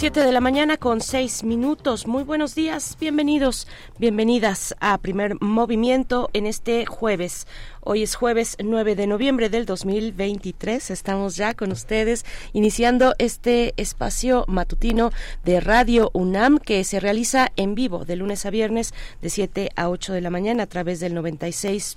Siete de la mañana con seis minutos. Muy buenos días, bienvenidos, bienvenidas a Primer Movimiento en este jueves Hoy es jueves 9 de noviembre del 2023. Estamos ya con ustedes iniciando este espacio matutino de Radio UNAM que se realiza en vivo de lunes a viernes de 7 a 8 de la mañana a través del 96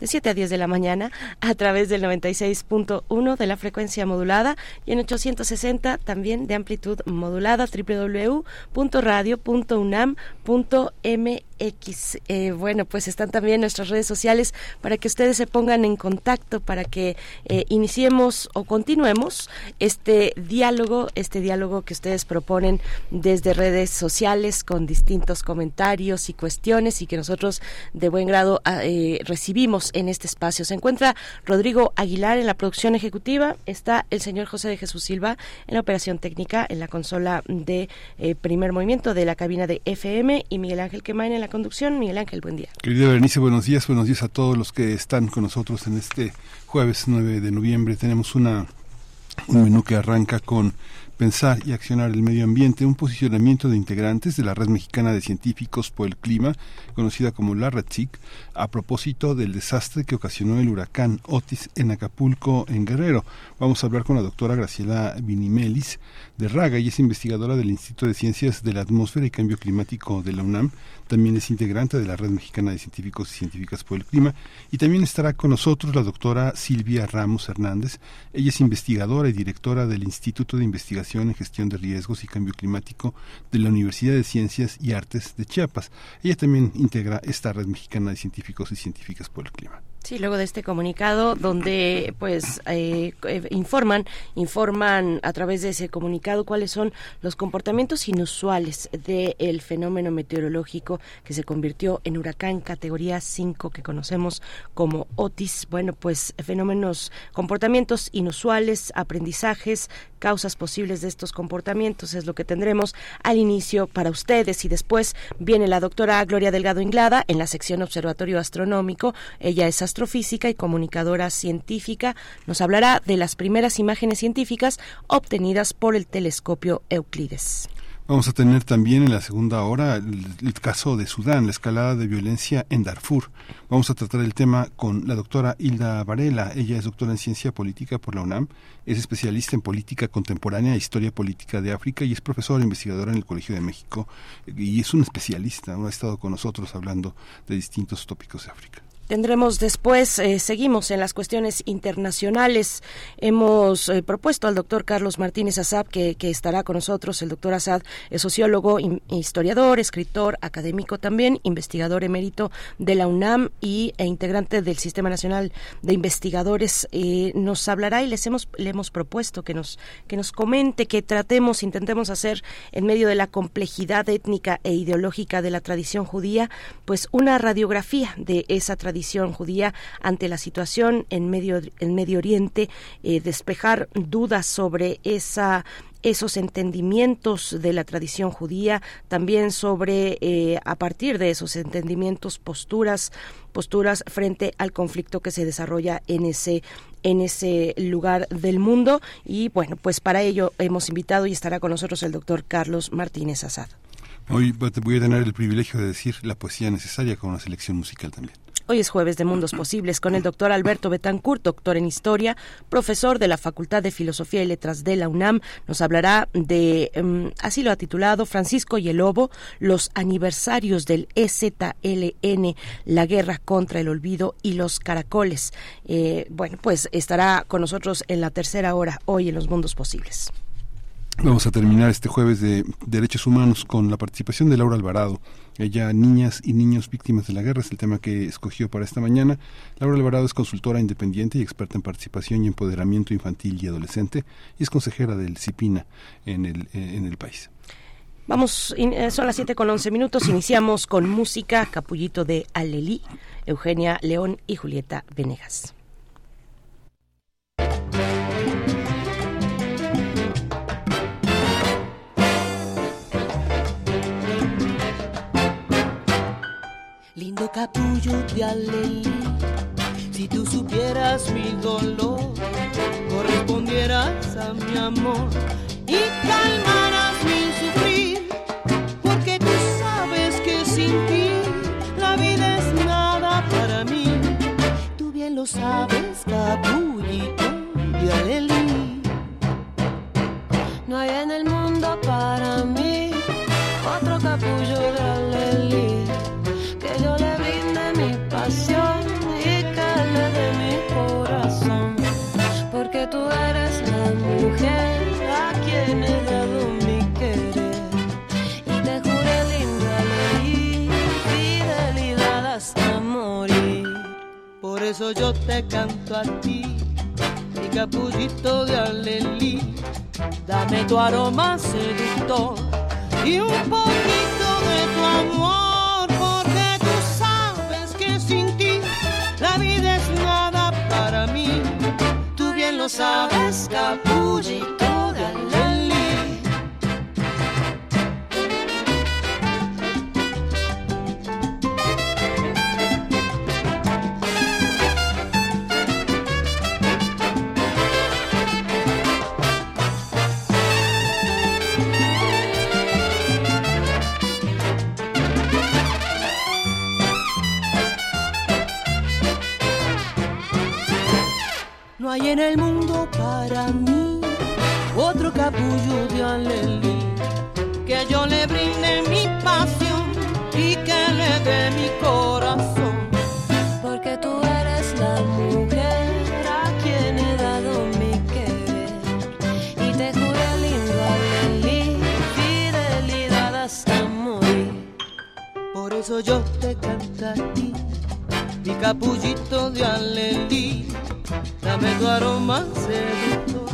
de 7 a 10 de la mañana a través del 96.1 de la frecuencia modulada y en 860 también de amplitud modulada www.radio.unam.mx X. Eh, bueno, pues están también nuestras redes sociales para que ustedes se pongan en contacto, para que eh, iniciemos o continuemos este diálogo, este diálogo que ustedes proponen desde redes sociales con distintos comentarios y cuestiones y que nosotros de buen grado ah, eh, recibimos en este espacio. Se encuentra Rodrigo Aguilar en la producción ejecutiva, está el señor José de Jesús Silva en la operación técnica, en la consola de primer movimiento de la cabina de FM y Miguel Ángel Quemain en la conducción. Miguel Ángel, buen día. Querida Berenice, buenos días. Buenos días a todos los que están con nosotros en este jueves 9 de noviembre. Tenemos una un menú que arranca con pensar y accionar el medio ambiente, un posicionamiento de integrantes de la Red Mexicana de Científicos por el Clima, conocida como la REDCIC, a propósito del desastre que ocasionó el huracán Otis en Acapulco, en Guerrero. Vamos a hablar con la doctora Graciela Vinimelis de Raga, y es investigadora del Instituto de Ciencias de la Atmósfera y Cambio Climático de la UNAM, también es integrante de la Red Mexicana de Científicos y Científicas por el Clima, y también estará con nosotros la doctora Silvia Ramos Hernández. Ella es investigadora y directora del Instituto de Investigación en Gestión de Riesgos y Cambio Climático de la Universidad de Ciencias y Artes de Chiapas. Ella también integra esta Red Mexicana de Científicos y Científicas por el Clima. Sí, luego de este comunicado donde pues eh, eh, informan informan a través de ese comunicado cuáles son los comportamientos inusuales del fenómeno meteorológico que se convirtió en huracán categoría 5 que conocemos como Otis. Bueno, pues fenómenos, comportamientos inusuales, aprendizajes, causas posibles de estos comportamientos es lo que tendremos al inicio para ustedes y después viene la doctora Gloria Delgado Inglada en la sección Observatorio Astronómico. Ella es astrofísica y comunicadora científica. Nos hablará de las primeras imágenes científicas obtenidas por el telescopio Euclides. Vamos a tener también en la segunda hora el, caso de Sudán, la escalada de violencia en Darfur. Vamos a tratar el tema con la doctora Hilda Varela. Ella es doctora en ciencia política por la UNAM, es especialista en política contemporánea e historia política de África y es profesora investigadora en el Colegio de México y es un especialista, ha estado con nosotros hablando de distintos tópicos de África. Tendremos después, eh, seguimos en las cuestiones internacionales. Hemos eh, propuesto al doctor Carlos Martínez Azad, que, estará con nosotros. El doctor Azad es sociólogo, historiador, escritor, académico también, investigador emérito de la UNAM y, e integrante del Sistema Nacional de Investigadores. Eh, nos hablará y les hemos, le hemos propuesto que nos, que nos comente, que tratemos, intentemos hacer en medio de la complejidad étnica e ideológica de la tradición judía, pues una radiografía de esa tradición judía ante la situación en Medio, en Medio Oriente, eh, despejar dudas sobre esa esos entendimientos de la tradición judía, también sobre, eh, a partir de esos entendimientos, posturas, posturas frente al conflicto que se desarrolla en ese en ese lugar del mundo y bueno, pues para ello hemos invitado y estará con nosotros el doctor Carlos Martínez Azad. Hoy voy a tener el privilegio de decir la poesía necesaria con una selección musical también. Hoy es jueves de Mundos Posibles con el doctor Alberto Betancourt, doctor en Historia, profesor de la Facultad de Filosofía y Letras de la UNAM. Nos hablará de, em, así lo ha titulado, Francisco y el Lobo, los aniversarios del EZLN, la guerra contra el olvido y los caracoles. Eh, bueno, pues estará con nosotros en la tercera hora hoy en los Mundos Posibles. Vamos a terminar este jueves de Derechos Humanos con la participación de Laura Alvarado. Ella, niñas y niños víctimas de la guerra, es el tema que escogió para esta mañana. Laura Alvarado es consultora independiente y experta en participación y empoderamiento infantil y adolescente y es consejera del CIPINA en el, eh, en el país. Vamos, eh, son las 7 con 11 minutos, iniciamos con música, Capullito de Alelí, Eugenia León y Julieta Venegas. Lindo capullo de alelí, si tú supieras mi dolor, correspondieras a mi amor y calmaras mi sufrir, porque tú sabes que sin ti la vida es nada para mí. Tú bien lo sabes, capullito de alelí. No hay en el mundo para mí otro capullo de alelí eso yo te canto a ti, mi capullito de alelí, dame tu aroma seductor y un poquito de tu amor, porque tú sabes que sin ti la vida es nada para mí. Tú bien lo sabes, capullito Hay en el mundo para mí otro capullo de alelí que yo le brinde mi pasión y que le dé mi corazón. Porque tú eres la mujer a quien he dado mi querer y te juré lindo alelí, fidelidad hasta morir. Por eso yo te canto a ti, mi capullito de alelí. Dame tu aroma seductor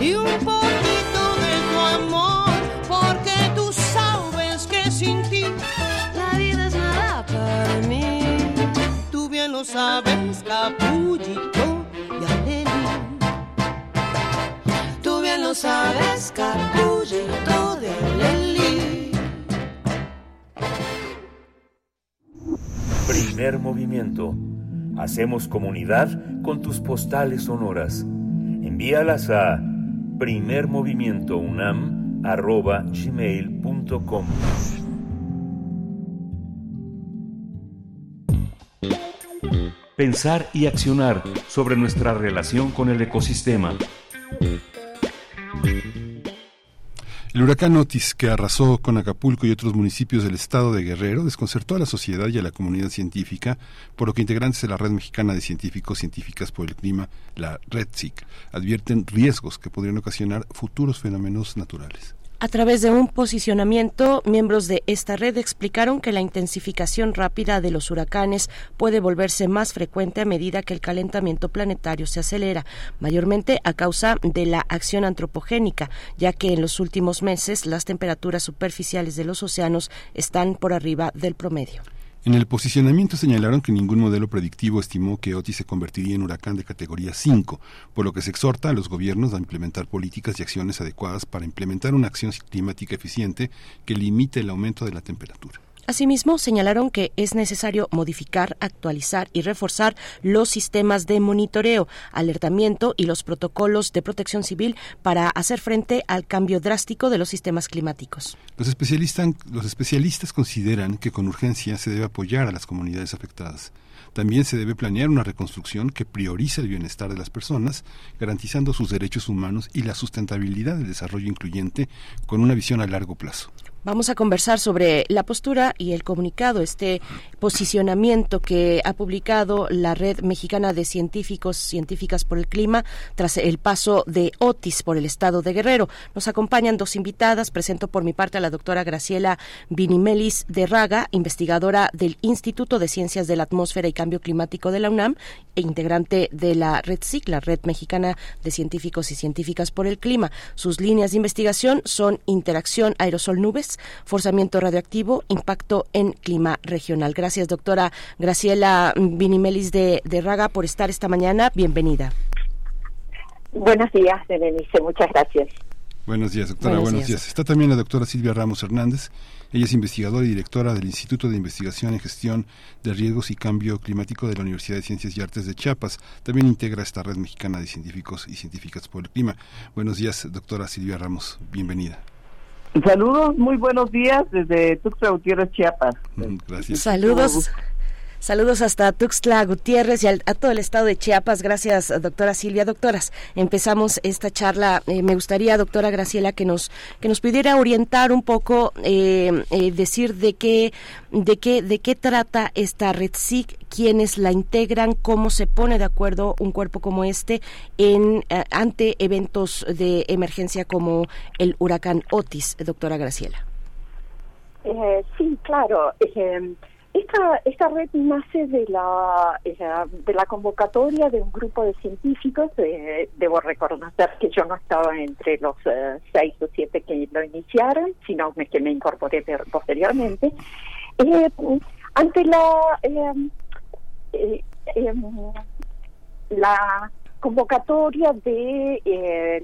y un poquito de tu amor, porque tú sabes que sin ti la vida es nada para mí. Tú bien lo sabes, capullito y alelí. Tú bien lo sabes, capullito de alelí. Primer movimiento. Hacemos comunidad con tus postales sonoras. Envíalas a primermovimientounam.gmail.com Pensar y accionar sobre nuestra relación con el ecosistema. El huracán Otis, que arrasó con Acapulco y otros municipios del estado de Guerrero, desconcertó a la sociedad y a la comunidad científica, por lo que integrantes de la Red Mexicana de Científicos Científicas por el Clima, la REDSIC, advierten riesgos que podrían ocasionar futuros fenómenos naturales. A través de un posicionamiento, miembros de esta red explicaron que la intensificación rápida de los huracanes puede volverse más frecuente a medida que el calentamiento planetario se acelera, mayormente a causa de la acción antropogénica, ya que en los últimos meses las temperaturas superficiales de los océanos están por arriba del promedio. En el posicionamiento señalaron que ningún modelo predictivo estimó que Otis se convertiría en huracán de categoría 5, por lo que se exhorta a los gobiernos a implementar políticas y acciones adecuadas para implementar una acción climática eficiente que limite el aumento de la temperatura. Asimismo, señalaron que es necesario modificar, actualizar y reforzar los sistemas de monitoreo, alertamiento y los protocolos de protección civil para hacer frente al cambio drástico de los sistemas climáticos. Los especialistas, los especialistas consideran que con urgencia se debe apoyar a las comunidades afectadas. También se debe planear una reconstrucción que priorice el bienestar de las personas, garantizando sus derechos humanos y la sustentabilidad del desarrollo incluyente con una visión a largo plazo. Vamos a conversar sobre la postura y el comunicado, este posicionamiento que ha publicado la Red Mexicana de Científicos, Científicas por el Clima, tras el paso de Otis por el estado de Guerrero. Nos acompañan dos invitadas. Presento por mi parte a la doctora Graciela Vinimelis de Raga, investigadora del Instituto de Ciencias de la Atmósfera y Cambio Climático de la UNAM e integrante de la Red SIC, la Red Mexicana de Científicos y Científicas por el Clima. Sus líneas de investigación son interacción aerosol-nubes, forzamiento radioactivo, impacto en clima regional. Gracias, doctora Graciela Vinimelis de, de Raga, por estar esta mañana. Bienvenida. Buenos días, Denise. Muchas gracias. Buenos días, doctora. Buenos, días. Está también la doctora Silvia Ramos Hernández. Ella es investigadora y directora del Instituto de Investigación y Gestión de Riesgos y Cambio Climático de la Universidad de Ciencias y Artes de Chiapas. También integra esta red mexicana de científicos y científicas por el clima. Buenos días, doctora Silvia Ramos. Bienvenida. Saludos, muy buenos días desde Tuxtla Gutiérrez, Chiapas. Mm, gracias. Saludos. Saludos hasta Tuxtla Gutiérrez y a todo el estado de Chiapas. Gracias, doctora Silvia. Doctoras, empezamos esta charla. Eh, me gustaría, doctora Graciela, que nos que nos pudiera orientar un poco, eh, eh, decir de qué de qué de qué trata esta red SIC, quiénes la integran, cómo se pone de acuerdo un cuerpo como este en ante eventos de emergencia como el huracán Otis, doctora Graciela. sí, claro. Esta, esta red nace de la, eh, de la convocatoria de un grupo de científicos. debo reconocer que yo no estaba entre los eh, seis o siete que lo iniciaron, sino que me incorporé posteriormente. Eh, ante la, em, la convocatoria de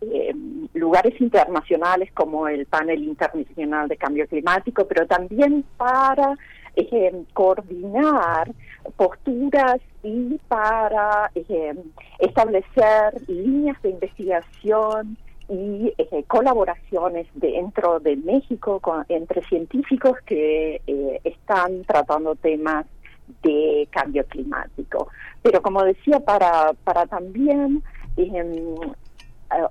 eh, lugares internacionales como el panel internacional de cambio climático, pero también para eh, coordinar posturas y para eh, establecer líneas de investigación y colaboraciones dentro de México entre científicos que están tratando temas de cambio climático. Pero como decía, para, para también eh,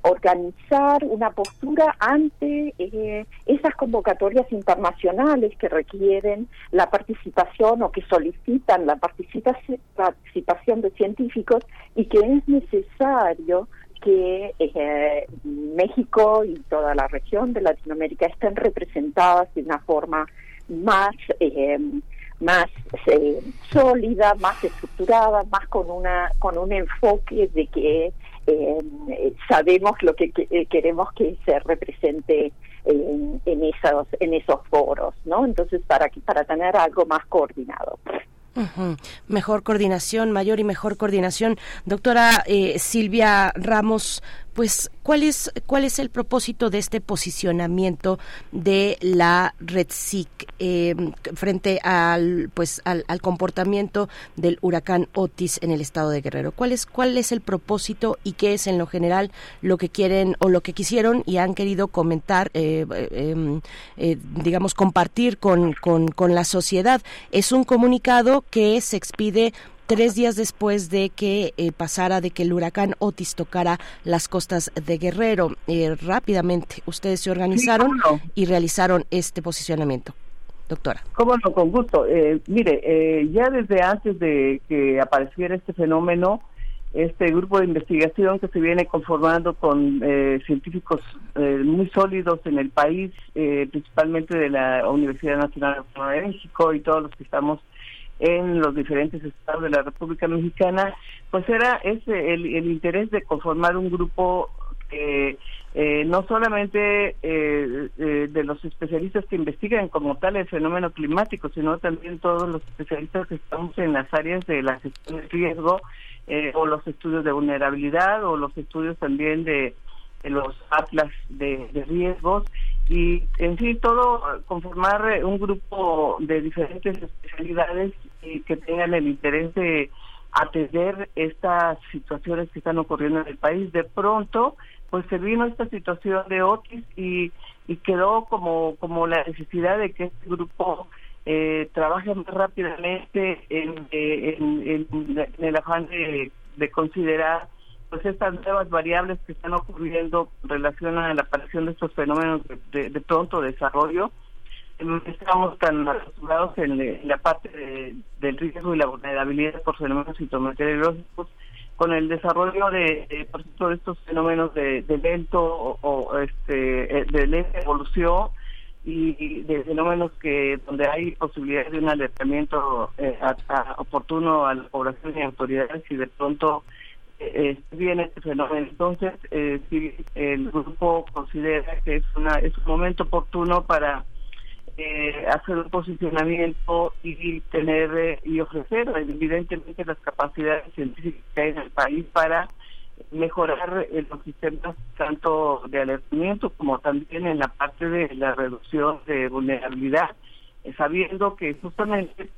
organizar una postura ante eh, esas convocatorias internacionales que requieren la participación o que solicitan la participación de científicos y que es necesario que eh, México y toda la región de Latinoamérica estén representadas de una forma más más sólida, más estructurada, más con una con un enfoque de que eh, sabemos lo que, eh, queremos que se represente en, en, esos en esos foros, ¿no? Entonces para para tener algo más coordinado. Mejor coordinación, mayor y mejor coordinación. Doctora eh, Silvia Ramos, pues ¿cuál es cuál es el propósito de este posicionamiento de la red SIC eh, frente al pues al, comportamiento del huracán Otis en el estado de Guerrero cuál es cuál es el propósito y qué es en lo general lo que quieren o lo que quisieron y han querido comentar eh, em, eh, digamos compartir con, con, con la sociedad es un comunicado que se expide tres días después de que eh, pasara, de que el huracán Otis tocara las costas de Guerrero. Eh, rápidamente, ustedes se organizaron y realizaron este posicionamiento. Doctora. Cómo no, con gusto. Eh, mire, ya desde antes de que apareciera este fenómeno, este grupo de investigación que se viene conformando con científicos muy sólidos en el país, principalmente de la Universidad Nacional de México y todos los que estamos en los diferentes estados de la República Mexicana, pues era ese el, interés de conformar un grupo que eh, no solamente eh, eh, de los especialistas que investigan como tal el fenómeno climático, sino también todos los especialistas que estamos en las áreas de la gestión de riesgo o los estudios de vulnerabilidad o los estudios también de, los atlas de riesgos y en fin todo conformar un grupo de diferentes especialidades y que tengan el interés de atender estas situaciones que están ocurriendo en el país. De pronto pues se vino esta situación de Otis y, y quedó como como la necesidad de que este grupo eh, trabaje más rápidamente en, eh, en, el afán de considerar pues estas nuevas variables que están ocurriendo en relación a la aparición de estos fenómenos de, pronto desarrollo estamos tan acostumbrados en, la parte del riesgo y la vulnerabilidad por fenómenos sintometeorológicos con el desarrollo de, por ejemplo, de estos fenómenos de, de lento o, este, eh, de lenta evolución y de fenómenos que donde hay posibilidades de un alertamiento eh, oportuno a la población y autoridades y de pronto eh, viene este fenómeno. Entonces, eh, si el grupo considera que es, una, es un momento oportuno para eh, hacer un posicionamiento y tener eh, y ofrecer evidentemente las capacidades científicas que hay en el país para mejorar los sistemas tanto de alertamiento como también en la parte de la reducción de vulnerabilidad, sabiendo que justamente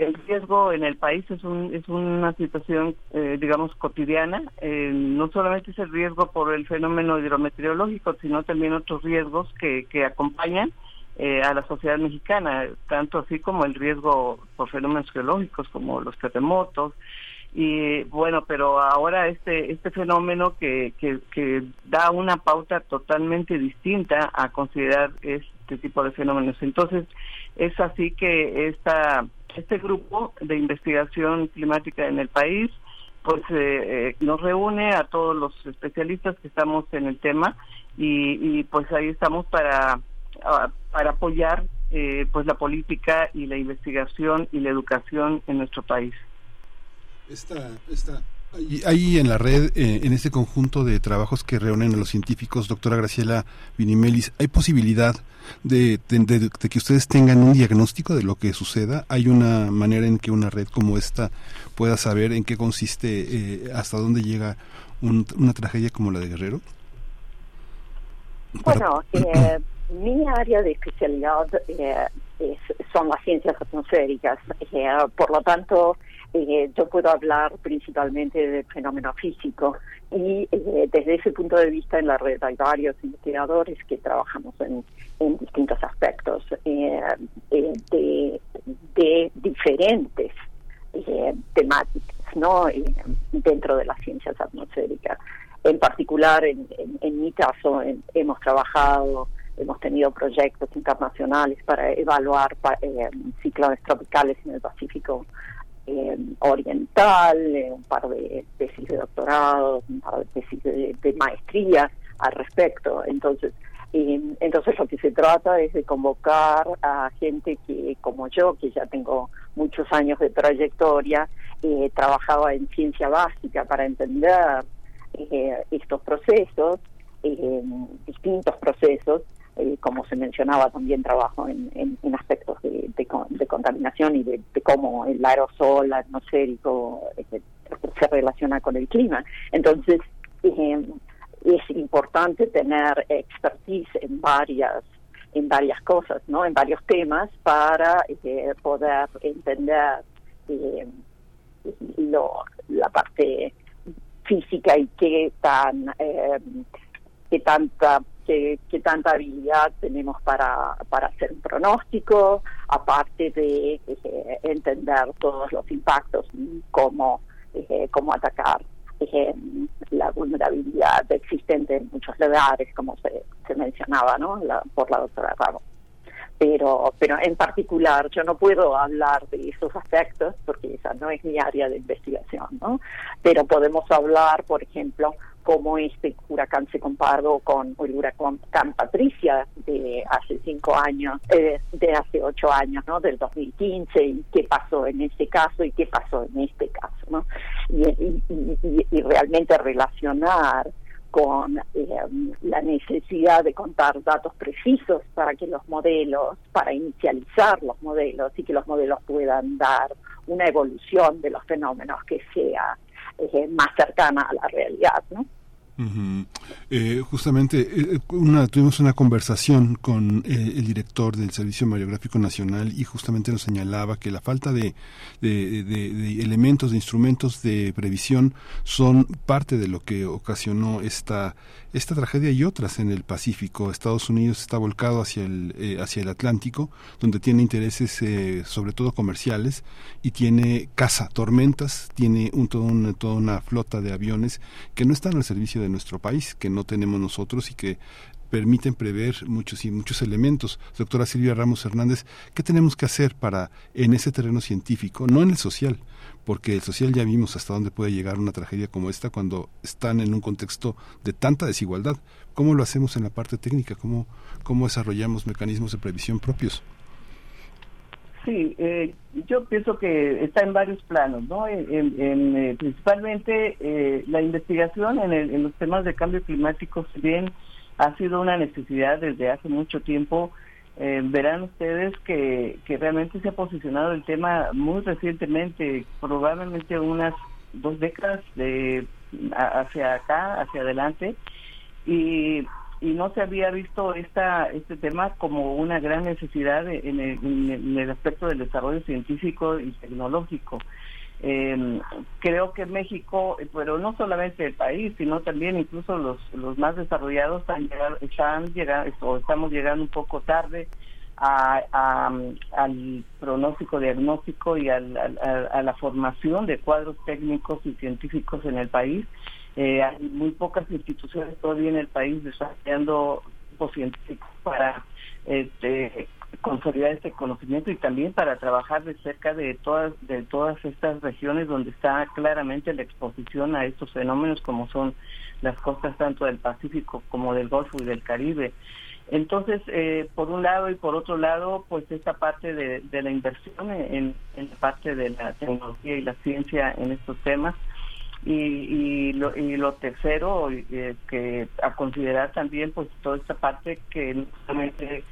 el riesgo en el país es, un, es una situación, eh, digamos, cotidiana. Eh, no solamente es el riesgo por el fenómeno hidrometeorológico, sino también otros riesgos que, que acompañan eh, a la sociedad mexicana, tanto así como el riesgo por fenómenos geológicos como los terremotos. Y bueno, pero ahora este este fenómeno que, que, que da una pauta totalmente distinta a considerar este tipo de fenómenos. Entonces, es así que esta este grupo de investigación climática en el país pues eh, eh, nos reúne a todos los especialistas que estamos en el tema y, pues ahí estamos para para apoyar eh, pues la política y la investigación y la educación en nuestro país. Esta, esta Ahí en la red, eh, en este conjunto de trabajos que reúnen a los científicos, doctora Graciela Vinimelis, ¿hay posibilidad de, que ustedes tengan un diagnóstico de lo que suceda? ¿Hay una manera en que una red como esta pueda saber en qué consiste, eh, hasta dónde llega una tragedia como la de Guerrero? Bueno, eh, mi área de especialidad son las ciencias atmosféricas, por lo tanto, eh, yo puedo hablar principalmente del fenómeno físico y eh, desde ese punto de vista en la red hay varios investigadores que trabajamos en, distintos aspectos eh, de, diferentes temáticas no dentro de las ciencias atmosféricas. En particular, en mi caso, hemos trabajado hemos tenido proyectos internacionales para evaluar ciclones tropicales en el Pacífico eh, oriental, un par de tesis de doctorado, un par de tesis de, maestría al respecto. Entonces, entonces lo que se trata es de convocar a gente que, como yo, que ya tengo muchos años de trayectoria, eh, trabajaba en ciencia básica para entender eh, estos procesos, distintos procesos, eh, como se mencionaba, también trabajo en, aspectos de, contaminación y de, cómo el aerosol atmosférico este, se relaciona con el clima. Entonces, eh, es importante tener expertise en varias en varias cosas, ¿no? En varios temas para eh, poder entender la parte física y qué tan qué tanta qué, tanta habilidad tenemos para, para hacer un pronóstico, aparte de eh, entender todos los impactos y cómo, eh, cómo atacar eh, la vulnerabilidad existente en muchos lugares, como se, se mencionaba ¿no? por la doctora Ramos. Pero, pero en particular yo no puedo hablar de esos aspectos porque esa no es mi área de investigación, ¿no? Pero podemos hablar, por ejemplo, cómo este huracán se comparó con el huracán Patricia de hace cinco años, eh, de hace ocho años, ¿no? Del 2015 y qué pasó en este caso y qué pasó en este caso, ¿no? Y, y, realmente relacionar con eh, la necesidad de contar datos precisos para que los modelos, para inicializar los modelos y que los modelos puedan dar una evolución de los fenómenos que sea eh, más cercana a la realidad, ¿no? Eh, justamente eh, una, tuvimos una conversación con el director del Servicio Mariográfico Nacional y justamente nos señalaba que la falta de, elementos, de instrumentos de previsión son parte de lo que ocasionó esta, esta tragedia y otras en el Pacífico. Estados Unidos está volcado hacia el, hacia el Atlántico, donde tiene intereses sobre todo comerciales y tiene caza, tormentas, tiene un, todo toda una flota de aviones que no están al servicio de nuestro país, que no tenemos nosotros y que permiten prever muchos y muchos elementos. Doctora Silvia Ramos Hernández, ¿qué tenemos que hacer para en ese terreno científico, no en el social? Porque el social ya vimos hasta dónde puede llegar una tragedia como esta cuando están en un contexto de tanta desigualdad. ¿Cómo lo hacemos en la parte técnica? ¿Cómo, cómo desarrollamos mecanismos de previsión propios? Sí, eh, yo pienso que está en varios planos, ¿no? En, eh, principalmente eh, la investigación en, en, los temas de cambio climático, si bien ha sido una necesidad desde hace mucho tiempo, verán ustedes que, que realmente se ha posicionado el tema muy recientemente, probablemente unas dos décadas de hacia acá, hacia adelante, y y no se había visto esta este tema como una gran necesidad en el, aspecto del desarrollo científico y tecnológico. Eh, creo que México, pero no solamente el país, sino también incluso los, los más desarrollados han llegado, están llegando, o estamos llegando un poco tarde a, al pronóstico diagnóstico y a la formación de cuadros técnicos y científicos en el país. Eh, hay muy pocas instituciones todavía en el país desarrollando científicos para este, consolidar este conocimiento y también para trabajar de cerca de todas de todas estas regiones donde está claramente la exposición a estos fenómenos como son las costas tanto del Pacífico como del Golfo y del Caribe. Entonces, eh, por un lado y por otro lado, pues esta parte de, la inversión en, en la parte de la tecnología y la ciencia en estos temas, y, y, lo, y lo tercero eh, que a considerar también pues toda esta parte que no solamente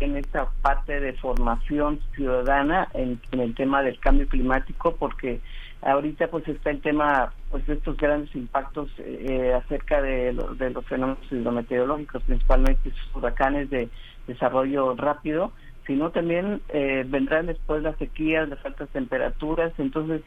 en esta parte de formación ciudadana en, el tema del cambio climático porque ahorita pues está el tema pues de estos grandes impactos eh, acerca de, de los fenómenos hidrometeorológicos principalmente huracanes de desarrollo rápido sino también eh, vendrán después las sequías, las altas temperaturas, entonces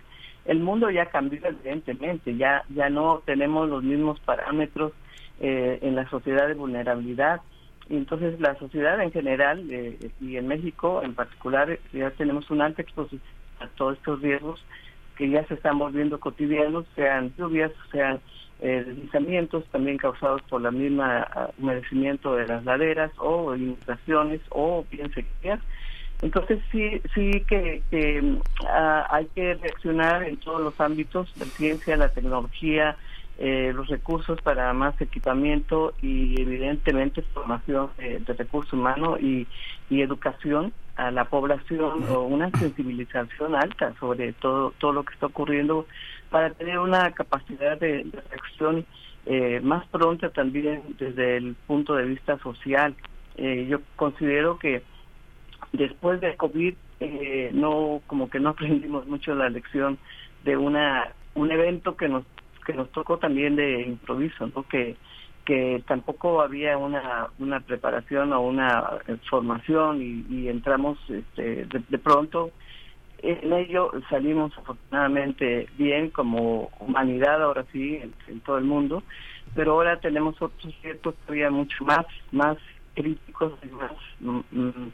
el mundo ya cambió evidentemente, ya, ya no tenemos los mismos parámetros eh, en la sociedad de vulnerabilidad, y entonces la sociedad en general eh, y en México en particular ya tenemos una alta exposición a todos estos riesgos que ya se están volviendo cotidianos, sean lluvias, sean eh, deslizamientos también causados por la misma ah, humedecimiento de las laderas o inundaciones o bien sequías. Entonces sí, sí que, ah, hay que reaccionar en todos los ámbitos, la ciencia, la tecnología, eh, los recursos para más equipamiento y evidentemente formación de, recursos humanos y, y educación a la población o una sensibilización alta sobre todo todo lo que está ocurriendo para tener una capacidad de, reacción eh, más pronta también desde el punto de vista social. Eh, yo considero que después de COVID eh, no como que no aprendimos mucho la lección de una un evento que nos que nos tocó también de improviso, ¿no? Que que tampoco había una una preparación o una formación y, entramos este, de pronto en ello salimos afortunadamente bien como humanidad, ahora sí, en, todo el mundo, pero ahora tenemos otros ciertos todavía mucho más, más críticos y más mm, mm,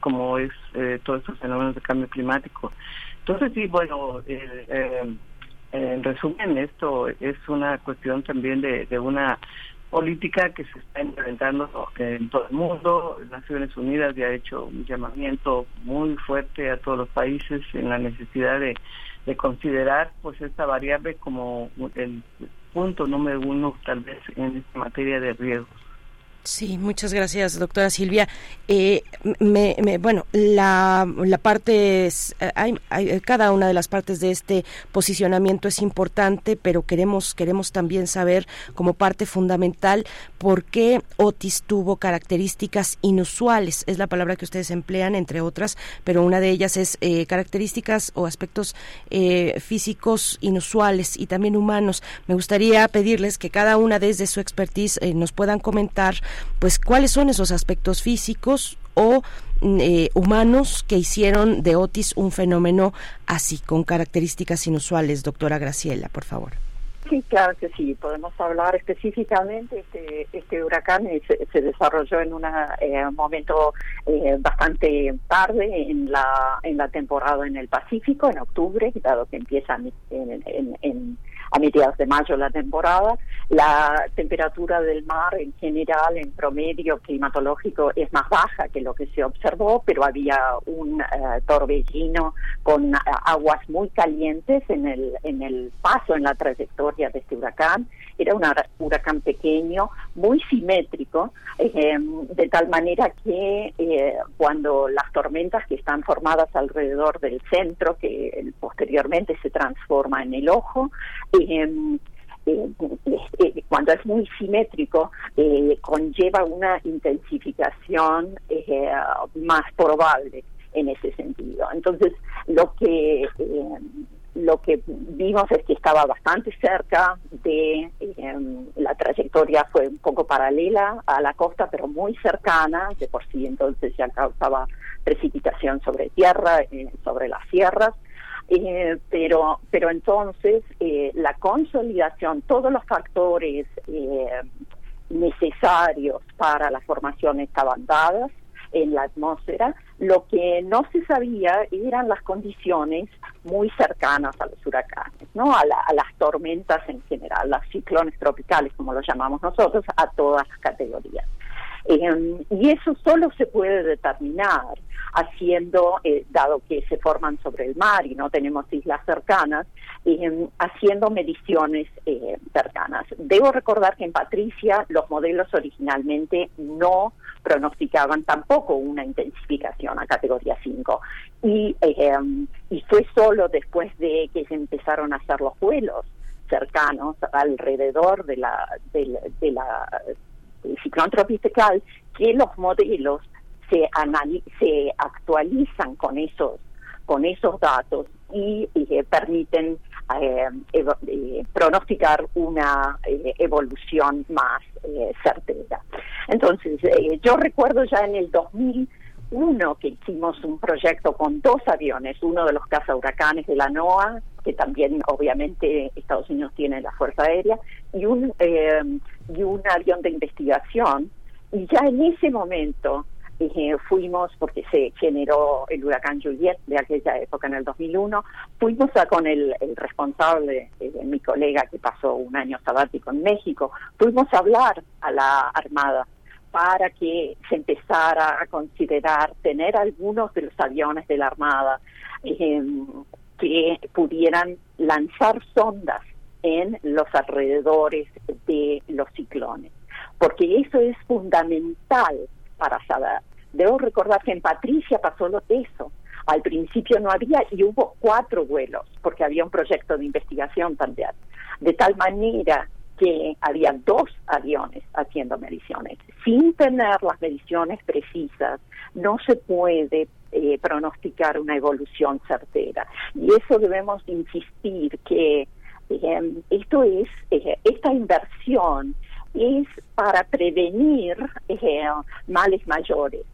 como es eh, todos estos fenómenos de cambio climático. Entonces sí, bueno, eh, eh, en resumen, esto es una cuestión también de, una política que se está implementando en todo el mundo. Naciones Unidas ya ha hecho un llamamiento muy fuerte a todos los países en la necesidad de, de considerar pues esta variable como el punto número uno tal vez en esta materia de riesgos. Sí, muchas gracias, doctora Silvia. Eh, me, bueno, la, la parte, es, hay, cada una de las partes de este posicionamiento es importante, pero queremos, queremos también saber como parte fundamental por qué Otis tuvo características inusuales. Es la palabra que ustedes emplean, entre otras, pero una de ellas es eh, características o aspectos eh, físicos inusuales y también humanos. Me gustaría pedirles que cada una desde su expertise nos puedan comentar pues cuáles son esos aspectos físicos o mm, eh, humanos que hicieron de Otis un fenómeno así, con características inusuales. Doctora Graciela, por favor. Sí, claro que sí. Podemos hablar específicamente. Este, este huracán se, desarrolló en un eh, momento eh, bastante tarde en la en la temporada en el Pacífico, en octubre, dado que empieza en a mediados de mayo la temporada. La temperatura del mar en general, en promedio climatológico, es más baja que lo que se observó, pero había un eh, torbellino con eh, aguas muy calientes en el, en el paso, en la trayectoria de este huracán. Era un huracán pequeño, muy simétrico, eh, de tal manera que cuando las tormentas que están formadas alrededor del centro, que posteriormente se transforma en el ojo, eh, eh, eh, cuando es muy simétrico, conlleva una intensificación más probable en ese sentido. Entonces, lo que lo que vimos es que estaba bastante cerca de la trayectoria fue un poco paralela a la costa pero muy cercana. De por sí entonces ya causaba precipitación sobre tierra sobre las sierras. Eh, pero, pero entonces eh, la consolidación, todos los factores eh, necesarios para la formación estaban dados en la atmósfera, lo que no se sabía eran las condiciones muy cercanas a los huracanes, ¿no? a, a las tormentas en general, los ciclones tropicales, como lo llamamos nosotros, a todas las categorías. Eh, y eso solo se puede determinar haciendo, eh, dado que se forman sobre el mar y no tenemos islas cercanas, eh, haciendo mediciones cercanas. Debo recordar que en Patricia los modelos originalmente no pronosticaban tampoco una intensificación a categoría 5 y, y fue solo después de que se empezaron a hacer los vuelos cercanos alrededor de la, de la el ciclón tropical, que los modelos se, se actualizan con esos, con esos datos y, permiten eh, eh, pronosticar una eh, evolución más certera. Entonces, yo recuerdo ya en el 2000 uno que hicimos un proyecto con dos aviones, uno de los huracanes de la NOAA, que también obviamente Estados Unidos tiene la Fuerza Aérea, y un, eh, y un avión de investigación. Y ya en ese momento eh, fuimos, porque se generó el huracán Juliet de aquella época en el 2001, fuimos a, con el, responsable, eh, mi colega que pasó un año sabático en México, fuimos a hablar a la Armada para que se empezara a considerar tener algunos de los aviones de la Armada em, que pudieran lanzar sondas en los alrededores de los ciclones, porque eso es fundamental para saber. Debo recordar que en Patricia pasó lo eso. Al principio no había y hubo cuatro vuelos, porque había un proyecto de investigación también. De tal manera que había dos aviones haciendo mediciones. Sin tener las mediciones precisas, no se puede eh, pronosticar una evolución certera. Y eso debemos insistir que eh, esto es, eh, esta inversión es para prevenir males mayores.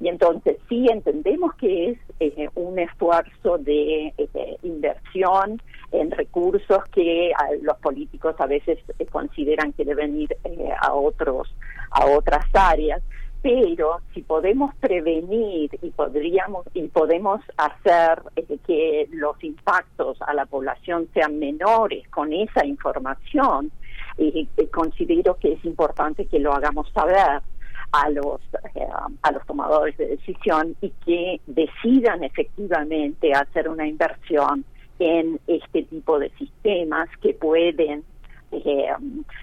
Y entonces sí entendemos que es eh, un esfuerzo de eh, inversión en recursos que los políticos a veces eh, consideran que deben ir a otros a otras áreas pero si podemos prevenir y podríamos y podemos hacer que los impactos a la población sean menores con esa información considero que es importante que lo hagamos saber a los, eh, a los tomadores de decisión y que decidan efectivamente hacer una inversión en este tipo de sistemas que pueden eh,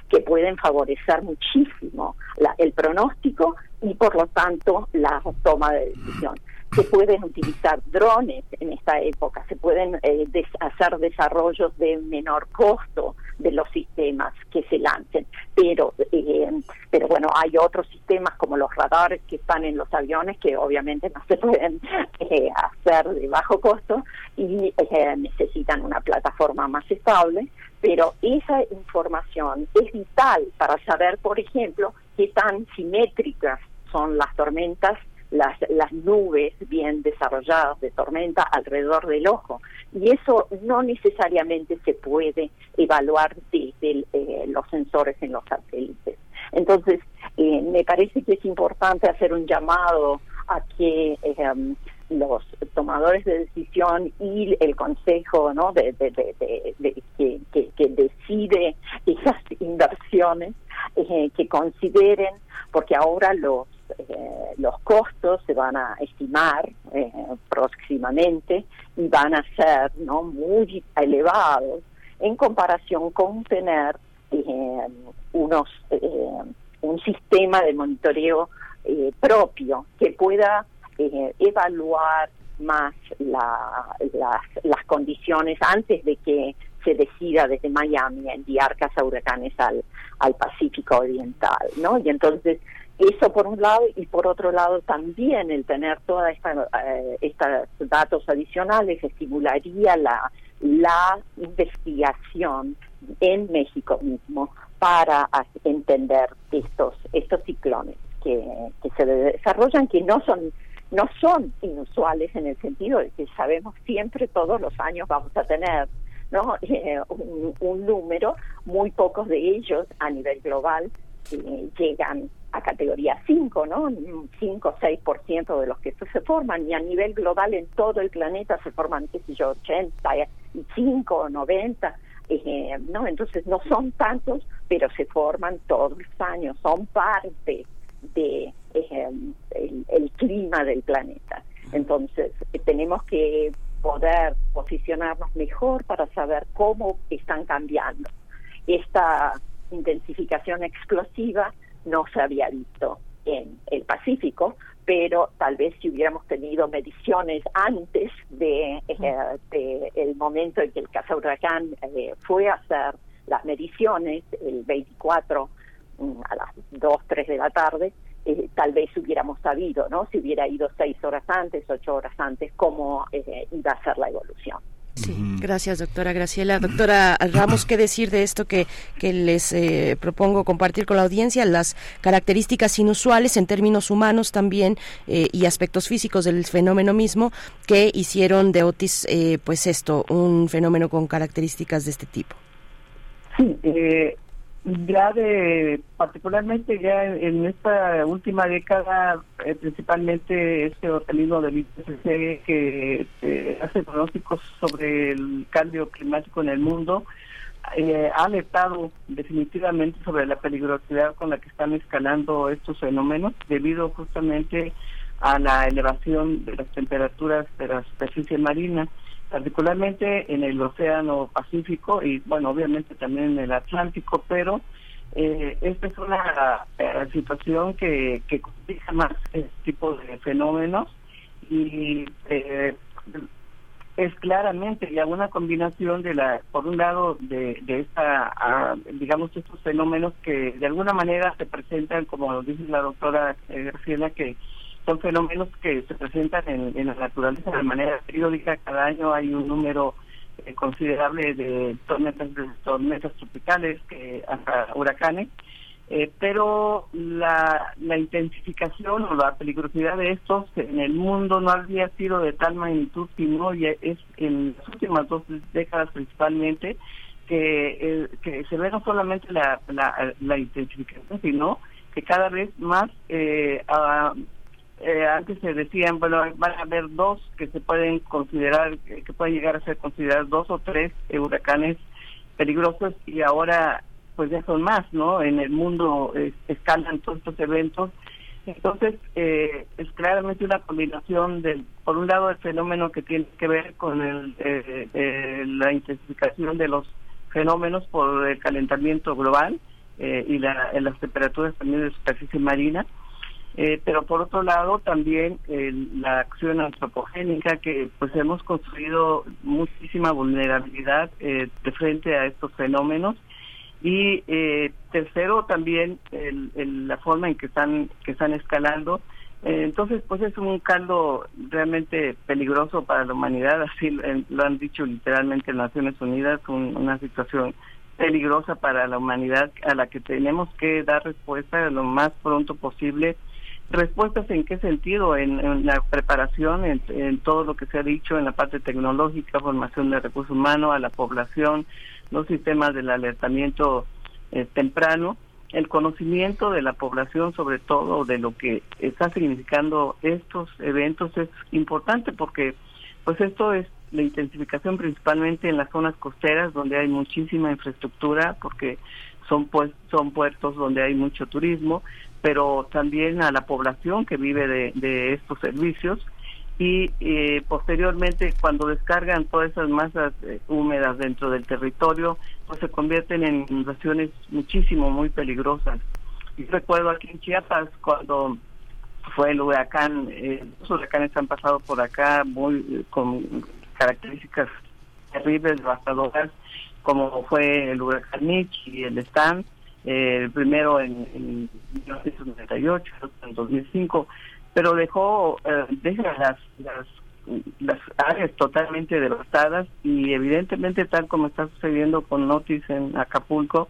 que pueden favorecer muchísimo el pronóstico y por lo tanto la toma de decisión se pueden utilizar drones en esta época, se pueden eh, hacer desarrollos de menor costo de los sistemas que se lancen, pero eh, pero bueno, hay otros sistemas como los radares que están en los aviones que obviamente no se pueden eh, hacer de bajo costo y necesitan una plataforma más estable, pero esa información es vital para saber, por ejemplo, qué tan simétricas son las tormentas las, las nubes bien desarrolladas de tormenta alrededor del ojo. Y eso no necesariamente se puede evaluar desde eh, los sensores en los satélites. Entonces, eh, me parece que es importante hacer un llamado a que eh, los tomadores de decisión y el consejo ¿no? de, que, que decide esas inversiones, eh, que consideren, porque ahora los eh, los costos se van a estimar eh, próximamente y van a ser no muy elevados en comparación con tener unos un sistema de monitoreo propio que pueda evaluar más las, condiciones antes de que se decida desde Miami enviar huracanes al, al Pacífico Oriental, ¿no? Y entonces eso por un lado y por otro lado también el tener todos eh, estos datos adicionales estimularía la, la investigación en México mismo para entender estos estos ciclones que, que se desarrollan que no son no son inusuales en el sentido de que sabemos siempre todos los años vamos a tener no eh, un, número muy pocos de ellos a nivel global eh, llegan a categoría 5, ¿no? 5 o 6% de los que se forman y a nivel global en todo el planeta se forman, qué sé yo, 85 o 90, eh, ¿no? Entonces no son tantos, pero se forman todos los años, son parte de el, clima del planeta. Entonces, eh, tenemos que poder posicionarnos mejor para saber cómo están cambiando. Esta intensificación explosiva no se había visto en el Pacífico, pero tal vez si hubiéramos tenido mediciones antes de, eh, el momento en que el caza huracán eh, fue a hacer las mediciones el 24 mm, a las 2, 3 de la tarde, eh, tal vez hubiéramos sabido, ¿no? Si hubiera ido seis horas antes, ocho horas antes, cómo eh, iba a ser la evolución. Sí, gracias doctora Graciela. Doctora Ramos, ¿qué decir de esto que, que les eh, propongo compartir con la audiencia? Las características inusuales en términos humanos también y aspectos físicos del fenómeno mismo que hicieron de Otis, pues esto, un fenómeno con características de este tipo. Sí, ya de particularmente ya en esta última década eh, principalmente este organismo del IPCC que eh, hace pronósticos sobre el cambio climático en el mundo eh, ha alertado definitivamente sobre la peligrosidad con la que están escalando estos fenómenos debido justamente a la elevación de las temperaturas de la superficie marina particularmente en el Océano Pacífico y, bueno, obviamente también en el Atlántico, pero eh, esta es una eh, situación que, que complica más este tipo de fenómenos y eh, es claramente ya una combinación de la, por un lado, de, esta, ah, digamos, estos fenómenos que de alguna manera se presentan, como dice la doctora Graciela, que son fenómenos que se presentan en, la naturaleza de manera periódica. Cada año hay un número eh, considerable de tormentas, tormentas tropicales, que hasta huracanes. Eh, pero la, la intensificación o la peligrosidad de estos en el mundo no había sido de tal magnitud, sino es en las últimas dos décadas principalmente, que, eh, que se ve no solamente la, la, la intensificación, sino que cada vez más eh, eh, antes se decían, bueno, van a haber dos que se pueden considerar, que pueden llegar a ser considerados dos o tres huracanes peligrosos y ahora pues ya son más, ¿no? En el mundo escalan todos estos eventos. Entonces, eh, es claramente una combinación del, por un lado, el fenómeno que tiene que ver con el, eh, la intensificación de los fenómenos por el calentamiento global y la, las temperaturas también de superficie marina eh, pero por otro lado también la acción antropogénica que pues hemos construido muchísima vulnerabilidad eh, de frente a estos fenómenos. Y eh, tercero también la forma en que están que están escalando. Entonces pues es un caldo realmente peligroso para la humanidad así lo han dicho literalmente Naciones Unidas una situación peligrosa para la humanidad a la que tenemos que dar respuesta lo más pronto posible ¿Respuestas en qué sentido? En, la preparación, en, todo lo que se ha dicho en la parte tecnológica, formación de recursos humanos a la población, los sistemas del alertamiento eh, temprano, el conocimiento de la población sobre todo de lo que está significando estos eventos es importante porque pues esto es la intensificación principalmente en las zonas costeras donde hay muchísima infraestructura porque son pues son puertos donde hay mucho turismo, pero también a la población que vive de, de estos servicios y eh, posteriormente cuando descargan todas esas masas eh, húmedas dentro del territorio, pues se convierten en inundaciones muchísimo muy peligrosas. Y recuerdo aquí en Chiapas cuando fue el huracán, eh, los huracanes han pasado por acá muy eh, con características terribles, devastadoras, como fue el huracán Mitch y el Stan, eh, el primero en, en 1998, en 2005, pero dejó eh, deja las, las las áreas totalmente devastadas y evidentemente tal como está sucediendo con Notis en Acapulco,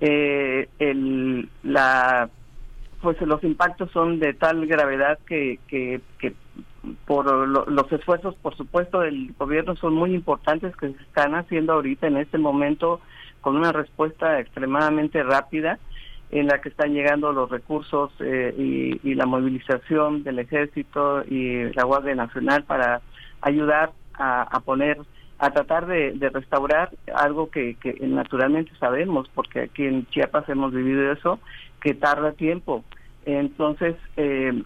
eh, el, la pues los impactos son de tal gravedad que, que, que por los esfuerzos, por supuesto, del gobierno son muy importantes que se están haciendo ahorita en este momento con una respuesta extremadamente rápida en la que están llegando los recursos eh, y, y, la movilización del ejército y la Guardia Nacional para ayudar a, a poner a tratar de, restaurar algo que, que naturalmente sabemos, porque aquí en Chiapas hemos vivido eso, que tarda tiempo. Entonces, eh,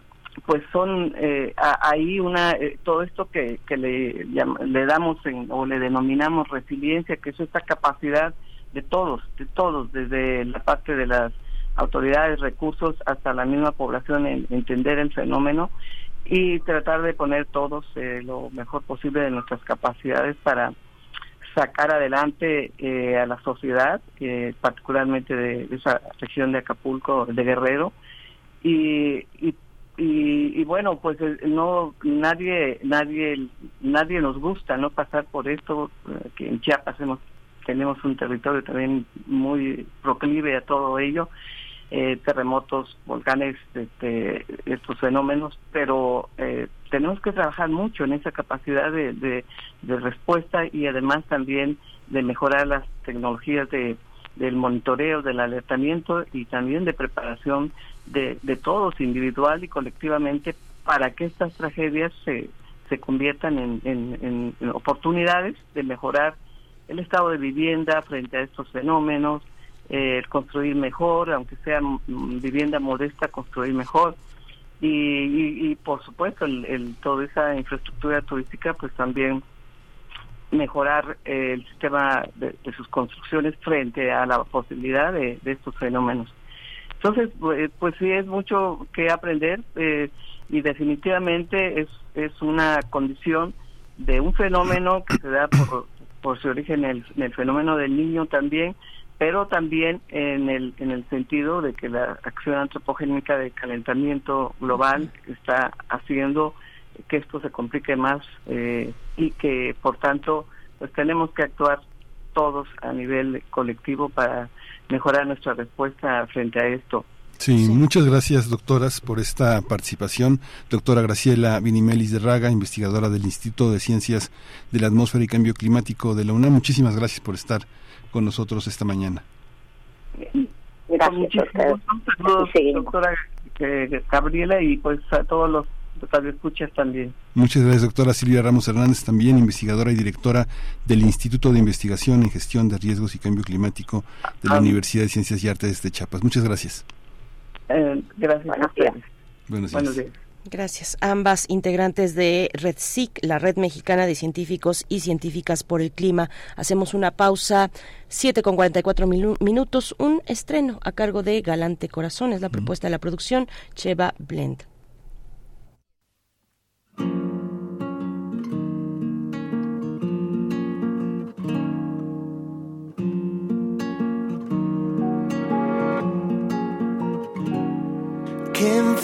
pues son eh, ahí una eh, todo esto que, que le, le damos en, o le denominamos resiliencia, que es esta capacidad de todos, de todos, desde la parte de las autoridades, recursos, hasta la misma población en entender el fenómeno y tratar de poner todos eh, lo mejor posible de nuestras capacidades para sacar adelante eh, a la sociedad, eh, particularmente de, esa región de Acapulco, de Guerrero, y, y, y, y bueno, pues no nadie nadie nadie nos gusta no pasar por esto, eh, que en Chiapas hemos, tenemos un territorio también muy proclive a todo ello, eh, terremotos, volcanes, este, estos fenómenos, pero eh, tenemos que trabajar mucho en esa capacidad de, de, respuesta y además también de mejorar las tecnologías de, del monitoreo, del alertamiento y también de preparación de, de todos, individual y colectivamente, para que estas tragedias se, se conviertan en oportunidades de mejorar el estado de vivienda frente a estos fenómenos, eh, construir mejor, aunque sea vivienda modesta, construir mejor. Y, y, y por supuesto, el, el, toda esa infraestructura turística, pues también mejorar eh, el sistema de, de, sus construcciones frente a la posibilidad de, de estos fenómenos. Entonces, pues, pues sí, es mucho que aprender eh, y definitivamente es, es una condición de un fenómeno que se da por, por su origen en el, en el fenómeno del niño también, pero también en el en el sentido de que la acción antropogénica de calentamiento global está haciendo que esto se complique más eh, y que por tanto pues tenemos que actuar todos a nivel colectivo para mejorar nuestra respuesta frente a esto. Sí, sí, muchas gracias doctoras por esta participación. Doctora Graciela Vinimelis de Raga, investigadora del Instituto de Ciencias de la Atmósfera y Cambio Climático de la UNAM. Muchísimas gracias por estar con nosotros esta mañana. Gracias, Saludos, doctora eh, Gabriela, y pues a todos los escuchas también. Muchas gracias, doctora Silvia Ramos Hernández, también investigadora y directora del Instituto de Investigación en Gestión de Riesgos y Cambio Climático de la ah, Universidad de Ciencias y Artes de Chiapas. Muchas gracias. Eh, gracias Buenos a ustedes. Buenos días. Buenos días. Gracias. Ambas integrantes de RedSIC, la Red Mexicana de Científicos y Científicas por el Clima. Hacemos una pausa, 7 con 44 minu minutos, un estreno a cargo de Galante Corazón, es la propuesta de la producción Cheva Blend.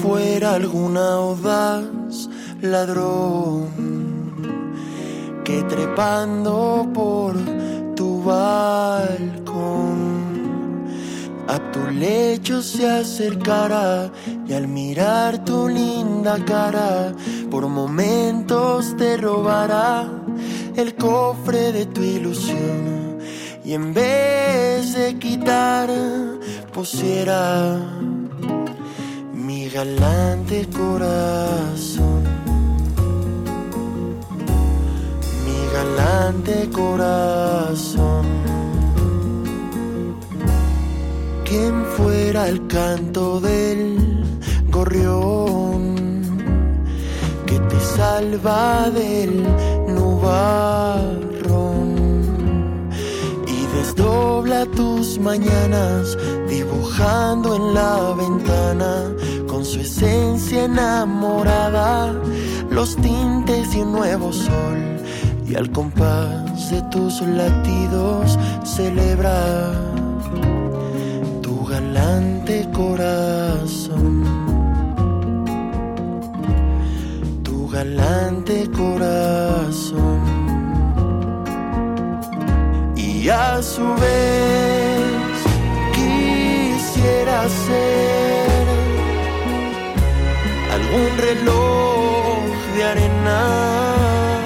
Fuera algún audaz ladrón que trepando por tu balcón a tu lecho se acercará y al mirar tu linda cara por momentos te robará el cofre de tu ilusión y en vez de quitar pusiera galante corazón, mi galante corazón. Quien fuera el canto del gorrión que te salva del nubarrón y desdobla tus mañanas dibujando en la ventana su esencia enamorada los tintes de un nuevo sol y al compás de tus latidos celebra tu galante corazón. Tu galante corazón. Y a su vez quisiera ser algún reloj de arena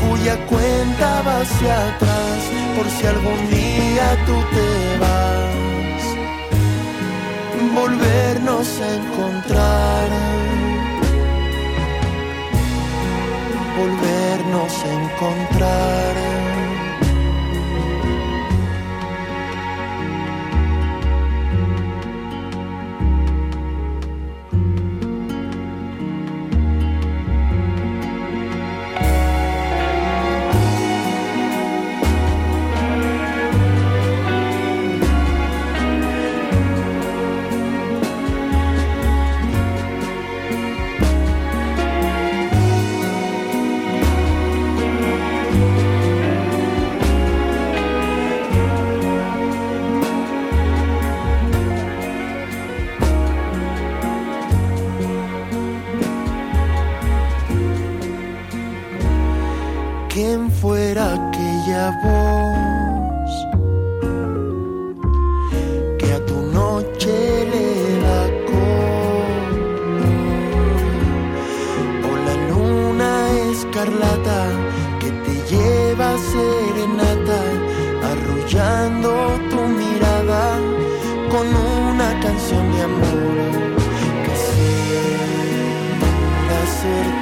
cuya cuenta va hacia atrás por si algún día tú te vas. Volvernos a encontrar. Volvernos a encontrar. a vos que a tu noche le da color o la luna escarlata que te lleva serenata arrullando tu mirada con una canción de amor que será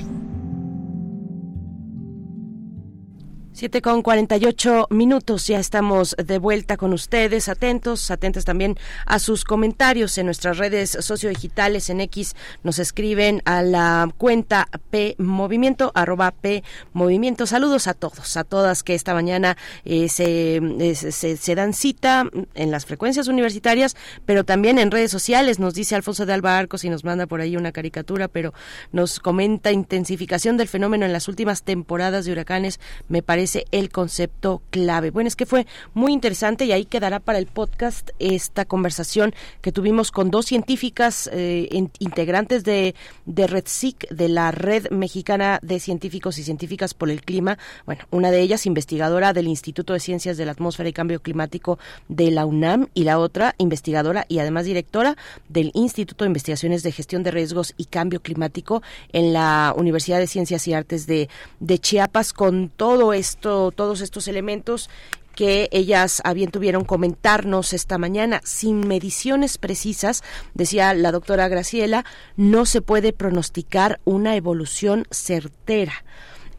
7 con 48 minutos, ya estamos de vuelta con ustedes, atentos, atentos también a sus comentarios en nuestras redes sociodigitales en X, nos escriben a la cuenta P Movimiento, arroba P Movimiento. Saludos a todos, a todas que esta mañana eh, eh, se, se, dan cita en las frecuencias universitarias, pero también en redes sociales, nos dice Alfonso de Alba Arcos y nos manda por ahí una caricatura, pero nos comenta intensificación del fenómeno en las últimas temporadas de huracanes, me parece el concepto clave. Bueno, es que fue muy interesante y ahí quedará para el podcast esta conversación que tuvimos con dos científicas eh, integrantes de, de RedSIC, de la Red Mexicana de Científicos y Científicas por el Clima. Bueno, una de ellas investigadora del Instituto de Ciencias de la Atmósfera y Cambio Climático de la UNAM y la otra investigadora y además directora del Instituto de Investigaciones de Gestión de Riesgos y Cambio Climático en la Universidad de Ciencias y Artes de, de Chiapas con todo esto todos estos elementos que ellas a bien tuvieron comentarnos esta mañana. Sin mediciones precisas, decía la doctora Graciela, no se puede pronosticar una evolución certera.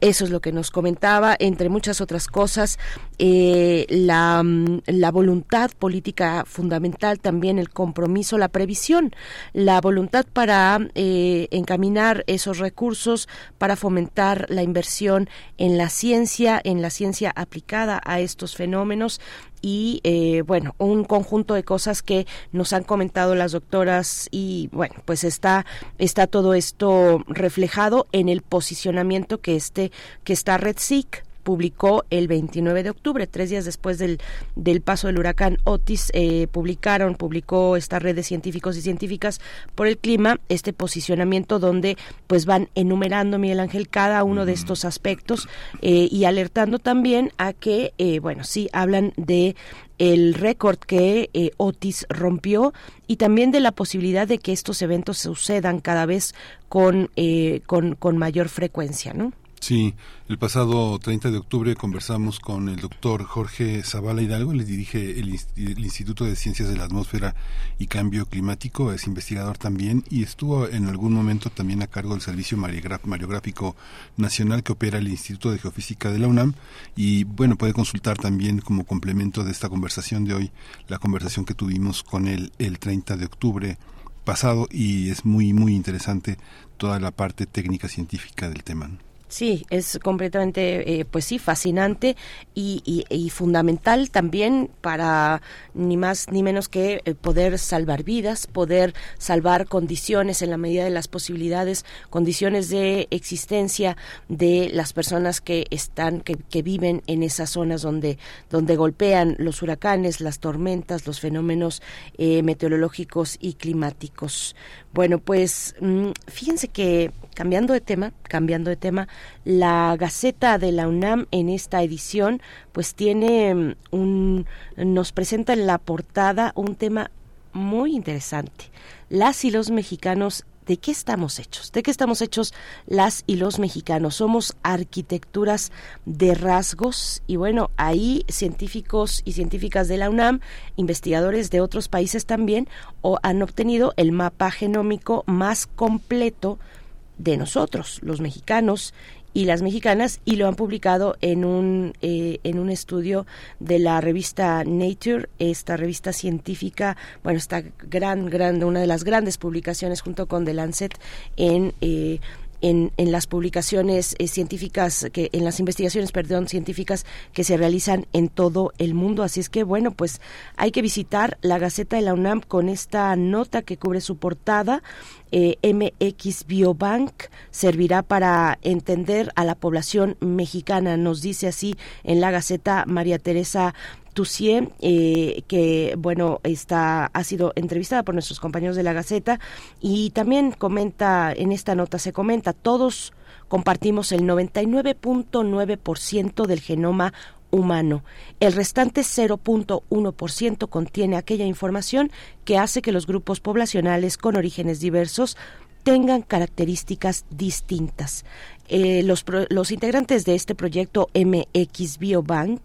Eso es lo que nos comentaba, entre muchas otras cosas, eh, la, mm, la, voluntad política fundamental, también el compromiso, la previsión, la voluntad para eh, encaminar esos recursos, para fomentar la inversión en la ciencia, en la ciencia aplicada a estos fenómenos y eh, bueno un conjunto de cosas que nos han comentado las doctoras y bueno pues está está todo esto reflejado en el posicionamiento que este que está RedSIC publicó el 29 de octubre, tres días después del, del paso del huracán Otis, eh, publicaron, publicó esta red de científicos y científicas por el clima este posicionamiento donde pues van enumerando, Miguel Ángel, cada uno de estos aspectos eh, y alertando también a que, eh, bueno, sí, hablan de el récord que eh, Otis rompió y también de la posibilidad de que estos eventos sucedan cada vez con, eh, con, con mayor frecuencia, ¿no? Sí, el pasado 30 de octubre conversamos con el doctor Jorge Zavala Hidalgo, le dirige el, Instituto de Ciencias de la Atmósfera y Cambio Climático, es investigador también y estuvo en algún momento también a cargo del Servicio Mariográfico Nacional que opera el Instituto de Geofísica de la UNAM y bueno, puede consultar también como complemento de esta conversación de hoy la conversación que tuvimos con él el 30 de octubre pasado y es muy muy interesante toda la parte técnica científica del tema. Sí, es completamente, eh, pues sí, fascinante y, fundamental también para ni más ni menos que eh, poder salvar vidas, poder salvar condiciones en la medida de las posibilidades, condiciones de existencia de las personas que están, que, que viven en esas zonas donde, donde golpean los huracanes, las tormentas, los fenómenos eh, meteorológicos y climáticos. Bueno, pues mm, fíjense que cambiando de tema, cambiando de tema, la Gaceta de la UNAM en esta edición pues tiene mm, un nos presenta en la portada un tema muy interesante. Las y los mexicanos ¿De qué estamos hechos? ¿De qué estamos hechos las y los mexicanos? Somos arquitecturas de rasgos y bueno, ahí científicos y científicas de la UNAM, investigadores de otros países también, o han obtenido el mapa genómico más completo de nosotros, los mexicanos y las mexicanas y lo han publicado en un eh, en un estudio de la revista Nature esta revista científica bueno esta gran una de las grandes publicaciones junto con The Lancet en eh, en, en, las publicaciones eh, científicas, que en las investigaciones, perdón, científicas que se realizan en todo el mundo. Así es que, bueno, pues hay que visitar la Gaceta de la UNAM con esta nota que cubre su portada eh, MX Biobank servirá para entender a la población mexicana, nos dice así en la Gaceta María Teresa Tussier, eh, que bueno, está, ha sido entrevistada por nuestros compañeros de la Gaceta y también comenta, en esta nota se comenta, todos compartimos el 99.9% del genoma humano. El restante 0.1% contiene aquella información que hace que los grupos poblacionales con orígenes diversos tengan características distintas. Eh, los, los integrantes de este proyecto MX Biobank,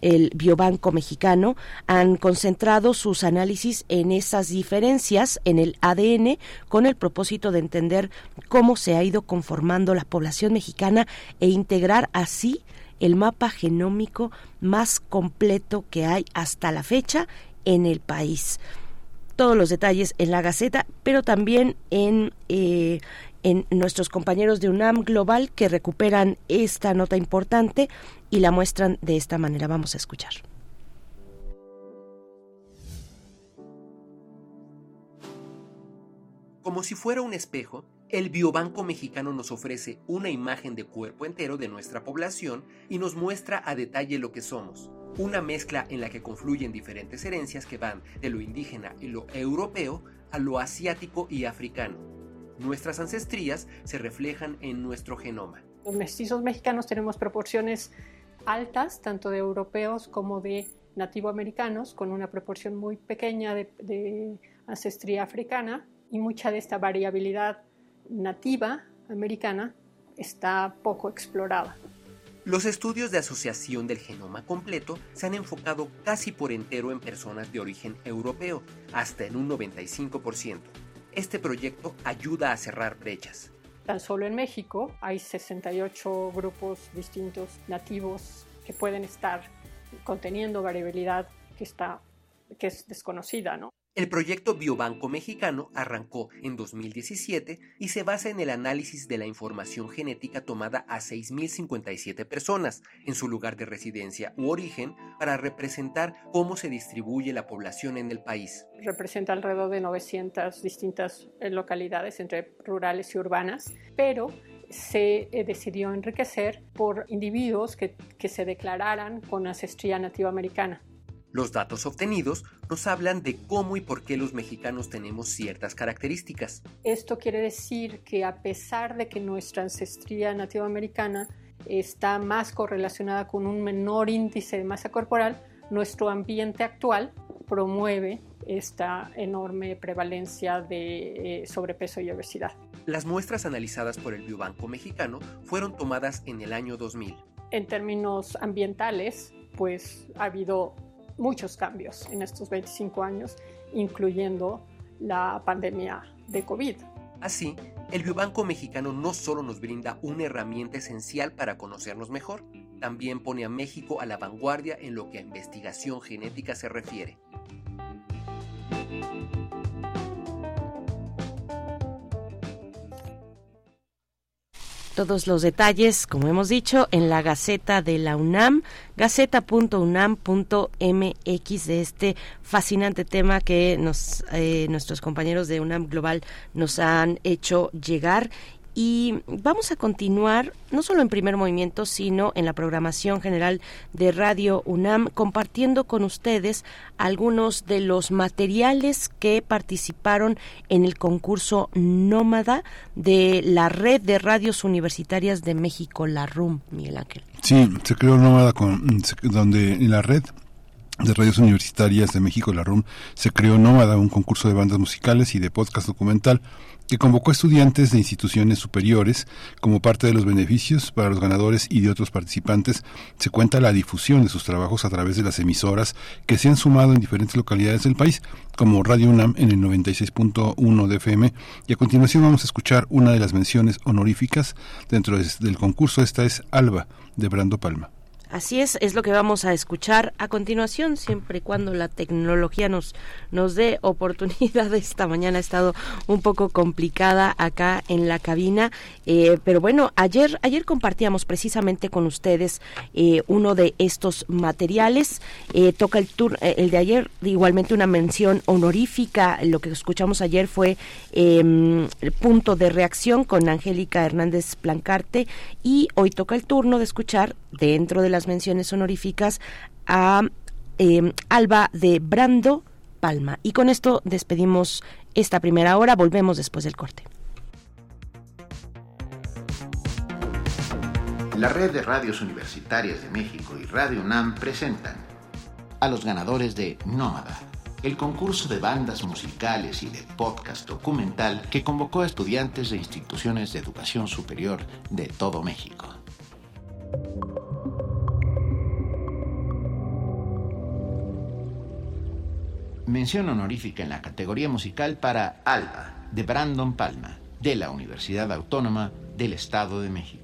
el Biobanco Mexicano, han concentrado sus análisis en esas diferencias en el ADN con el propósito de entender cómo se ha ido conformando la población mexicana e integrar así el mapa genómico más completo que hay hasta la fecha en el país. Todos los detalles en la Gaceta, pero también en, eh, en nuestros compañeros de UNAM Global que recuperan esta nota importante y la muestran de esta manera. Vamos a escuchar. Como si fuera un espejo, el Biobanco Mexicano nos ofrece una imagen de cuerpo entero de nuestra población y nos muestra a detalle lo que somos, una mezcla en la que confluyen diferentes herencias que van de lo indígena y lo europeo a lo asiático y africano. Nuestras ancestrías se reflejan en nuestro genoma. Los mestizos mexicanos tenemos proporciones altas, tanto de europeos como de nativoamericanos, con una proporción muy pequeña de, de ancestría africana y mucha de esta variabilidad nativa americana está poco explorada. Los estudios de asociación del genoma completo se han enfocado casi por entero en personas de origen europeo, hasta en un 95%. Este proyecto ayuda a cerrar brechas. Tan solo en México hay 68 grupos distintos nativos que pueden estar conteniendo variabilidad que, está, que es desconocida, ¿no? El proyecto Biobanco Mexicano arrancó en 2017 y se basa en el análisis de la información genética tomada a 6.057 personas en su lugar de residencia u origen para representar cómo se distribuye la población en el país. Representa alrededor de 900 distintas eh, localidades entre rurales y urbanas, pero se eh, decidió enriquecer por individuos que, se declararan con ancestría nativa americana. Los datos obtenidos nos hablan de cómo y por qué los mexicanos tenemos ciertas características. Esto quiere decir que a pesar de que nuestra ancestría nativa americana está más correlacionada con un menor índice de masa corporal, nuestro ambiente actual promueve esta enorme prevalencia de eh, sobrepeso y obesidad. Las muestras analizadas por el Biobanco mexicano fueron tomadas en el año 2000. En términos ambientales, pues ha habido muchos cambios en estos 25 años, incluyendo la pandemia de COVID. Así, el Biobanco mexicano no solo nos brinda una herramienta esencial para conocernos mejor, también pone a México a la vanguardia en lo que a investigación genética se refiere. Todos los detalles, como hemos dicho, en la Gaceta de la UNAM, gaceta.unam.mx de este fascinante tema que nos, eh, nuestros compañeros de UNAM Global nos han hecho llegar y vamos a continuar no solo en primer movimiento, sino en la programación general de Radio UNAM, compartiendo con ustedes algunos de los materiales que participaron en el concurso Nómada de la Red de Radios Universitarias de México, la RUM, Miguel Ángel. Sí, se creó Nómada con, donde en la red de Radios Universitarias de México, la RUM, se creó Nómada, un concurso de bandas musicales y de podcast documental que convocó estudiantes de instituciones superiores como parte de los beneficios para los ganadores y de otros participantes. Se cuenta la difusión de sus trabajos a través de las emisoras que se han sumado en diferentes localidades del país, como Radio UNAM en el 96.1 de FM. Y a continuación vamos a escuchar una de las menciones honoríficas dentro del concurso. Esta es Alba, de Brando Palma. Así es, es lo que vamos a escuchar a continuación, siempre y cuando la tecnología nos, nos dé oportunidad. Esta mañana ha estado un poco complicada acá en la cabina, eh, pero bueno, ayer, ayer compartíamos precisamente con ustedes eh, uno de estos materiales. Eh, toca el tour, el de ayer, igualmente una mención honorífica. Lo que escuchamos ayer fue em, el punto de reacción con Angélica Hernández Plancarte y hoy toca el turno de escuchar dentro de las menciones honoríficas a em, Alba de Brando Palma. Y con esto despedimos esta primera hora. Volvemos después del corte. La red de radios universitarias de México y Radio UNAM presentan a los ganadores de Nómada, el concurso de bandas musicales y de podcast documental que convocó a estudiantes de instituciones de educación superior de todo México. Mención honorífica en la categoría musical para Alba, de Brandon Palma, de la Universidad Autónoma del Estado de México.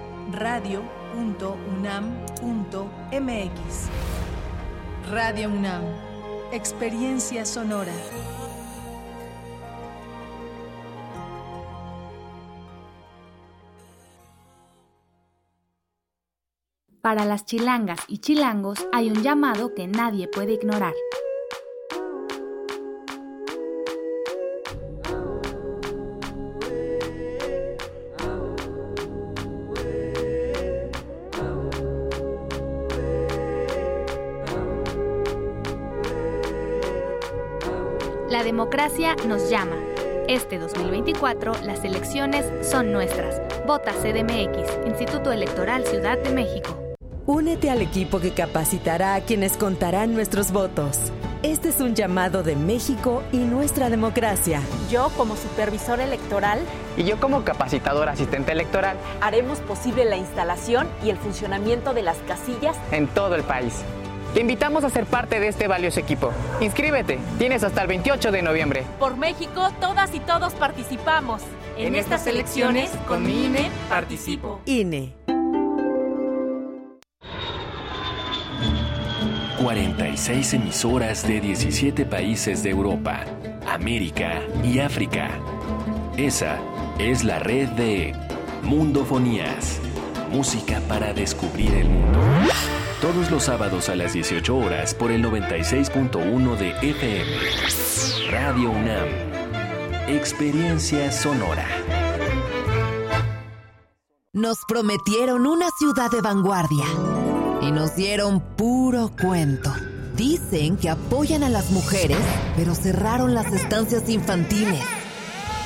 radio.unam.mx. Radio UNAM, experiencia sonora. Para las chilangas y chilangos hay un llamado que nadie puede ignorar. Democracia nos llama. Este 2024 las elecciones son nuestras. Vota CDMX, Instituto Electoral Ciudad de México. Únete al equipo que capacitará a quienes contarán nuestros votos. Este es un llamado de México y nuestra democracia. Yo, como supervisor electoral, y yo como capacitador asistente electoral, haremos posible la instalación y el funcionamiento de las casillas en todo el país. Te invitamos a ser parte de este valioso equipo. Inscríbete, tienes hasta el 28 de noviembre. Por México, todas y todos participamos. En, estas elecciones, con mi INE, participo. INE. 46 emisoras de 17 países de Europa, América y África. Esa es la red de Mundofonías. Música para descubrir el mundo. Todos los sábados a las 18 horas por el 96.1 de FM. Radio UNAM. Experiencia sonora. Nos prometieron una ciudad de vanguardia y nos dieron puro cuento. Dicen que apoyan a las mujeres, pero cerraron las estancias infantiles.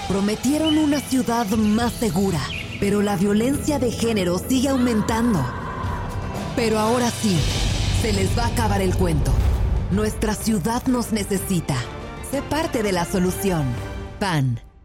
Prometieron una ciudad más segura, pero la violencia de género sigue aumentando. Pero ahora sí, se les va a acabar el cuento. Nuestra ciudad nos necesita. Sé parte de la solución. PAN.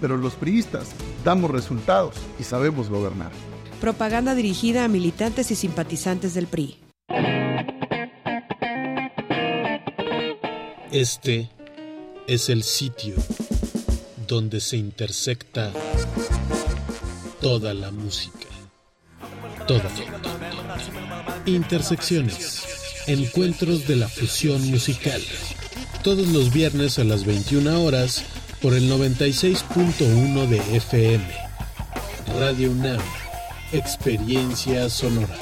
pero los priistas damos resultados y sabemos gobernar. Propaganda dirigida a militantes y simpatizantes del PRI. Este es el sitio donde se intersecta toda la música. Toda. Intersecciones. Encuentros de la fusión musical. Todos los viernes a las 21 horas por el 96.1 de FM. Radio UNAM. Experiencia sonora.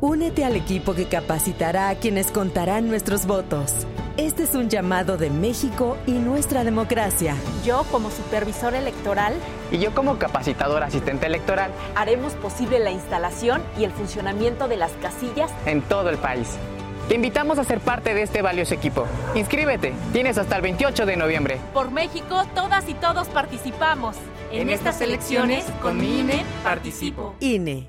Únete al equipo que capacitará a quienes contarán nuestros votos. Este es un llamado de México y nuestra democracia. Yo, como supervisor electoral, y yo como capacitador asistente electoral, haremos posible la instalación y el funcionamiento de las casillas en todo el país. Te invitamos a ser parte de este valioso equipo. Inscríbete, tienes hasta el 28 de noviembre. Por México, todas y todos participamos. En, en estas elecciones, con mi INE, participo. INE.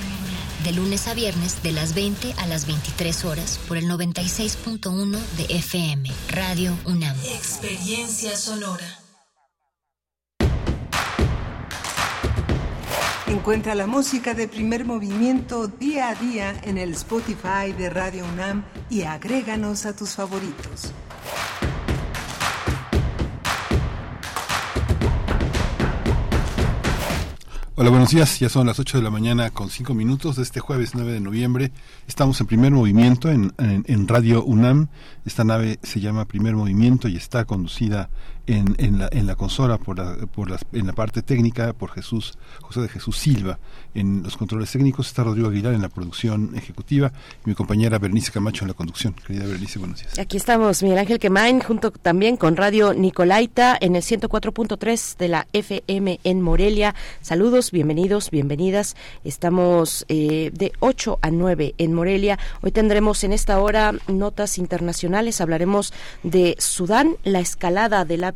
De lunes a viernes, de las 20 a las 23 horas, por el 96.1 de FM, Radio UNAM. Experiencia sonora. Encuentra la música de primer movimiento día a día en el Spotify de Radio UNAM y agréganos a tus favoritos. Hola, buenos días. Ya son las 8 de la mañana con 5 minutos de este jueves 9 de noviembre. Estamos en primer movimiento en, en, Radio UNAM. Esta nave se llama Primer Movimiento y está conducida en, en, la, en la consola por la, por las, en la parte técnica por Jesús José de Jesús Silva. En los controles técnicos está Rodrigo Aguilar en la producción ejecutiva y mi compañera Bernice Camacho en la conducción. Querida Bernice buenos días. Aquí estamos Miguel Ángel Quemain junto también con Radio Nicolaita en el 104.3 de la FM en Morelia. Saludos bienvenidos bienvenidas. Estamos eh, de 8 a 9 en Morelia. Hoy tendremos en esta hora notas internacionales. Hablaremos de Sudán la escalada de la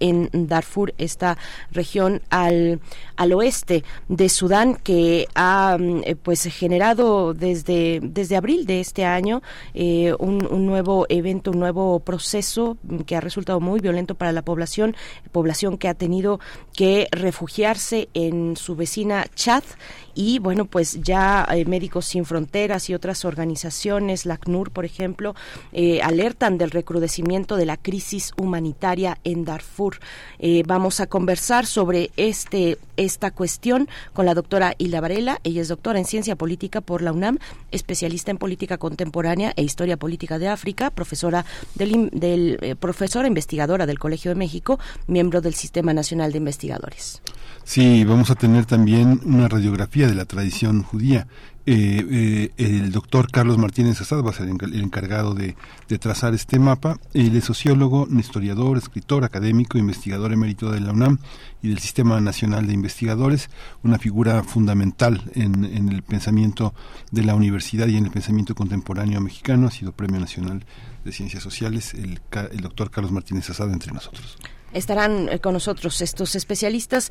en Darfur, esta región al, al oeste de Sudán que ha mm, eh, pues generado desde, desde abril de este año eh, un, un, nuevo evento, un nuevo proceso que ha resultado muy violento para la población, población que ha tenido que refugiarse en su vecina Chad y bueno, pues ya eh, Médicos Sin Fronteras y otras organizaciones, la ACNUR, por ejemplo, eh, alertan del recrudecimiento de la crisis humanitaria en Darfur. Eh, vamos a conversar sobre este esta cuestión con la doctora Hilda Varela. Ella es doctora en Ciencia Política por la UNAM, especialista en Política Contemporánea e Historia Política de África, profesora del, del profesora investigadora del Colegio de México, miembro del Sistema Nacional de Investigadores. Sí, vamos a tener también una radiografía de la tradición judía. Eh, eh, el doctor Carlos Martínez Asad va a ser el encargado de, trazar este mapa. Él es sociólogo, historiador, escritor, académico, investigador emérito de la UNAM y del Sistema Nacional de Investigadores, una figura fundamental en, el pensamiento de la universidad y en el pensamiento contemporáneo mexicano. Ha sido Premio Nacional de Ciencias Sociales, el, el doctor Carlos Martínez Asad entre nosotros estarán eh, con nosotros estos especialistas.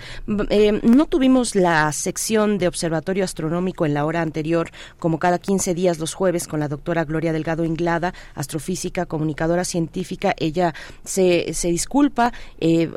Eh, no tuvimos la sección de Observatorio Astronómico en la hora anterior, como cada 15 días los jueves, con la doctora Gloria Delgado Inglada, astrofísica, comunicadora científica. Ella se, se disculpa, eh,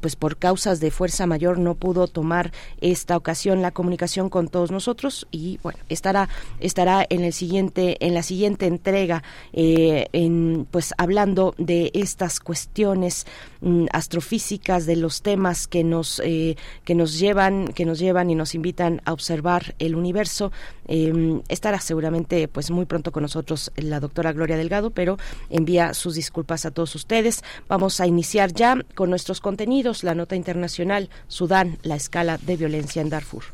pues por causas de fuerza mayor no pudo tomar esta ocasión la comunicación con todos nosotros y bueno estará estará en el siguiente en la siguiente entrega en pues hablando de estas cuestiones Mm, astrofísicas de los temas que nos eh, que nos llevan que nos llevan y nos invitan a observar el universo. Em, estará seguramente pues muy pronto con nosotros la doctora Gloria Delgado pero envía sus disculpas a todos ustedes. Vamos a iniciar ya con nuestros contenidos. La nota internacional Sudán la escala de violencia en Darfur.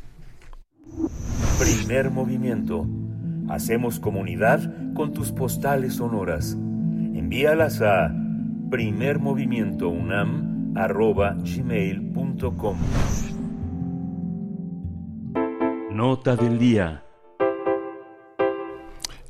Primer movimiento. Hacemos comunidad con tus postales sonoras. Envíalas a primermovimientounam.gmail.com Nota del día.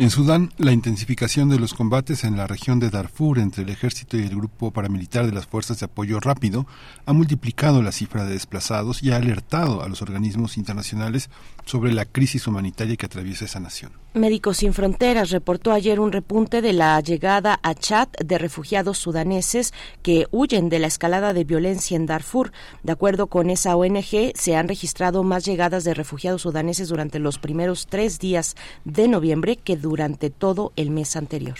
En Sudán, la intensificación de los combates en la región de Darfur entre el ejército y el grupo paramilitar de las fuerzas de apoyo rápido ha multiplicado la cifra de desplazados y ha alertado a los organismos internacionales sobre la crisis humanitaria que atraviesa esa nación. Médicos Sin Fronteras reportó ayer un repunte de la llegada a Chad de refugiados sudaneses que huyen de la escalada de violencia en Darfur. De acuerdo con esa ONG, se han registrado más llegadas de refugiados sudaneses durante los primeros tres días de noviembre que durante todo el mes anterior.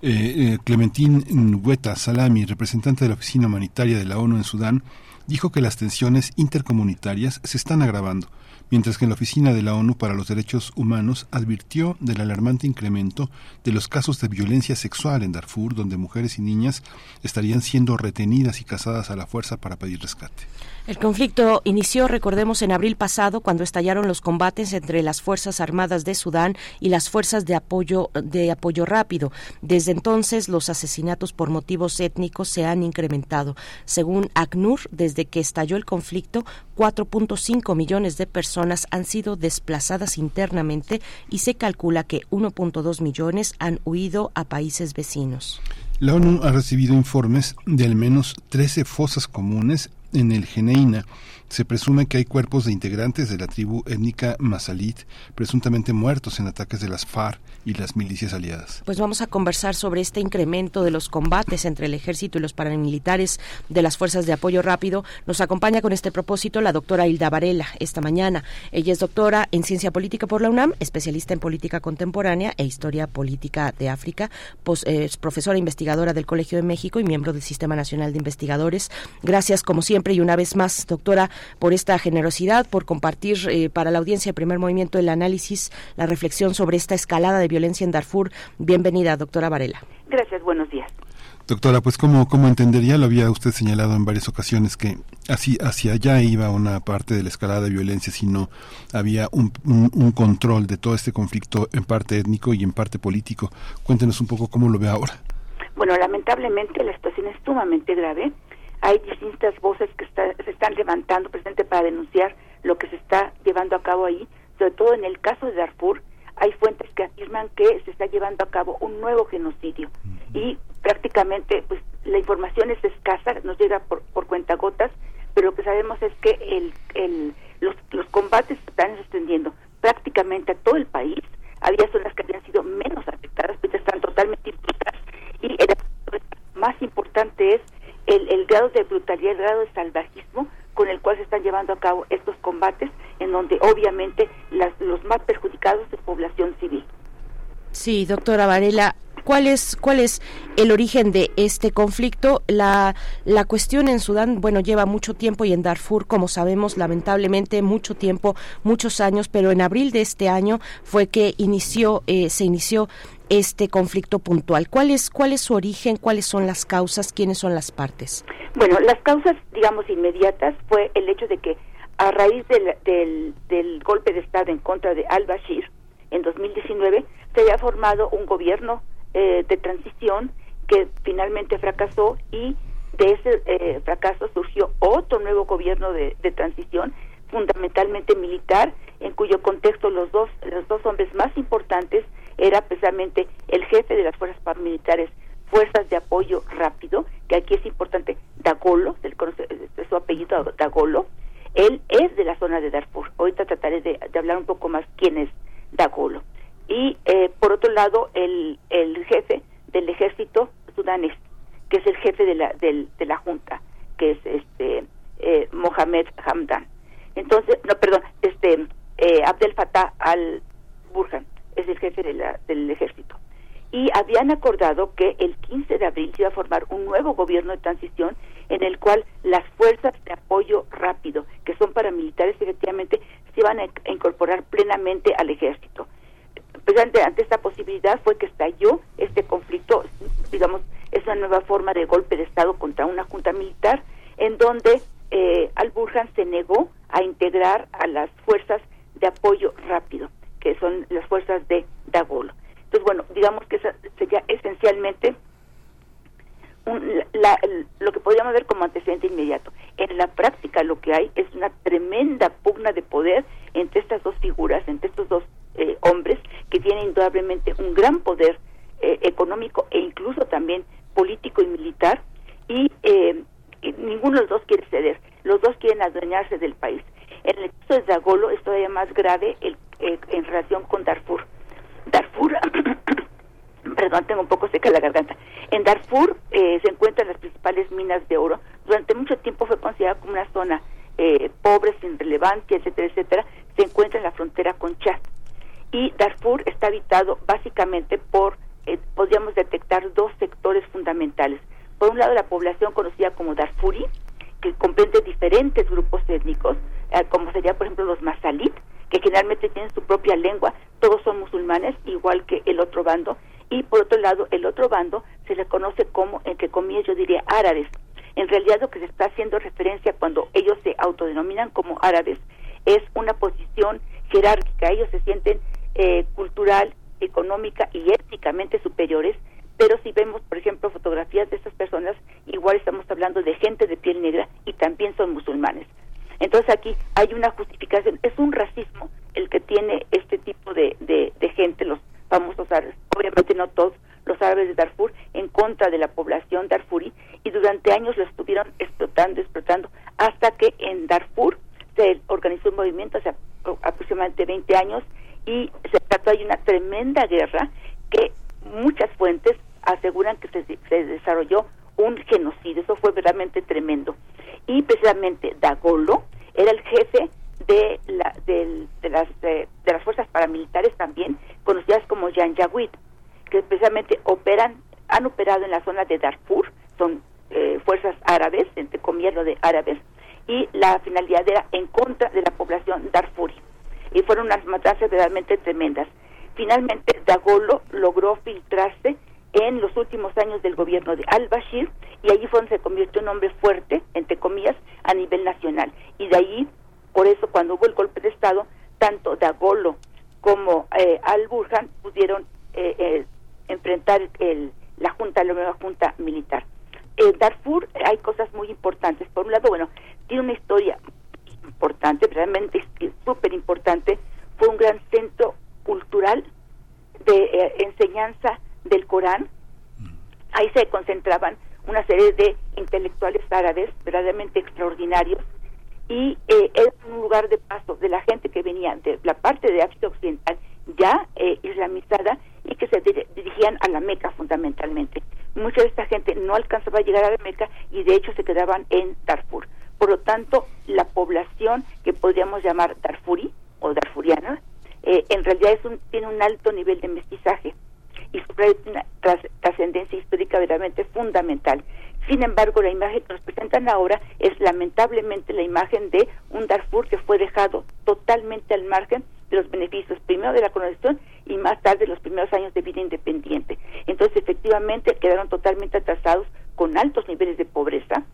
Eh, eh, Clementine Ngueta Salami, representante de la Oficina Humanitaria de la ONU en Sudán, dijo que las tensiones intercomunitarias se están agravando, mientras que la Oficina de la ONU para los Derechos Humanos advirtió del alarmante incremento de los casos de violencia sexual en Darfur, donde mujeres y niñas estarían siendo retenidas y casadas a la fuerza para pedir rescate. El conflicto inició, recordemos, en abril pasado, cuando estallaron los combates entre las Fuerzas Armadas de Sudán y las Fuerzas de Apoyo, de apoyo Rápido. Desde entonces, los asesinatos por motivos étnicos se han incrementado. Según ACNUR, desde que estalló el conflicto, 4.5 millones de personas han sido desplazadas internamente y se calcula que 1.2 millones han huido a países vecinos. La ONU ha recibido informes de al menos 13 fosas comunes en el Geneina, se presume que hay cuerpos de integrantes de la tribu étnica Masalit presuntamente muertos en ataques de las FARC y las milicias aliadas. Pues vamos a conversar sobre este incremento de los combates entre el ejército y los paramilitares de las fuerzas de apoyo rápido. Nos acompaña con este propósito la doctora Hilda Varela esta mañana. Ella es doctora en ciencia política por la UNAM, especialista en política contemporánea e historia política de África, es profesora investigadora del Colegio de México y miembro del Sistema Nacional de Investigadores. Gracias como siempre y una vez más, doctora, por esta generosidad, por compartir eh, para la audiencia de primer movimiento el análisis, la reflexión sobre esta escalada de violencia en Darfur. Bienvenida, doctora Varela. Gracias, buenos días. Doctora, pues cómo, cómo entendería, lo había usted señalado en varias ocasiones que así hacia allá iba una parte de la escalada de violencia, si no había un, un, control de todo este conflicto en parte étnico y en parte político. Cuéntenos un poco cómo lo ve ahora. Bueno, lamentablemente la situación es sumamente grave hay distintas voces que se están levantando presente para denunciar lo que se está llevando a cabo ahí, sobre todo en el caso de Darfur, hay fuentes que afirman que se está llevando a cabo un nuevo genocidio. Y prácticamente pues la información es escasa, nos llega por, por cuentagotas, pero lo que sabemos es que el, el, los, los combates se están extendiendo prácticamente a todo el país. Había zonas que habían sido menos afectadas, pero están totalmente implicadas y el más importante es el, el grado de brutalidad, el grado de salvajismo con el cual se están llevando a cabo estos combates, en donde obviamente las, los más perjudicados es población civil. Sí, doctora Varela, ¿Cuál es, ¿Cuál es el origen de este conflicto? La, la cuestión en Sudán, bueno, lleva mucho tiempo y en Darfur, como sabemos, lamentablemente mucho tiempo, muchos años, pero en abril de este año fue que inició, eh, se inició este conflicto puntual. ¿Cuál es, ¿Cuál es su origen? ¿Cuáles son las causas? ¿Quiénes son las partes? Bueno, las causas, digamos, inmediatas fue el hecho de que a raíz del, del, del golpe de Estado en contra de al-Bashir en 2019 se había formado un gobierno eh, de transición que finalmente fracasó y de ese eh, fracaso surgió otro nuevo gobierno de, transición fundamentalmente militar en cuyo contexto los dos los dos hombres más importantes era precisamente el jefe de las fuerzas paramilitares, fuerzas de apoyo rápido, que aquí es importante, Dagolo, es su apellido Dagolo, él es de la zona de Darfur. Ahorita trataré de, hablar un poco más quién es Dagolo. Y eh, por otro lado, el, el jefe del ejército sudanés, que es el jefe de la, del, de la junta, que es este eh, Mohamed Hamdan. Entonces, no, perdón, este eh, Abdel Fattah al-Burhan es el jefe del ejército. Y habían acordado que el 15 de abril se iba a formar un nuevo gobierno de transición en el cual las fuerzas de apoyo rápido, que son paramilitares, efectivamente, se iban a incorporar plenamente al ejército. Pues ante, esta posibilidad fue que estalló este conflicto, digamos, es una nueva forma de golpe de Estado contra una junta militar, en donde eh, Al-Burhan se negó a integrar a las fuerzas de apoyo rápido que son las fuerzas de Dagolo. Entonces, bueno, digamos que esa sería esencialmente lo que podríamos ver como antecedente inmediato. En la práctica lo que hay es una tremenda pugna de poder entre estas dos figuras, entre estos dos eh, hombres que tienen indudablemente un gran poder eh, económico e incluso también político y militar y, eh, ninguno de los dos quiere ceder. Los dos quieren adueñarse del país. En el caso de Dagolo es todavía más grave el eh, en relación con Darfur. Darfur, perdón, tengo un poco seca la garganta. En Darfur eh, se encuentran las principales minas de oro. Durante mucho tiempo fue considerada como una zona eh, pobre, sin relevancia, etcétera, etcétera. Se encuentra en la frontera con Chad. Y Darfur está habitado básicamente por, podríamos detectar dos sectores fundamentales. Por un lado, la población conocida como Darfuri, que comprende diferentes grupos étnicos, como sería, por ejemplo, los Masalit, que generalmente tienen su propia lengua, todos son musulmanes, igual que el otro bando, y por otro lado, el otro bando se le conoce como, entre comillas, yo diría árabes. En realidad lo que se está haciendo referencia cuando ellos se autodenominan como árabes es una posición jerárquica, ellos se sienten eh, cultural, económica y éticamente superiores, pero si vemos, por ejemplo, fotografías de estas personas, igual estamos hablando de gente de piel negra y también son musulmanes. Entonces aquí hay una justificación, es un racismo el que tiene este tipo de, de, gente, los famosos árabes, obviamente no todos los árabes de Darfur, en contra de la población darfurí y durante años lo estuvieron explotando, explotando, hasta que en Darfur se organizó un movimiento hace aproximadamente 20 años y se trató de una tremenda guerra que muchas fuentes aseguran que se, se desarrolló un genocidio, eso fue verdaderamente tremendo. Y precisamente Dagolo era el jefe de, la, de, las, de, las fuerzas paramilitares también, conocidas como Janjaweed, que especialmente operan, han operado en la zona de Darfur, son eh, fuerzas árabes, entre comillas lo de árabes, y la finalidad era en contra de la población darfuri. Y fueron unas matanzas realmente tremendas. Finalmente, Dagolo logró filtrarse en los últimos años del gobierno de al-Bashir y allí fue donde se convirtió en un hombre fuerte, entre comillas, a nivel nacional. Y de ahí, por eso, cuando hubo el golpe de Estado, tanto Dagolo como eh, al-Burhan pudieron eh, eh, enfrentar el, la junta, la nueva junta militar. Darfur hay cosas muy importantes. Por un lado, bueno, tiene una historia importante, realmente súper importante. Fue un gran centro cultural de enseñanza del Corán. Ahí se concentraban una serie de intelectuales árabes verdaderamente extraordinarios y eh, es un lugar de paso de la gente que venía de la parte de África Occidental ya eh, islamizada y que se dirigían a la Meca fundamentalmente. Mucha de esta gente no alcanzaba a llegar a la Meca y de hecho se quedaban en Darfur. Por lo tanto, la población que podríamos llamar Darfuri o Darfuriana, eh, en realidad es un, tiene un alto nivel de mestizaje y su trascendencia histórica verdaderamente fundamental. Sin embargo, la imagen que nos presentan ahora es lamentablemente la imagen de un Darfur que fue dejado totalmente al margen de los beneficios, primero de la colonización y más tarde los primeros años de vida independiente. Entonces, efectivamente, quedaron totalmente atrasados con altos niveles de pobreza.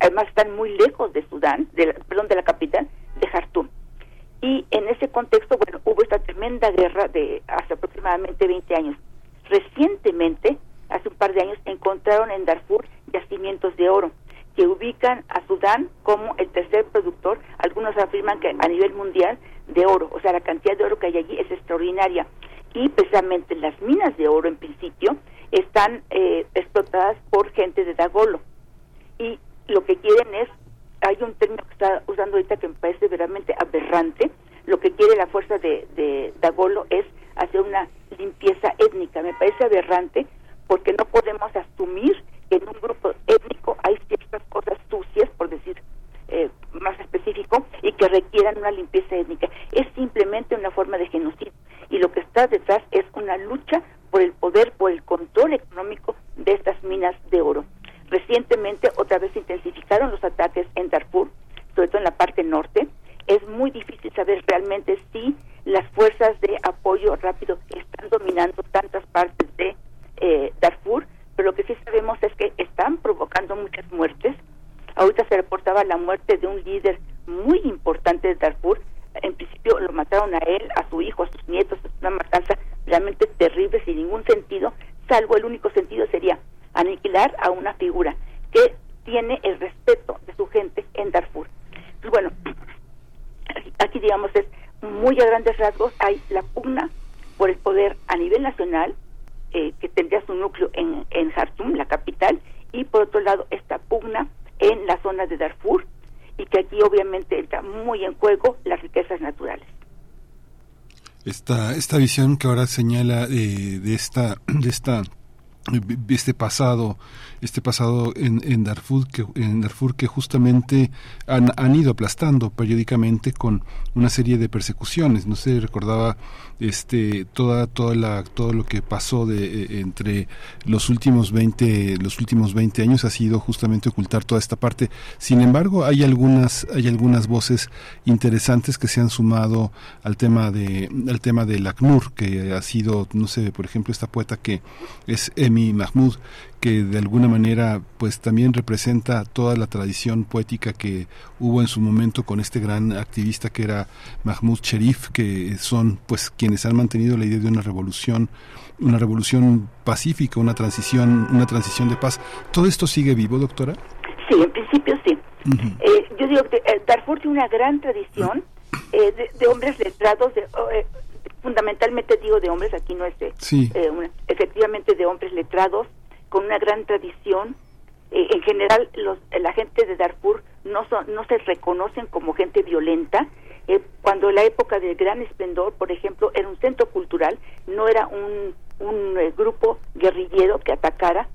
Además, están muy lejos de Sudán, de perdón, de la capital, de Jartum. Y en ese contexto, bueno, hubo esta tremenda guerra de hace aproximadamente 20 años. Recientemente, hace un par de años, encontraron en Darfur yacimientos de oro que ubican a Sudán como el tercer productor. Algunos afirman que a nivel mundial de oro, o sea, la cantidad de oro que hay allí es extraordinaria. Y precisamente las minas de oro, en principio, están eh, explotadas por gente de Dagolo. Y lo que quieren es hay un término que está usando ahorita que me parece verdaderamente aberrante. Lo que quiere la fuerza de, de Dagolo es hacer una limpieza étnica. Me parece aberrante porque no podemos asumir que en un grupo étnico hay ciertas cosas sucias, por decir eh, más específico, y que requieran una limpieza étnica. Es simplemente una forma de genocidio. Y lo que está detrás es una lucha por el poder, por el control económico de estas minas de oro. Recientemente otra vez se intensificaron los ataques en Darfur, sobre todo en la parte norte. Es muy difícil saber realmente si las fuerzas de apoyo rápido están dominando tantas partes de eh, Darfur, pero lo que sí sabemos es que están provocando muchas muertes. Ahorita se reportaba la muerte de un líder muy importante de Darfur. En principio lo mataron a él, a su hijo, a sus nietos. Es una matanza realmente terrible, sin ningún sentido, salvo el único sentido sería aniquilar a una figura que tiene el respeto de su gente en Darfur. Bueno, aquí digamos es muy a grandes rasgos, hay la pugna por el poder a nivel nacional, eh, que tendría su núcleo en, en Jartum, la capital, y por otro lado esta pugna en la zona de Darfur, y que aquí obviamente está muy en juego las riquezas naturales. Esta, esta visión que ahora señala eh, de esta de esta este pasado este pasado en, en Darfur que en Darfur que justamente han, han, ido aplastando periódicamente con una serie de persecuciones. No sé recordaba este toda toda la todo lo que pasó de eh, entre los últimos 20 los últimos 20 años ha sido justamente ocultar toda esta parte. Sin embargo hay algunas hay algunas voces interesantes que se han sumado al tema de al tema del ACNUR que ha sido no sé por ejemplo esta poeta que es Emi Mahmoud que de alguna manera pues también representa toda la tradición poética que hubo en su momento con este gran activista que era Mahmoud Sherif que son pues quienes han mantenido la idea de una revolución una revolución pacífica una transición una transición de paz. Todo esto sigue vivo doctora sí en principio sí. Eh, yo digo que eh, Darfur tiene una gran tradición eh, de, hombres letrados de, fundamentalmente digo de hombres aquí no es de, efectivamente de hombres letrados con una gran tradición. Eh, en general, los, la gente de Darfur no, son, no se reconocen como gente violenta. Eh, cuando la época del gran esplendor, por ejemplo, era un centro cultural, no era un, un eh, grupo guerrillero que atacara.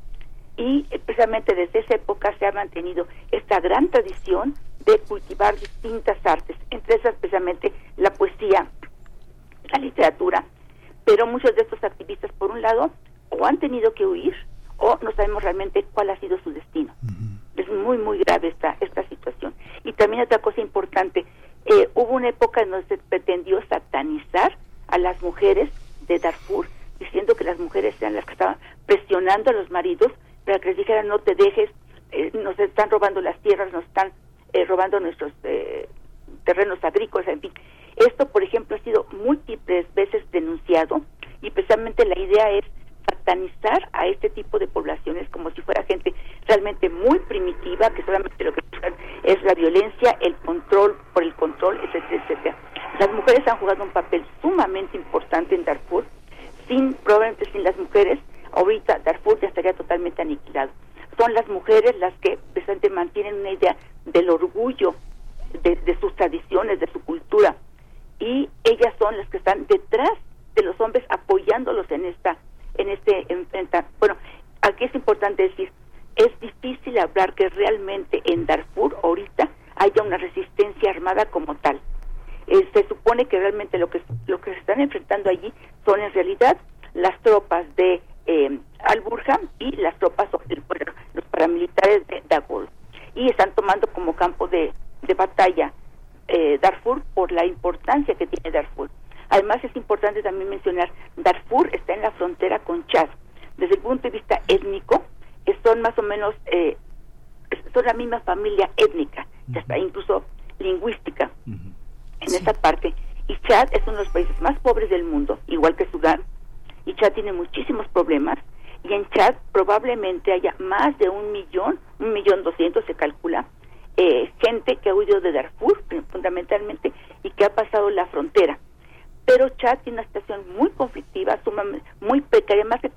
Y precisamente desde esa época se ha mantenido esta gran tradición de cultivar distintas artes, entre esas precisamente la poesía, la literatura. Pero muchos de estos activistas, por un lado, o han tenido que huir o no sabemos realmente cuál ha sido su destino. Es muy, muy grave esta, esta situación. Y también otra cosa importante, eh, hubo una época en donde se pretendió satanizar a las mujeres de Darfur, diciendo que las mujeres eran las que estaban presionando a los maridos para que les dijeran no te dejes, eh, nos están robando las tierras, nos están eh, robando nuestros terrenos agrícolas, en fin. Esto, por ejemplo, ha sido múltiples veces denunciado y precisamente la idea es satanizar a este tipo de poblaciones como si fuera gente realmente muy primitiva, que solamente lo que es la violencia, el control por el control, etcétera, etcétera. Las mujeres han jugado un papel sumamente importante en Darfur. Sin, probablemente sin las mujeres, ahorita Darfur ya estaría totalmente aniquilado. Son las mujeres las que precisamente mantienen una idea del orgullo de, de sus tradiciones, de su cultura. Y ellas son las que están detrás de los hombres apoyándolos en esta en este bueno aquí es importante decir es difícil hablar que realmente en Darfur ahorita haya una resistencia armada como tal eh, se supone que realmente lo que lo que se están enfrentando allí son en realidad las tropas de eh, Al Burhan y las tropas los paramilitares de Dagol y están tomando como campo de, de batalla eh, Darfur por la importancia que tiene Darfur Además es importante también mencionar, Darfur está en la frontera con Chad. Desde el punto de vista étnico, son más o menos, eh, son la misma familia étnica, hasta incluso lingüística en esa parte. Y Chad es uno de los países más pobres del mundo, igual que Sudán. Y Chad tiene muchísimos problemas. Y en Chad probablemente haya más de un millón, un millón doscientos se calcula, eh, gente que ha huido de Darfur fundamentalmente y que ha pasado la frontera pero Chad tiene una situación muy conflictiva, muy precaria, más que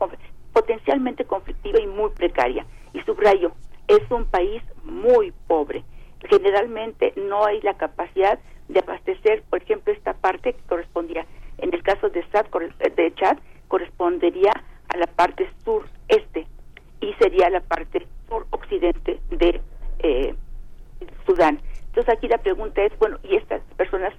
potencialmente conflictiva y muy precaria. Y subrayo, es un país muy pobre. Generalmente no hay la capacidad de abastecer, por ejemplo, esta parte que correspondía, en el caso de, de Chad, correspondería a la parte sur-este y sería la parte sur-occidente de eh, Sudán. Entonces aquí la pregunta es, bueno, ¿y estas personas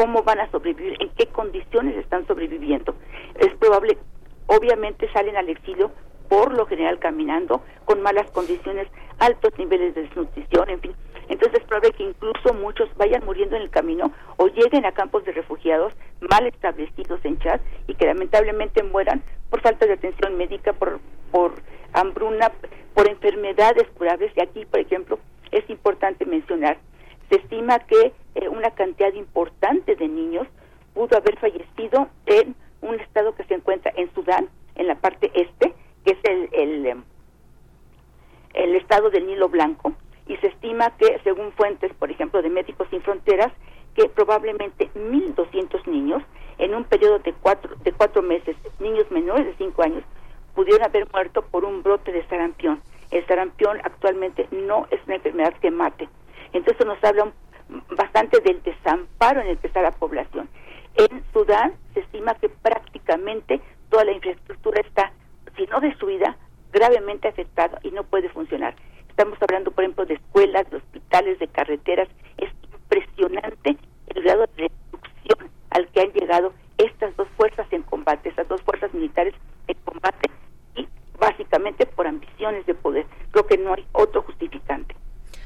cómo van a sobrevivir, en qué condiciones están sobreviviendo. Es probable, obviamente salen al exilio por lo general caminando, con malas condiciones, altos niveles de desnutrición, en fin. Entonces es probable que incluso muchos vayan muriendo en el camino o lleguen a campos de refugiados mal establecidos en Chad y que lamentablemente mueran por falta de atención médica, por, por hambruna, por enfermedades graves. Y aquí, por ejemplo, es importante mencionar se estima que eh, una cantidad importante de niños pudo haber fallecido en un estado que se encuentra en Sudán, en la parte este, que es el, el, em, estado del Nilo Blanco, y se estima que, según fuentes, por ejemplo, de Médicos Sin Fronteras, que probablemente 1.200 niños en un periodo de cuatro, de cuatro meses, niños menores de cinco años, pudieron haber muerto por un brote de sarampión. El sarampión actualmente no es una enfermedad que mate, entonces nos habla bastante del desamparo en el que está la población. En Sudán se estima que prácticamente toda la infraestructura está, si no destruida, gravemente afectada y no puede funcionar. Estamos hablando, por ejemplo, de escuelas, de hospitales, de carreteras. Es impresionante el grado de destrucción al que han llegado estas dos fuerzas en combate, estas dos fuerzas militares en combate básicamente por ambiciones de poder. Creo que no hay otro justificante.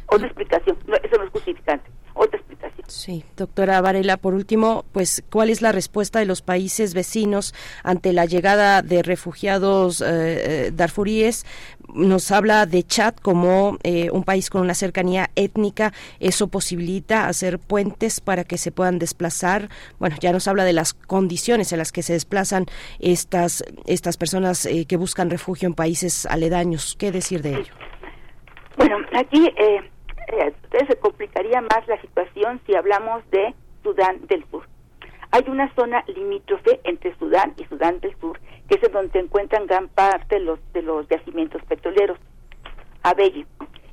Otra explicación, eso no es justificante. Otra explicación. Sí, doctora Varela, por último, pues, ¿cuál es la respuesta de los países vecinos ante la llegada de refugiados eh, eh, darfuríes? Nos habla de Chad como eh, un país con una cercanía étnica. ¿Eso posibilita hacer puentes para que se puedan desplazar? Bueno, ya nos habla de las condiciones en las que se desplazan estas, estas personas que buscan refugio en países aledaños. ¿Qué decir de ello? Bueno, aquí eh, eh, se complicaría más la situación si hablamos de Sudán del Sur. Hay una zona limítrofe entre Sudán y Sudán del Sur, que es en donde se encuentran gran parte de los, de los yacimientos petroleros, Abelle.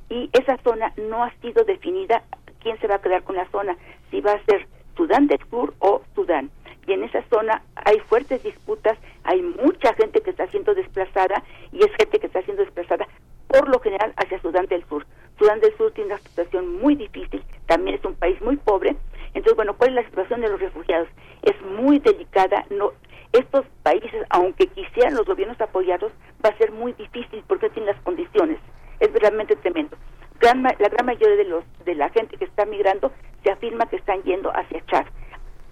Y esa zona no ha sido definida quién se va a quedar con la zona, si va a ser Sudán del Sur o Sudán. Y en esa zona hay fuertes disputas, hay mucha gente que está siendo desplazada y es gente que está siendo desplazada por lo general hacia Sudán del Sur. Sudán del Sur tiene una situación muy difícil, también es un país muy pobre. Entonces, bueno, ¿cuál es la situación de los refugiados? Es muy delicada. No, estos países, aunque quisieran los gobiernos apoyados, va a ser muy difícil porque tienen las condiciones. Es realmente tremendo. la gran mayoría de los de la gente que está migrando se afirma que están yendo hacia Chad.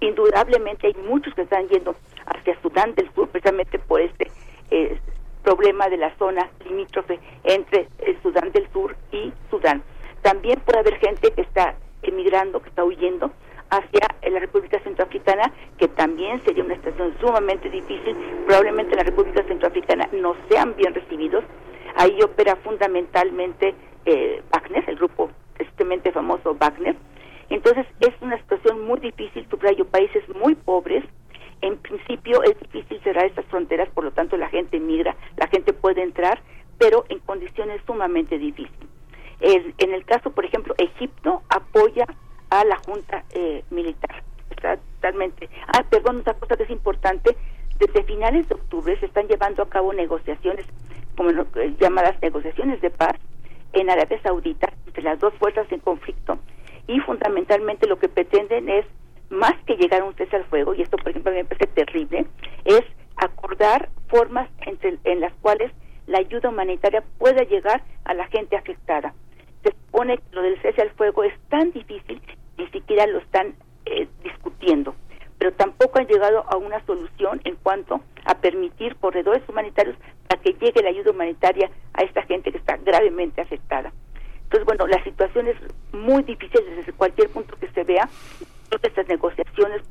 Indudablemente hay muchos que están yendo hacia Sudán del Sur precisamente por este eh, problema de la zona limítrofe entre el Sudán del Sur y Sudán. También puede haber gente que está emigrando, que está huyendo hacia la República Centroafricana, que también sería una situación sumamente difícil. Probablemente en la República Centroafricana no sean bien recibidos. Ahí opera fundamentalmente eh, Wagner, el grupo tristemente famoso Wagner. Entonces es una situación muy difícil, subrayo, países muy pobres, en principio es difícil cerrar estas fronteras, por lo tanto la gente migra, la gente puede entrar, pero en condiciones sumamente difíciles. en el caso, por ejemplo, Egipto apoya a la Junta eh, Militar. Está totalmente. Ah, perdón, otra cosa que es importante, desde finales de octubre se están llevando a cabo negociaciones, como eh, llamadas negociaciones de paz, en Arabia Saudita, entre las dos fuerzas en conflicto, y fundamentalmente lo que pretenden es más que llegar a un cese al fuego, y esto por ejemplo me parece terrible, es acordar formas entre, en las cuales la ayuda humanitaria pueda llegar a la gente afectada. Se supone que lo del cese al fuego es tan difícil, ni siquiera lo están eh, discutiendo, pero tampoco han llegado a una solución en cuanto a permitir corredores humanitarios para que llegue la ayuda humanitaria a esta gente que está gravemente afectada. Entonces, bueno, la situación es muy difícil desde cualquier punto que se vea estas negociaciones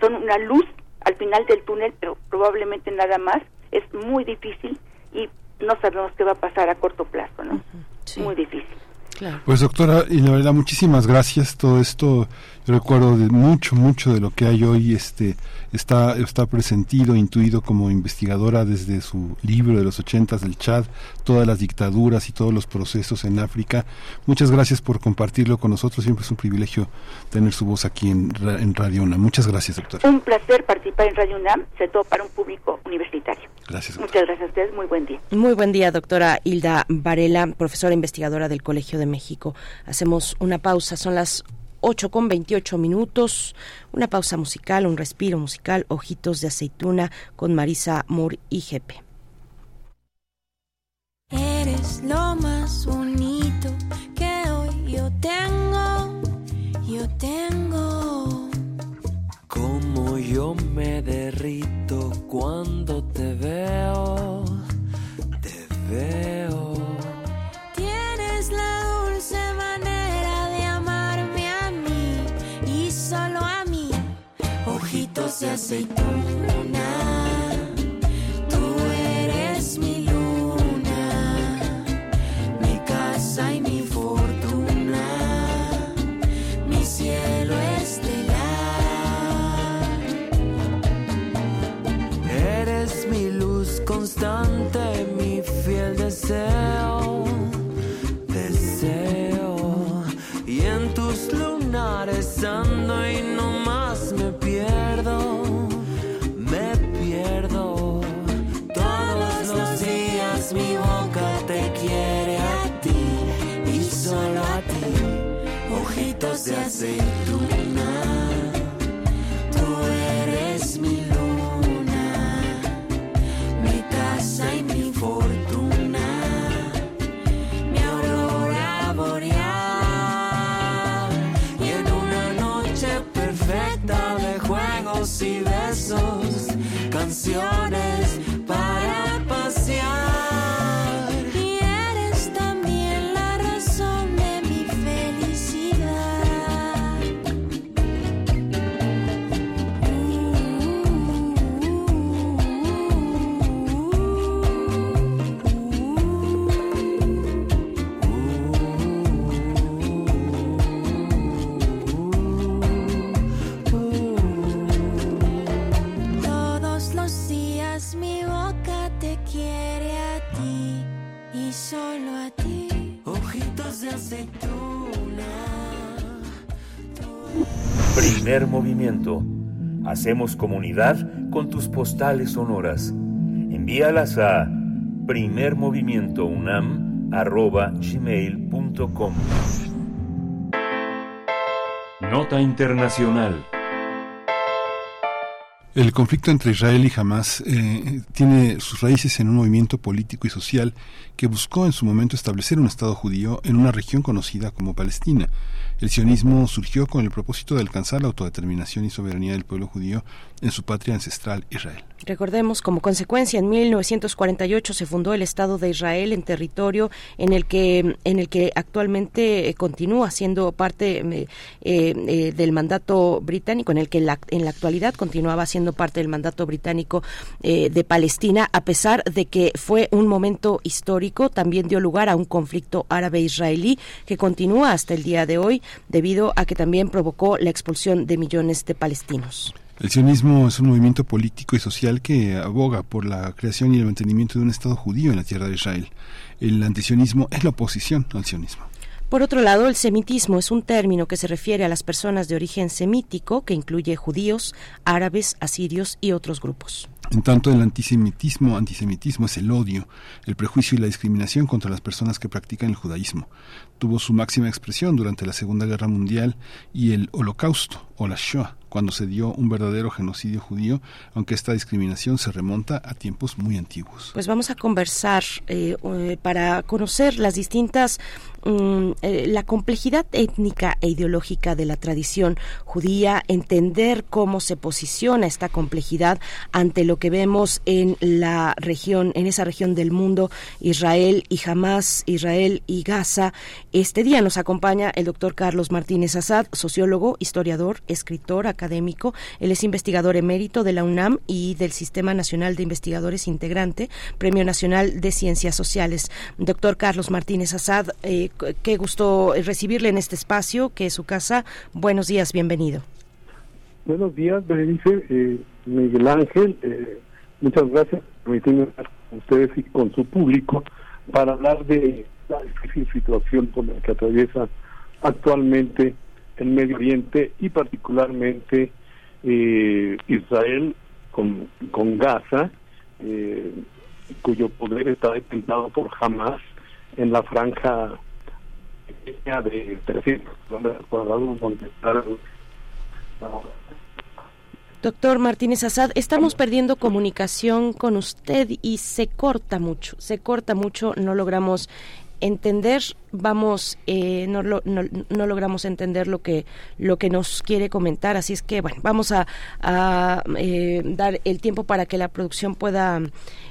son una luz al final del túnel, pero probablemente nada más. Es muy difícil y no sabemos qué va a pasar a corto plazo, ¿no? Muy difícil. Pues doctora y la verdad muchísimas gracias. Todo esto yo recuerdo de mucho, mucho de lo que hay hoy. Este está está presentido, intuido como investigadora desde su libro de los ochentas del Chad, todas las dictaduras y todos los procesos en África. Muchas gracias por compartirlo con nosotros. Siempre es un privilegio tener su voz aquí en, en Radio UNAM. Muchas gracias, doctora. Un placer participar en Radio UNAM, sobre todo para un público universitario. Gracias. Muchas gracias a ustedes. Muy buen día. Muy buen día, doctora Hilda Varela, profesora investigadora del Colegio de México. Hacemos una pausa, son las 8 con 28 minutos, una pausa musical, un respiro musical, Ojitos de Aceituna con Marisa Moore y Jepe. Eres lo más bonito que hoy yo tengo, yo tengo. Como yo me derrito cuando Aceituna, tú eres mi luna, mi casa y mi fortuna, mi cielo estelar. Eres mi luz constante, mi fiel deseo. De aceituna, tú eres mi luna mi casa y mi fortuna, mi aurora boreal. Y en una noche perfecta de juegos y besos, canciones Primer movimiento. Hacemos comunidad con tus postales sonoras. Envíalas a primermovimientounam.gmail.com Nota Internacional el conflicto entre Israel y Hamas eh, tiene sus raíces en un movimiento político y social que buscó en su momento establecer un Estado judío en una región conocida como Palestina. El sionismo surgió con el propósito de alcanzar la autodeterminación y soberanía del pueblo judío en su patria ancestral Israel. Recordemos, como consecuencia, en 1948 se fundó el Estado de Israel en territorio en el que, en el que actualmente eh, continúa siendo parte eh, eh, del mandato británico, en el que en la actualidad continuaba siendo parte del mandato británico de Palestina, a pesar de que fue un momento histórico, también dio lugar a un conflicto árabe-israelí que continúa hasta el día de hoy debido a que también provocó la expulsión de millones de palestinos. El sionismo es un movimiento político y social que aboga por la creación y el mantenimiento de un Estado judío en la tierra de Israel. El antisionismo es la oposición al sionismo. Por otro lado, el semitismo es un término que se refiere a las personas de origen semítico que incluye judíos, árabes, asirios y otros grupos. En tanto, el antisemitismo, antisemitismo es el odio, el prejuicio y la discriminación contra las personas que practican el judaísmo. Tuvo su máxima expresión durante la Segunda Guerra Mundial y el Holocausto o la Shoah, cuando se dio un verdadero genocidio judío, aunque esta discriminación se remonta a tiempos muy antiguos. Pues vamos a conversar eh, eh, para conocer las distintas mm, eh, la complejidad étnica e ideológica de la tradición judía, entender cómo se posiciona esta complejidad ante lo que vemos en la región, en esa región del mundo, Israel y Hamas, Israel y Gaza. Este día nos acompaña el doctor Carlos Martínez Azad, sociólogo, historiador, escritor, académico. Él es investigador emérito de la UNAM y del Sistema Nacional de Investigadores Integrante, Premio Nacional de Ciencias Sociales. Doctor Carlos Martínez Azad, eh, qué gusto recibirle en este espacio, que es su casa. Buenos días, bienvenido. Buenos días, Berenice, eh, Miguel Ángel. Eh, muchas gracias por permitirme con ustedes y con su público para hablar de la difícil situación con la que atraviesa actualmente el Medio Oriente y particularmente eh, Israel con, con Gaza, eh, cuyo poder está detentado por Hamas en la franja de 300 kilómetros cuadrados donde está Doctor Martínez Asad, estamos perdiendo comunicación con usted y se corta mucho, se corta mucho, no logramos entender vamos eh, no, no, logramos entender lo que lo que nos quiere comentar. Así es que bueno vamos a, eh, dar el tiempo para que la producción pueda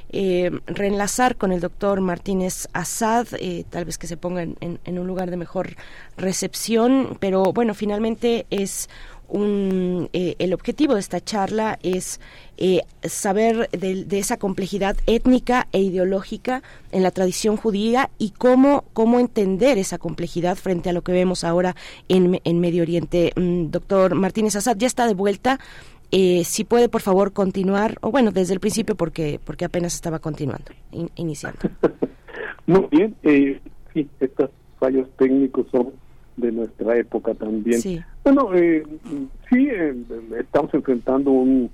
eh, reenlazar con el doctor Martínez Asad tal vez que se ponga en un lugar de mejor recepción. Pero bueno finalmente es un, eh, el objetivo de esta charla es eh, saber de, esa complejidad étnica e ideológica en la tradición judía y cómo, cómo entender esa complejidad frente a lo que vemos ahora en, en Medio Oriente. Mm, doctor Martínez Assad ya está de vuelta. Eh, si puede, por favor, continuar, o bueno, desde el principio, porque, porque apenas estaba continuando, iniciando. Muy bien, sí, estos fallos técnicos son de nuestra época también. Bueno, eh, sí, eh, estamos enfrentando un,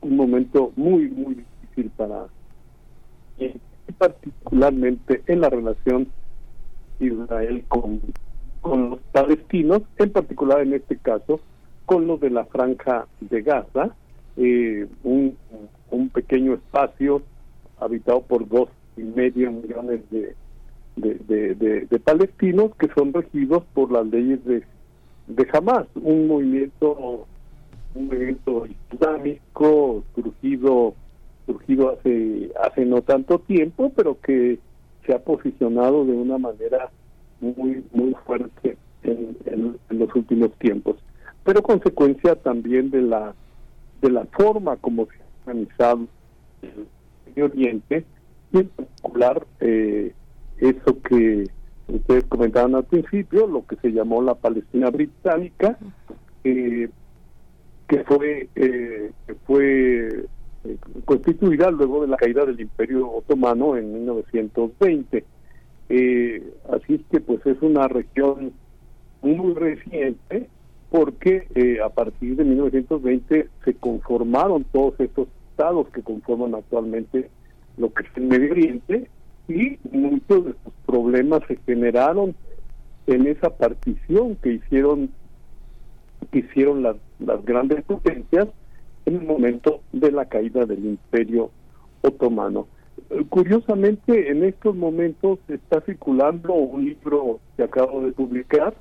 un momento muy, muy difícil para, eh, particularmente en la relación Israel con, con los palestinos, en particular en este caso con los de la franja de Gaza, eh, un, un pequeño espacio habitado por dos y medio millones de de, de, palestinos que son regidos por las leyes de, de Hamas, un movimiento un movimiento islámico surgido surgido hace hace no tanto tiempo, pero que se ha posicionado de una manera muy muy fuerte en, en, los últimos tiempos, pero consecuencia también de la de la forma como se ha organizado el Medio Oriente y en particular eh, eso que ustedes comentaban al principio, lo que se llamó la Palestina británica, eh, que fue eh, que fue eh, constituida luego de la caída del Imperio Otomano en 1920. Eh, así es que pues es una región muy reciente porque eh, a partir de 1920 se conformaron todos estos estados que conforman actualmente lo que es el Medio Oriente y muchos de estos problemas se generaron en esa partición que hicieron que hicieron las, las grandes potencias en el momento de la caída del Imperio Otomano. Curiosamente, en estos momentos está circulando un libro que acabo de publicar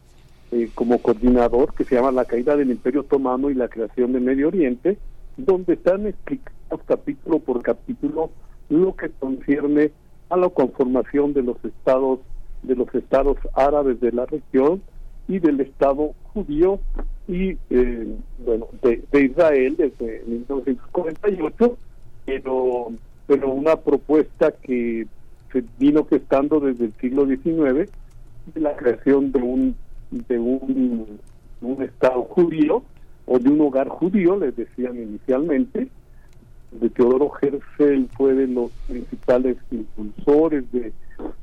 eh, como coordinador que se llama La caída del Imperio Otomano y la creación de Medio Oriente, donde están explicados capítulo por capítulo lo que concierne a la conformación de los estados de los estados árabes de la región y del estado judío y eh, bueno de, Israel desde 1948 pero pero una propuesta que se vino gestando desde el siglo XIX de la creación de un de un, un estado judío o de un hogar judío les decían inicialmente de Teodoro Herzl fue de los principales impulsores de,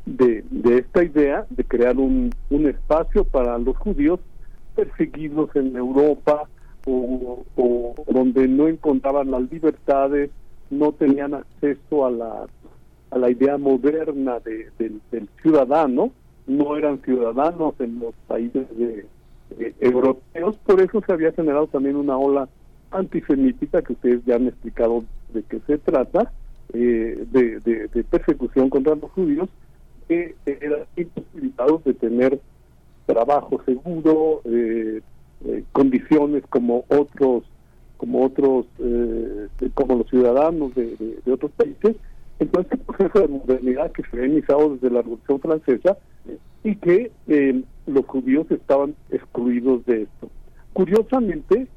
de, esta idea de crear un, un espacio para los judíos perseguidos en Europa o, donde no encontraban las libertades, no tenían acceso a la, a la idea moderna de, del ciudadano, no eran ciudadanos en los países de, europeos, por eso se había generado también una ola antisemítica que ustedes ya han explicado de qué se trata, eh, de, persecución contra los judíos, que eran imposibilitados de tener trabajo seguro, eh, eh, condiciones como otros como otros como los ciudadanos de, otros países. Entonces el proceso de modernidad que se ha iniciado desde la Revolución Francesa y que los judíos estaban excluidos de esto. Curiosamente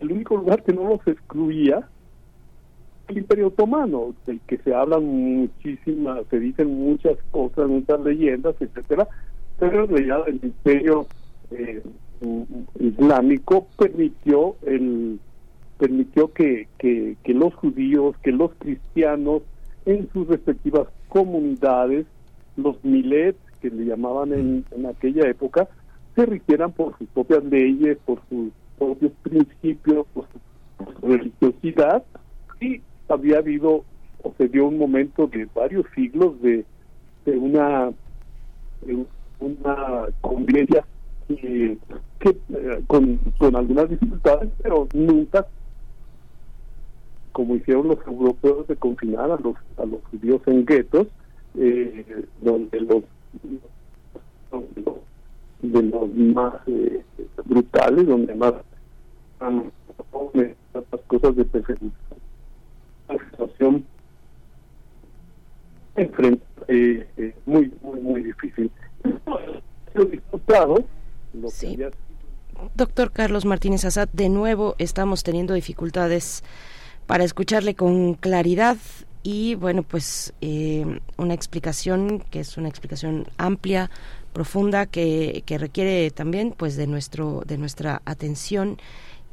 el único lugar que no los excluía el Imperio Otomano, del que se hablan muchísimas, se dicen muchas cosas, muchas leyendas, etcétera, pero en realidad el Imperio eh, Islámico permitió el permitió que, que, los judíos, que los cristianos en sus respectivas comunidades, los milets que le llamaban en, en aquella época, se rigieran por sus propias leyes, por sus propios principios, religiosidad y había habido o se dio un momento de varios siglos de, de una una convivencia que, eh, con, con algunas dificultades, pero nunca como hicieron los europeos de confinar a los a los judíos en guetos eh, donde los de los más eh, brutales donde más las cosas de persecución situación eh, eh, muy, muy, muy difícil. sí. Doctor Carlos Martínez Azad, de nuevo estamos teniendo dificultades para escucharle con claridad y bueno pues eh, una explicación que es una explicación amplia profunda que, que requiere también pues de nuestro de nuestra atención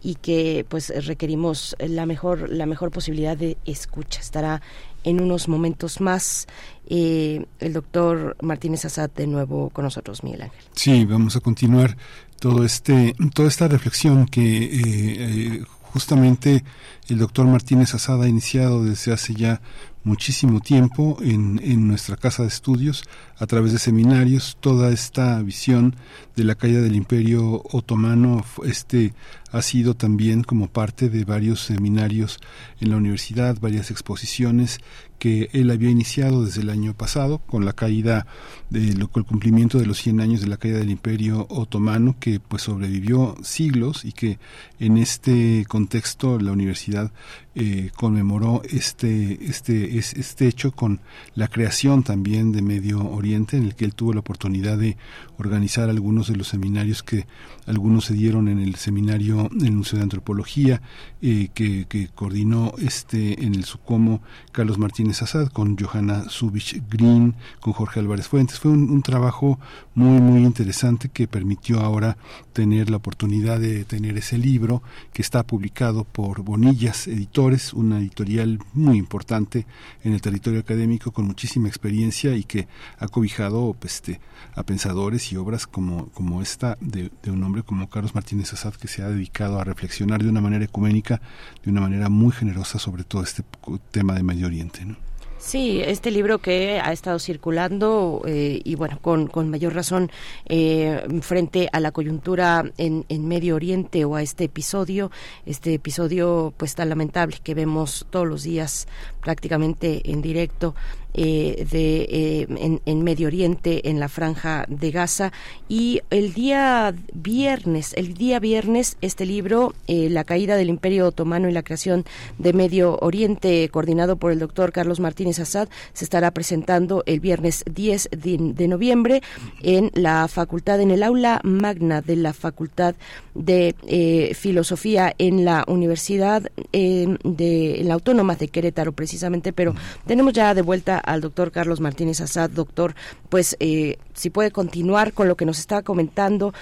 y que pues requerimos la mejor la mejor posibilidad de escucha. Estará en unos momentos más eh, el doctor Martínez Azad de nuevo con nosotros Miguel Ángel. Sí vamos a continuar todo este toda esta reflexión que eh, eh, justamente el doctor Martínez Azad ha iniciado desde hace ya muchísimo tiempo en, en nuestra casa de estudios a través de seminarios toda esta visión de la caída del imperio otomano este ha sido también como parte de varios seminarios en la universidad varias exposiciones que él había iniciado desde el año pasado con la caída de el cumplimiento de los 100 años de la caída del Imperio Otomano que pues sobrevivió siglos y que en este contexto la universidad eh, conmemoró este este este hecho con la creación también de Medio Oriente en el que él tuvo la oportunidad de organizar algunos de los seminarios que algunos se dieron en el seminario inició el Museo de Antropología, eh, que, que, coordinó este en el Sucomo Carlos Martínez Azad con Johanna Subich Green, con Jorge Álvarez Fuentes. Fue un trabajo muy, muy interesante que permitió ahora tener la oportunidad de tener ese libro que está publicado por Bonillas Editores, una editorial muy importante en el territorio académico con muchísima experiencia y que ha cobijado pues, este, a pensadores y obras como, como esta de, un hombre como Carlos Martínez Assad que se ha dedicado a reflexionar de una manera ecuménica, de una manera muy generosa sobre todo este tema de Medio Oriente. Sí, este libro que ha estado circulando eh, y bueno, con, con mayor razón eh, frente a la coyuntura en, en, Medio Oriente o a este episodio, este episodio pues tan lamentable que vemos todos los días prácticamente en directo eh, de, eh, en, en, Medio Oriente, en la franja de Gaza. Y el día viernes, el día viernes, este libro, eh, La caída del Imperio Otomano y la creación de Medio Oriente, coordinado por el doctor Carlos Martínez Assad, se estará presentando el viernes 10 de, de noviembre en la facultad, en el aula magna de la Facultad de eh, Filosofía en la Universidad de la Autónoma de Querétaro, precisamente, pero tenemos ya de vuelta al doctor Carlos Martínez Assad. Doctor, pues eh, si puede continuar con lo que nos está comentando.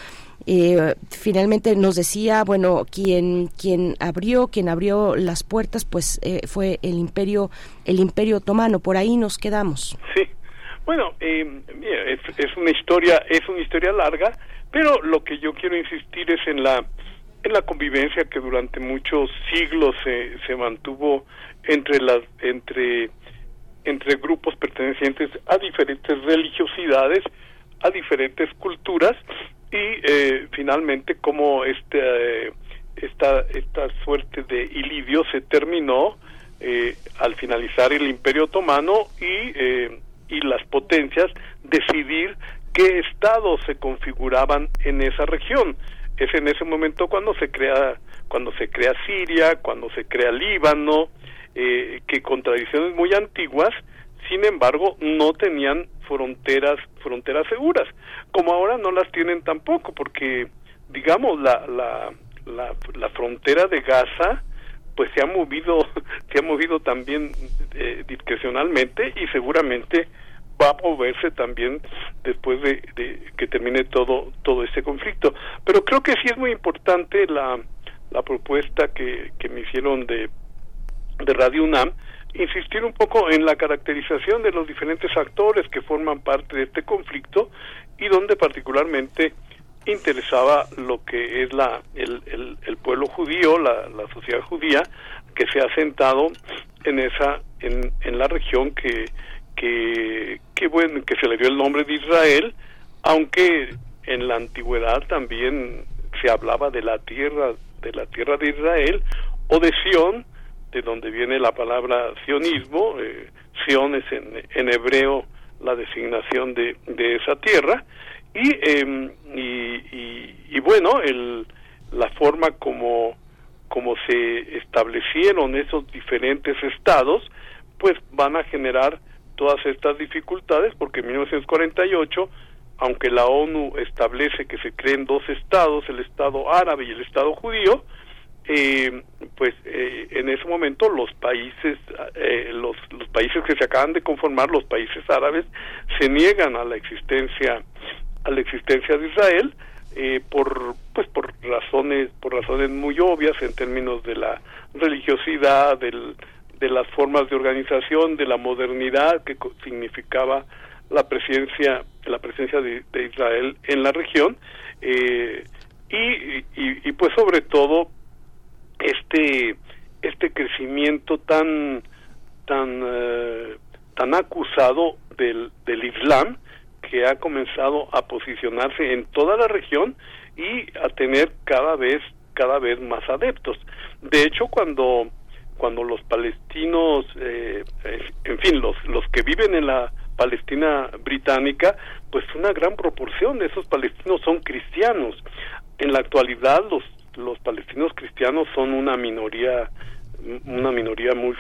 Eh, finalmente nos decía, bueno, quien quien abrió, quien abrió las puertas, pues eh, fue el imperio, el imperio otomano. Por ahí nos quedamos. Sí, bueno, eh, es, es una historia, es una historia larga, pero lo que yo quiero insistir es en la en la convivencia que durante muchos siglos se, se mantuvo entre las entre entre grupos pertenecientes a diferentes religiosidades, a diferentes culturas y eh, finalmente como este, esta, esta suerte de ilidio se terminó eh, al finalizar el Imperio Otomano y, eh, y las potencias decidir qué estados se configuraban en esa región. Es en ese momento cuando se crea cuando se crea Siria, cuando se crea Líbano, eh, que con tradiciones muy antiguas, sin embargo, no tenían fronteras fronteras seguras, como ahora no las tienen tampoco, porque digamos la la la, la frontera de Gaza pues se ha movido se ha movido también eh, discrecionalmente y seguramente va a moverse también después de, de, que termine todo todo este conflicto. Pero creo que sí es muy importante la la propuesta que, que me hicieron de de Radio UNAM insistir un poco en la caracterización de los diferentes actores que forman parte de este conflicto y donde particularmente interesaba lo que es la el, el, pueblo judío la, la sociedad judía que se ha sentado en esa en, en la región que que, que bueno que se le dio el nombre de Israel aunque en la antigüedad también se hablaba de la tierra de la tierra de Israel o de Sión de donde viene la palabra sionismo eh, Sion es en, en, hebreo la designación de, de esa tierra y, eh, y, y, bueno el, la forma como como se establecieron esos diferentes estados pues van a generar todas estas dificultades porque en 1948 aunque la ONU establece que se creen dos estados, el Estado árabe y el Estado judío, eh, pues eh, en ese momento los países, eh, los, países que se acaban de conformar, los países árabes, se niegan a la existencia, a la existencia de Israel, eh, por pues por razones por razones muy obvias en términos de la religiosidad del, de las formas de organización, de la modernidad que significaba la presencia, la presencia de, de Israel en la región, eh, y, y, y, pues sobre todo este este crecimiento tan tan uh, tan acusado del, del Islam que ha comenzado a posicionarse en toda la región y a tener cada vez cada vez más adeptos. De hecho, cuando cuando los palestinos, eh, en fin, los, los que viven en la Palestina británica, pues una gran proporción de esos palestinos son cristianos. En la actualidad los, los palestinos cristianos son una minoría una minoría muy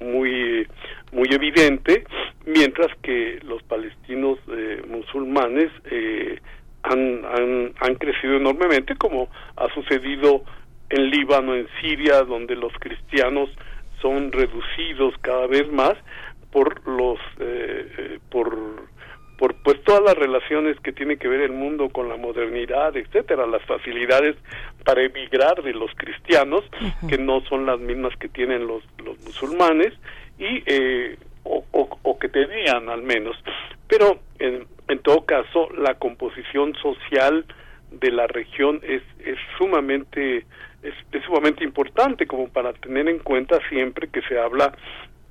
muy muy evidente mientras que los palestinos eh, musulmanes eh, han, han, han crecido enormemente, como ha sucedido en Líbano, en Siria, donde los cristianos son reducidos cada vez más por los eh, eh, por por pues todas las relaciones que tiene que ver el mundo con la modernidad, etcétera, las facilidades para emigrar de los cristianos que no son las mismas que tienen los los musulmanes y eh, o, o, que tenían al menos, pero en, en todo caso la composición social de la región es, es sumamente es, sumamente importante como para tener en cuenta siempre que se habla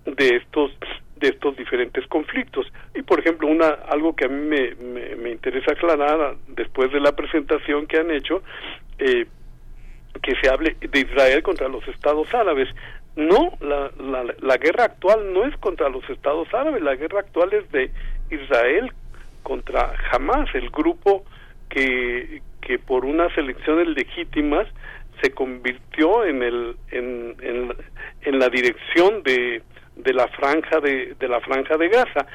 de estos de estos diferentes conflictos. Y por ejemplo una algo que a mí me, me, interesa aclarar después de la presentación que han hecho eh, que se hable de Israel contra los estados árabes. No la, la, la guerra actual no es contra los estados árabes la guerra actual es de Israel contra Hamas el grupo que que por unas elecciones legítimas se convirtió en el en, en, la dirección de, de la franja de, de la franja de Gaza.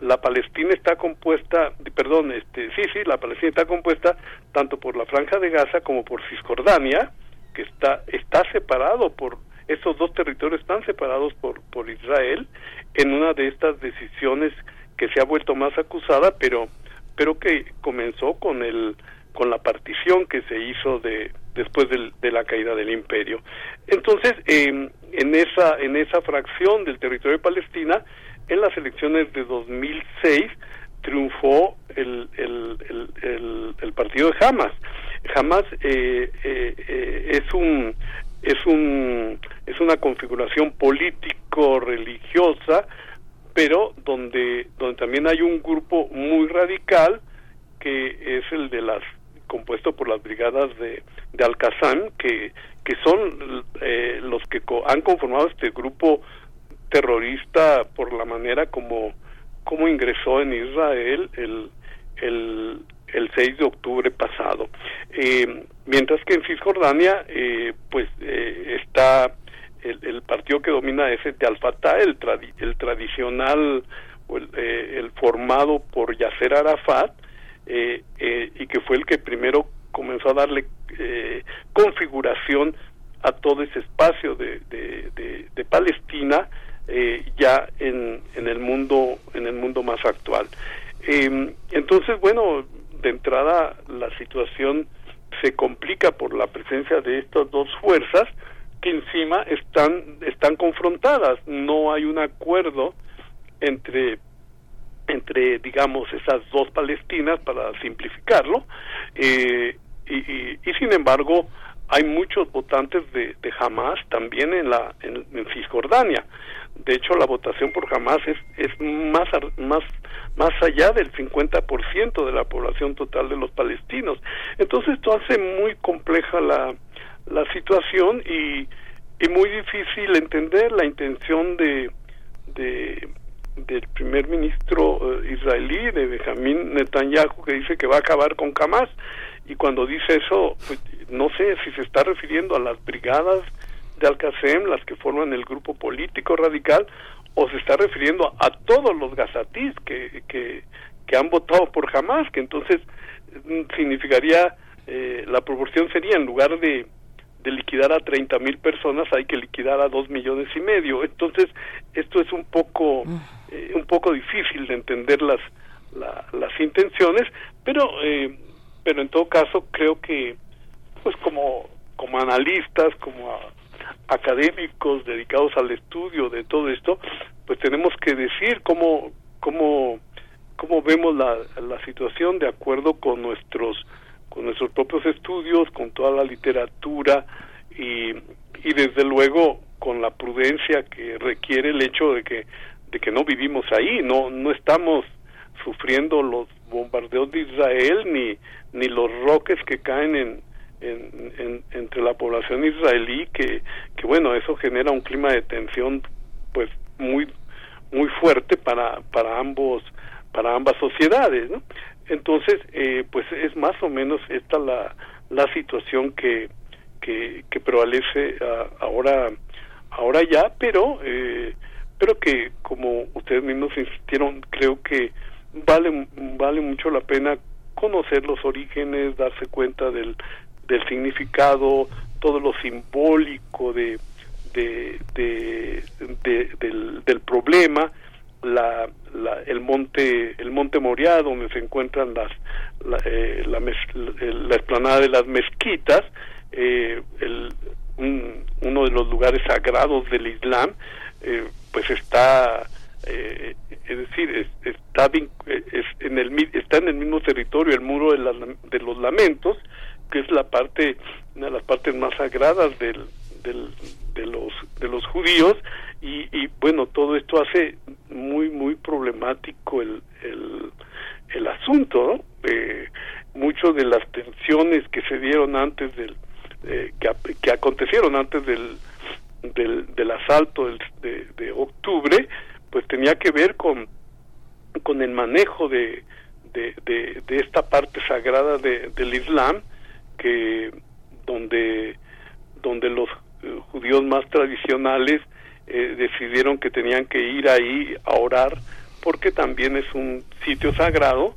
La Palestina está compuesta perdón este sí sí la Palestina está compuesta tanto por la franja de Gaza como por Cisjordania que está está separado por estos dos territorios están separados por por Israel en una de estas decisiones que se ha vuelto más acusada pero pero que comenzó con el con la partición que se hizo de después de, la caída del imperio. Entonces, em, en esa en esa fracción del territorio de Palestina, en las elecciones de 2006 triunfó el, el, el, el partido de Hamas. Hamas eh, eh, eh, es un es un es una configuración político religiosa pero donde donde también hay un grupo muy radical que es el de las compuesto por las brigadas de, de al que, que son eh, los que han conformado este grupo terrorista por la manera como, como ingresó en Israel el, el, el 6 de octubre pasado. Eh, mientras que en Cisjordania, eh, pues está el, el, partido que domina ese de Al-Fatah, el, el tradicional, el, el formado por Yasser Arafat, eh, eh, y que fue el que primero comenzó a darle eh, configuración a todo ese espacio de, de, Palestina ya en, en el mundo en el mundo más actual. Em, entonces bueno de entrada la situación se complica por la presencia de estas dos fuerzas que encima están están confrontadas. No hay un acuerdo entre entre, digamos, esas dos Palestinas, para simplificarlo, eh, y, sin embargo hay muchos votantes de, de Hamas también en la en, Cisjordania. De hecho, la votación por Hamas es, es más, más, más allá del 50% de la población total de los palestinos. Entonces, esto hace muy compleja la, la situación y, y muy difícil entender la intención de, de del primer ministro eh, israelí, de Benjamín Netanyahu, que dice que va a acabar con Hamas. Y cuando dice eso, pues, no sé si se está refiriendo a las brigadas de Al-Qassem, las que forman el grupo político radical, o se está refiriendo a, todos los gazatís que, que, que, han votado por Hamas, que entonces mm, significaría, eh, la proporción sería en lugar de de liquidar a 30 mil personas hay que liquidar a dos millones y medio. Entonces, esto es un poco, eh, un poco difícil de entender las, las intenciones, pero, eh, pero en todo caso creo que, pues como, como analistas, como académicos dedicados al estudio de todo esto, pues tenemos que decir cómo, cómo, cómo vemos la, la situación de acuerdo con nuestros con nuestros propios estudios, con toda la literatura y, y desde luego con la prudencia que requiere el hecho de que de que no vivimos ahí, no no estamos sufriendo los bombardeos de Israel ni ni los roques que caen en, en, entre la población israelí que que bueno eso genera un clima de tensión pues muy muy fuerte para para ambos para ambas sociedades ¿no? Entonces, eh, pues es más o menos esta la, la situación que, que, que prevalece ah, ahora, ahora ya, pero, eh, pero que como ustedes mismos insistieron, creo que vale, vale mucho la pena conocer los orígenes, darse cuenta del, del significado, todo lo simbólico de, de, del, del, problema, la, la, el monte el monte Moria donde se encuentran las la, eh, la, la, explanada de las mezquitas eh, el, uno de los lugares sagrados del Islam eh, pues está eh, es decir está es en el está en el mismo territorio el muro de, de los lamentos que es la parte una de las partes más sagradas del, del de los de los judíos y, y, bueno todo esto hace muy muy problemático el el, el asunto ¿no? eh, muchas de las tensiones que se dieron antes del eh, que, que acontecieron antes del del, del asalto de, octubre pues tenía que ver con con el manejo de, de, esta parte sagrada de, del Islam que donde donde los eh, judíos más tradicionales eh, decidieron que tenían que ir ahí a orar porque también es un sitio sagrado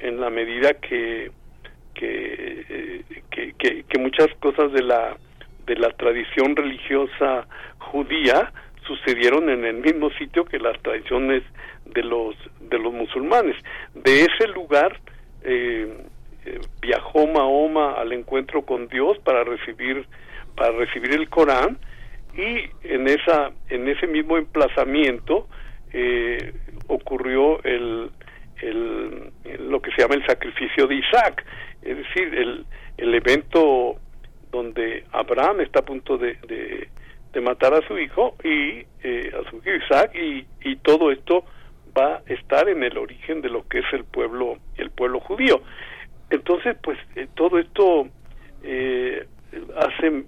en la medida que que, eh, que, que, muchas cosas de la de la tradición religiosa judía sucedieron en el mismo sitio que las tradiciones de los de los musulmanes. De ese lugar eh, viajó Mahoma al encuentro con Dios para recibir para recibir el Corán y en esa en ese mismo emplazamiento eh, ocurrió el, el, lo que se llama el sacrificio de Isaac es decir el, el evento donde Abraham está a punto de, de, matar a su hijo y eh, a su hijo Isaac y, y todo esto va a estar en el origen de lo que es el pueblo el pueblo judío. Entonces pues eh, todo esto eh, hace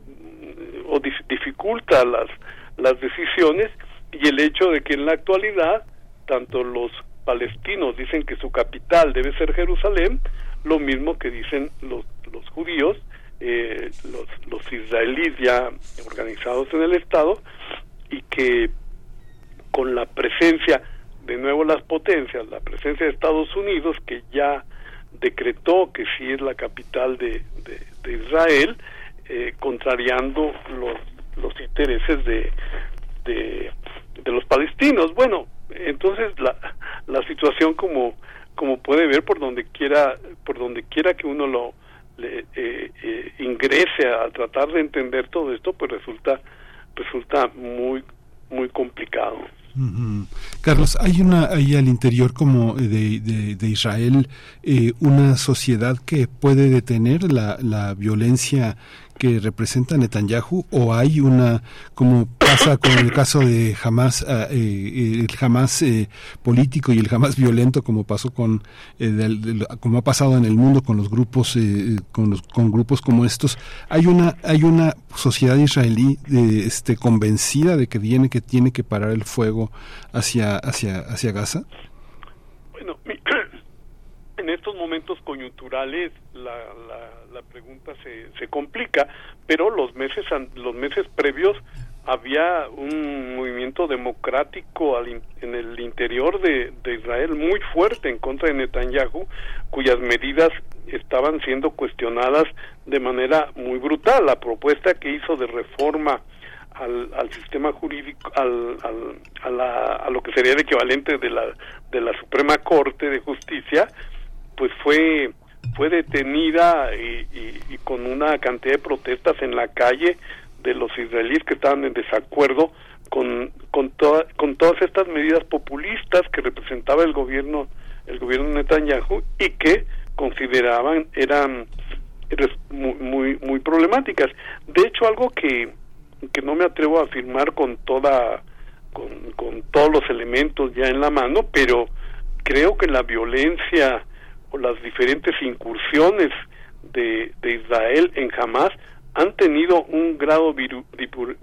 o dificulta las, las decisiones y el hecho de que en la actualidad tanto los palestinos dicen que su capital debe ser Jerusalén, lo mismo que dicen los, los judíos, eh, los, los israelíes ya organizados en el Estado, y que con la presencia, de nuevo las potencias, la presencia de Estados Unidos, que ya decretó que sí es la capital de, de Israel, eh, contrariando los, intereses de, de, los palestinos. Bueno, entonces la, la situación como como puede ver por donde quiera por donde quiera que uno lo le, eh, eh, ingrese a tratar de entender todo esto pues resulta resulta muy muy complicado. Carlos, hay una ahí al interior como de, de, Israel una sociedad que puede detener la, la violencia que representa Netanyahu o hay una, como pasa con el caso de Hamas, ah, eh, el Hamas eh, político y el Hamas violento, como pasó con, eh, como ha pasado en el mundo con los grupos, con, los, con grupos como estos, hay una, hay una sociedad israelí este, convencida de que tiene que tiene que parar el fuego hacia, hacia, hacia Gaza. Bueno, en estos momentos coyunturales la, la, pregunta se, se complica, pero los meses los meses previos había un movimiento democrático en el interior de, de, Israel muy fuerte en contra de Netanyahu, cuyas medidas estaban siendo cuestionadas de manera muy brutal. La propuesta que hizo de reforma al, al sistema jurídico, al, al, a, a lo que sería el equivalente de la, de la Suprema Corte de Justicia, pues fue fue detenida y, con una cantidad de protestas en la calle de los israelíes que estaban en desacuerdo con con, con todas estas medidas populistas que representaba el gobierno el gobierno Netanyahu y que consideraban eran muy, muy muy problemáticas. De hecho algo que que no me atrevo a afirmar con toda con, con todos los elementos ya en la mano pero creo que la violencia las diferentes incursiones de, de Israel en Hamas han tenido un grado de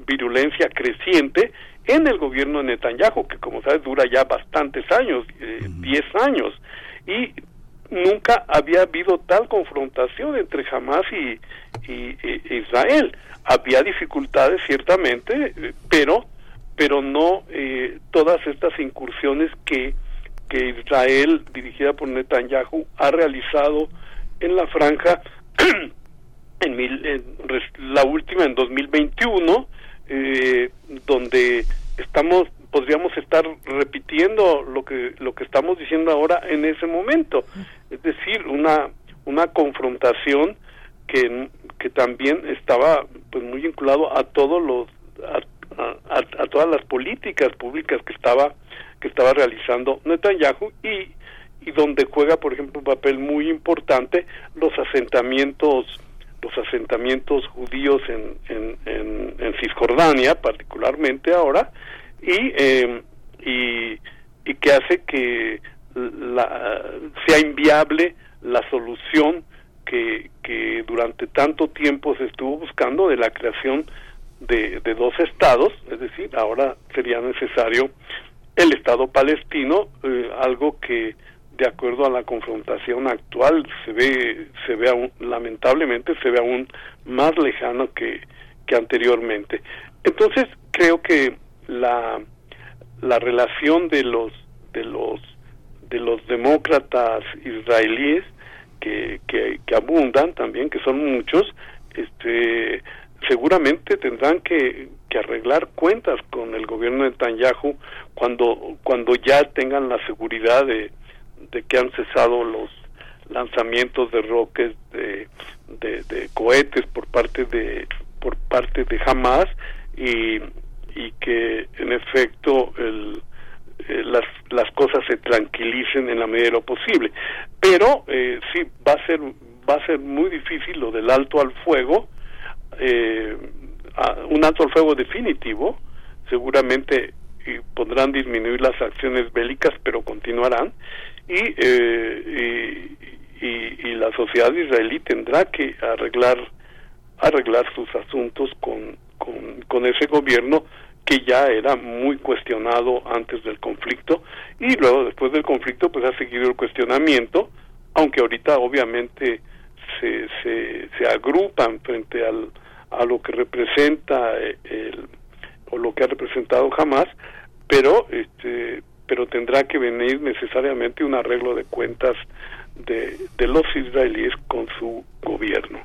virulencia creciente en el gobierno de Netanyahu, que como sabes dura ya bastantes años, 10 eh, años, y nunca había habido tal confrontación entre Hamas y, y, Israel. Había dificultades ciertamente, pero pero no eh, todas estas incursiones que que Israel, dirigida por Netanyahu, ha realizado en la franja en, mil, la última en 2021, eh, donde estamos podríamos estar repitiendo lo que lo que estamos diciendo ahora en ese momento, es decir, una una confrontación que, que también estaba pues muy vinculado a todos los a, a, todas las políticas públicas que estaba que estaba realizando Netanyahu y y donde juega por ejemplo un papel muy importante los asentamientos los asentamientos judíos en, en, en, Cisjordania particularmente ahora y, eh, y, y que hace que la, sea inviable la solución que, que durante tanto tiempo se estuvo buscando de la creación de, de dos estados, es decir, ahora sería necesario el Estado palestino, eh, algo que de acuerdo a la confrontación actual se ve se ve aún, lamentablemente se ve aún más lejano que, que anteriormente. Entonces creo que la la relación de los de los de los demócratas israelíes que, que, abundan también, que son muchos, este, seguramente tendrán que, arreglar cuentas con el gobierno de Netanyahu cuando, cuando ya tengan la seguridad de, que han cesado los lanzamientos de roques de, de, de cohetes por parte de por parte de Hamas y, y que en efecto el, eh, las, las cosas se tranquilicen en la medida de lo posible. Pero eh, sí, va a ser va a ser muy difícil lo del alto al fuego, eh, un alto al fuego definitivo, seguramente y podrán disminuir las acciones bélicas, pero continuarán, y, eh, y, y, y, la sociedad israelí tendrá que arreglar arreglar sus asuntos con, con, con ese gobierno que ya era muy cuestionado antes del conflicto y luego después del conflicto pues ha seguido el cuestionamiento aunque ahorita obviamente se, se, se agrupan frente al, a lo que representa eh, el, o lo que ha representado jamás pero este pero tendrá que venir necesariamente un arreglo de cuentas de, de los israelíes con su gobierno.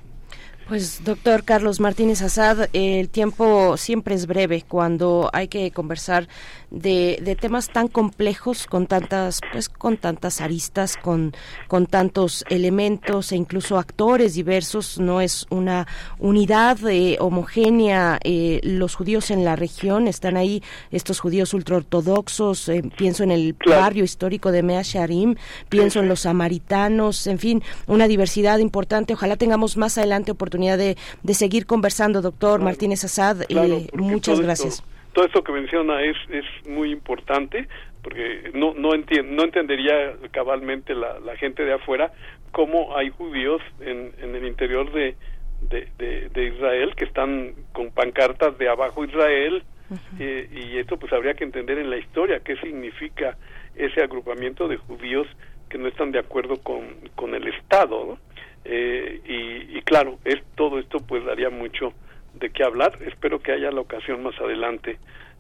Pues doctor Carlos Martínez Azad, el tiempo siempre es breve cuando hay que conversar de, de, temas tan complejos con tantas pues con tantas aristas con con tantos elementos e incluso actores diversos no es una unidad eh, homogénea eh, los judíos en la región están ahí estos judíos ultraortodoxos eh, pienso en el barrio histórico de Mea Sharim pienso en los samaritanos en fin una diversidad importante. Ojalá tengamos más adelante oportunidad de, de seguir conversando doctor Martínez Azad muchas gracias todo esto que menciona es, es muy importante porque no no, no entendería cabalmente la, la gente de afuera cómo hay judíos en, en el interior de, de, de, Israel que están con pancartas de abajo Israel eh, y esto pues habría que entender en la historia qué significa ese agrupamiento de judíos que no están de acuerdo con, con el Estado eh, y, y claro es todo esto pues daría mucho de qué hablar. Espero que haya la ocasión más adelante,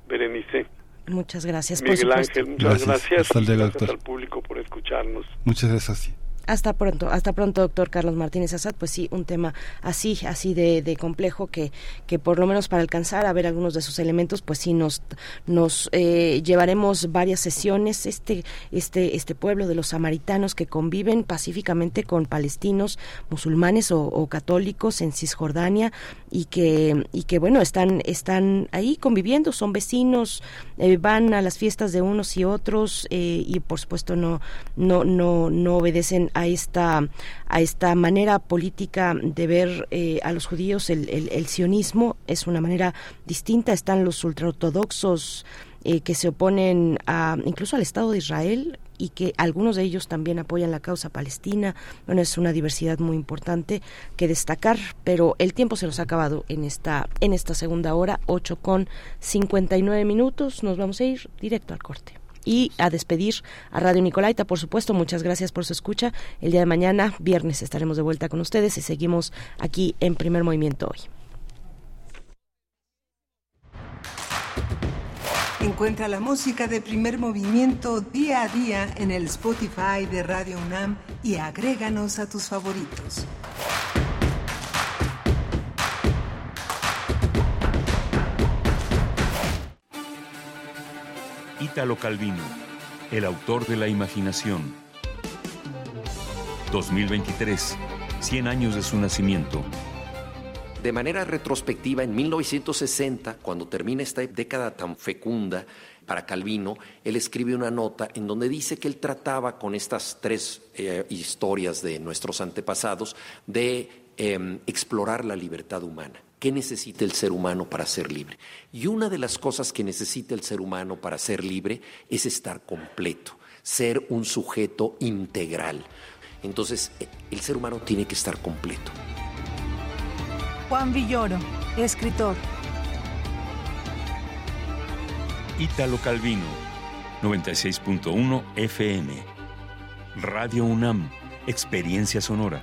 Berenice. Muchas gracias. Miguel Ángel, muchas gracias. gracias al público por escucharnos. Muchas gracias. Hasta pronto, hasta pronto, doctor Carlos Martínez Azad. Pues sí, un tema así, así de, de, complejo que, que por lo menos para alcanzar a ver algunos de sus elementos, pues sí nos, nos eh, llevaremos varias sesiones. Este, este, este pueblo de los samaritanos que conviven pacíficamente con palestinos, musulmanes o, católicos en Cisjordania y que, y que bueno, están, están ahí conviviendo, son vecinos, eh, van a las fiestas de unos y otros eh, y por supuesto no, no, no, no obedecen a esta a esta manera política de ver eh, a los judíos el, el, sionismo es una manera distinta están los ultraortodoxos eh, que se oponen a incluso al Estado de Israel y que algunos de ellos también apoyan la causa palestina. Bueno, es una diversidad muy importante que destacar, pero el tiempo se nos ha acabado en esta en esta segunda hora, 8 con 59 minutos. Nos vamos a ir directo al corte y a despedir a Radio Nicolaita, por supuesto. Muchas gracias por su escucha. El día de mañana, viernes, estaremos de vuelta con ustedes y seguimos aquí en Primer Movimiento hoy. Encuentra la música de primer movimiento día a día en el Spotify de Radio UNAM y agréganos a tus favoritos. Ítalo Calvino, el autor de la imaginación. 2023, 100 años de su nacimiento. De manera retrospectiva, en 1960, cuando termina esta década tan fecunda para Calvino, él escribe una nota en donde dice que él trataba con estas tres eh, historias de nuestros antepasados de em, explorar la libertad humana. ¿Qué necesita el ser humano para ser libre? Y una de las cosas que necesita el ser humano para ser libre es estar completo, ser un sujeto integral. Entonces, el ser humano tiene que estar completo. Juan Villoro, escritor. Ítalo Calvino, 96.1 FM. Radio UNAM, Experiencia Sonora.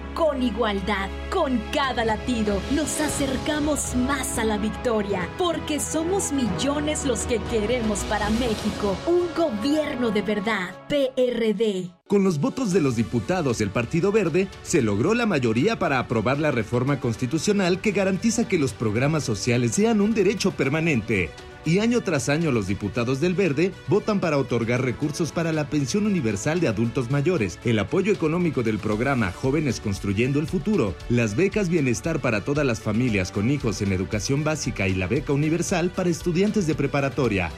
con igualdad. Con cada latido nos acercamos más a la victoria, porque somos millones los que queremos para México un gobierno de verdad. PRD. Con los votos de los diputados del Partido Verde, se logró la mayoría para aprobar la reforma constitucional que garantiza que los programas sociales sean un derecho permanente y año tras año los diputados del Verde votan para otorgar recursos para la pensión universal de adultos mayores, el apoyo económico del programa Jóvenes Construyendo el Futuro, las becas bienestar para todas las familias con hijos en educación básica y la beca universal para estudiantes de preparatoria.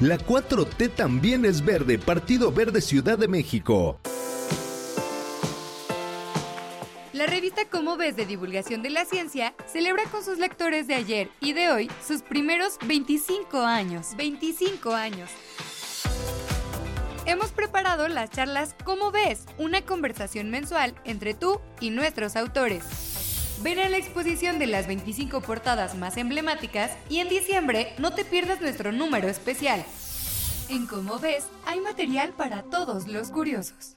La 4T también es verde, Partido Verde Ciudad de México. La revista Cómo ves de divulgación de la ciencia celebra con sus lectores de ayer y de hoy sus primeros 25 años. 25 años. Hemos preparado las charlas Cómo ves, una conversación mensual entre tú y nuestros autores. Ven a la exposición de las 25 portadas más emblemáticas y en diciembre no te pierdas nuestro número especial. En Cómo ves, hay material para todos los curiosos.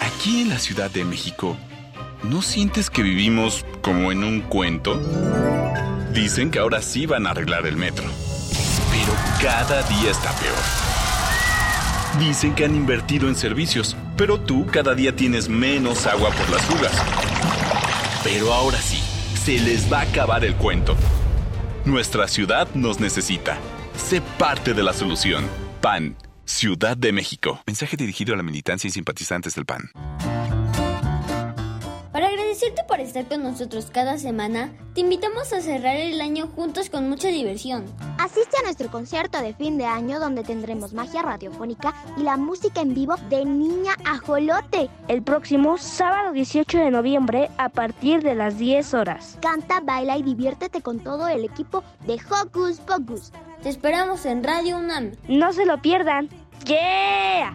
Aquí en la Ciudad de México, ¿no sientes que vivimos como en un cuento? Dicen que ahora sí van a arreglar el metro, pero cada día está peor. Dicen que han invertido en servicios, pero tú cada día tienes menos agua por las fugas. Pero ahora sí, se les va a acabar el cuento. Nuestra ciudad nos necesita. Sé parte de la solución. PAN Ciudad de México. Mensaje dirigido a la militancia y simpatizantes del PAN. Agradecerte por estar con nosotros cada semana, te invitamos a cerrar el año juntos con mucha diversión. Asiste a nuestro concierto de fin de año donde tendremos magia radiofónica y la música en vivo de Niña Ajolote. El próximo sábado 18 de noviembre a partir de las 10 horas. Canta, baila y diviértete con todo el equipo de Hocus Pocus. Te esperamos en Radio UNAM. No se lo pierdan. ¡Yeah!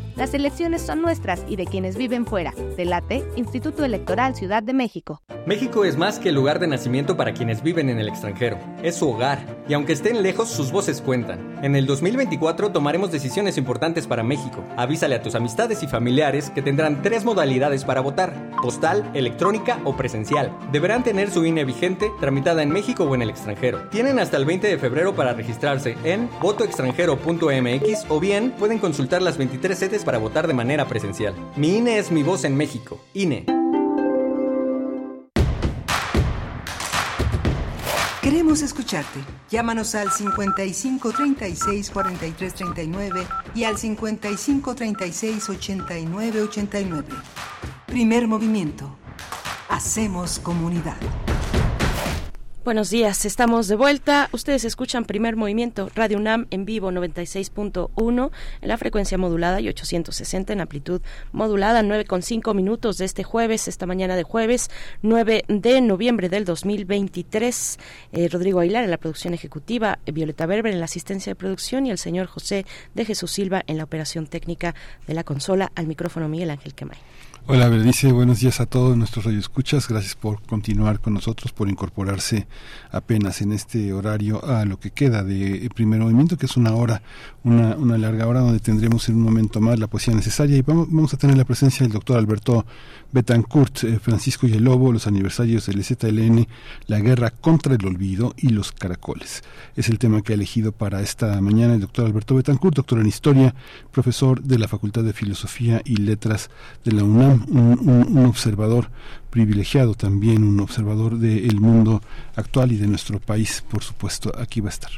Las elecciones son nuestras y de quienes viven fuera. Delate, Instituto Electoral Ciudad de México. México es más que el lugar de nacimiento para quienes viven en el extranjero. Es su hogar. Y aunque estén lejos, sus voces cuentan. En el 2024 tomaremos decisiones importantes para México. Avísale a tus amistades y familiares que tendrán tres modalidades para votar. Postal, electrónica o presencial. Deberán tener su INE vigente, tramitada en México o en el extranjero. Tienen hasta el 20 de febrero para registrarse en votoextranjero.mx o bien pueden consultar las 23 sedes para votar de manera presencial. Mi INE es mi voz en México. INE. Queremos escucharte. Llámanos al 55 36 43 39 y al 55 36 89 89. Primer movimiento. Hacemos comunidad. Buenos días, estamos de vuelta. Ustedes escuchan Primer Movimiento Radio UNAM en vivo 96.1 en la frecuencia modulada y 860 en amplitud modulada, 9.5 minutos de este jueves, esta mañana de jueves 9 de noviembre del 2023. Eh, Rodrigo Aguilar en la producción ejecutiva, Violeta Berber en la asistencia de producción y el señor José de Jesús Silva en la operación técnica de la consola. Al micrófono Miguel Ángel Quemay. Hola, Berenice, buenos días a todos nuestros radioescuchas. Gracias por continuar con nosotros, por incorporarse apenas en este horario a lo que queda de primer movimiento, que es una hora, una, larga hora donde tendremos en un momento más la poesía necesaria y vamos, vamos a tener la presencia del doctor Alberto Betancourt, eh, Francisco y el Lobo, los aniversarios del ZLN, la guerra contra el olvido y los caracoles. Es el tema que ha elegido para esta mañana el doctor Alberto Betancourt, doctor en historia, profesor de la Facultad de Filosofía y Letras de la UNAM un, observador privilegiado también, un observador del mundo actual y de nuestro país, por supuesto, aquí va a estar.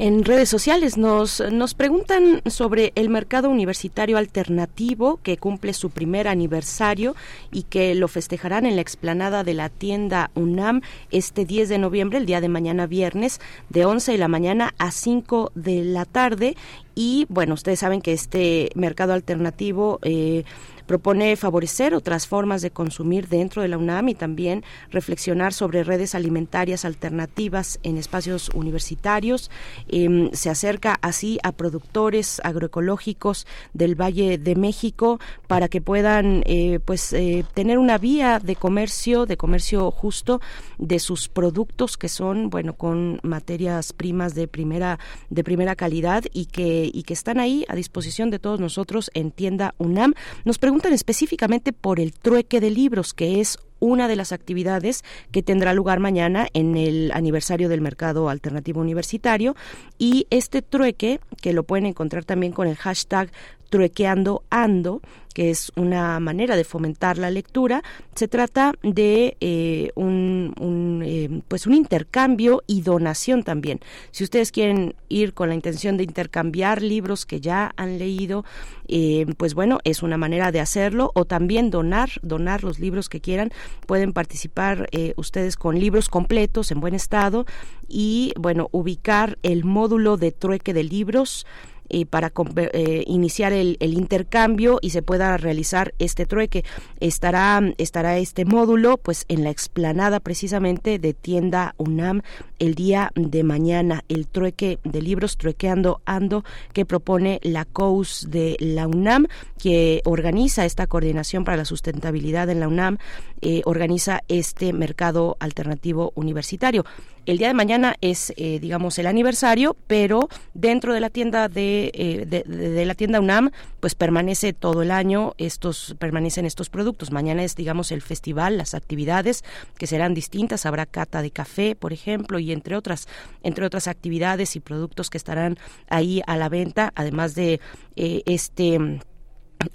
En redes sociales nos, nos preguntan sobre el mercado universitario alternativo que cumple su primer aniversario y que lo festejarán en la explanada de la tienda UNAM este 10 de noviembre, el día de mañana viernes, de 11 de la mañana a 5 de la tarde. Y bueno, ustedes saben que este mercado alternativo... Eh, Propone favorecer otras formas de consumir dentro de la UNAM y también reflexionar sobre redes alimentarias alternativas en espacios universitarios. Em, se acerca así a productores agroecológicos del Valle de México para que puedan eh, pues eh, tener una vía de comercio, de comercio justo de sus productos que son bueno con materias primas de primera de primera calidad y que y que están ahí a disposición de todos nosotros en tienda UNAM. Nos específicamente por el trueque de libros, que es una de las actividades que tendrá lugar mañana en el aniversario del mercado alternativo universitario. Y este trueque que lo pueden encontrar también con el hashtag truequeando ando que es una manera de fomentar la lectura. Se trata de eh, un, eh, pues un intercambio y donación también. Si ustedes quieren ir con la intención de intercambiar libros que ya han leído, eh, pues bueno, es una manera de hacerlo o también donar, donar los libros que quieran. Pueden participar ustedes con libros completos en buen estado y bueno, ubicar el módulo de trueque de libros eh, para eh, iniciar el, intercambio y se pueda realizar este trueque. Estará, estará este módulo pues en la explanada precisamente de tienda UNAM el día de mañana, el trueque de libros Truequeando Ando que propone la COUS de la UNAM, que organiza esta coordinación para la sustentabilidad en la UNAM, eh, organiza este mercado alternativo universitario. El día de mañana es, eh, digamos, el aniversario, pero dentro de la tienda eh, de, de, la tienda UNAM, pues permanece todo el año estos permanecen estos productos. Mañana es, digamos, el festival, las actividades que serán distintas. Habrá cata de café, por ejemplo, y entre otras, entre otras actividades y productos que estarán ahí a la venta, además de eh, este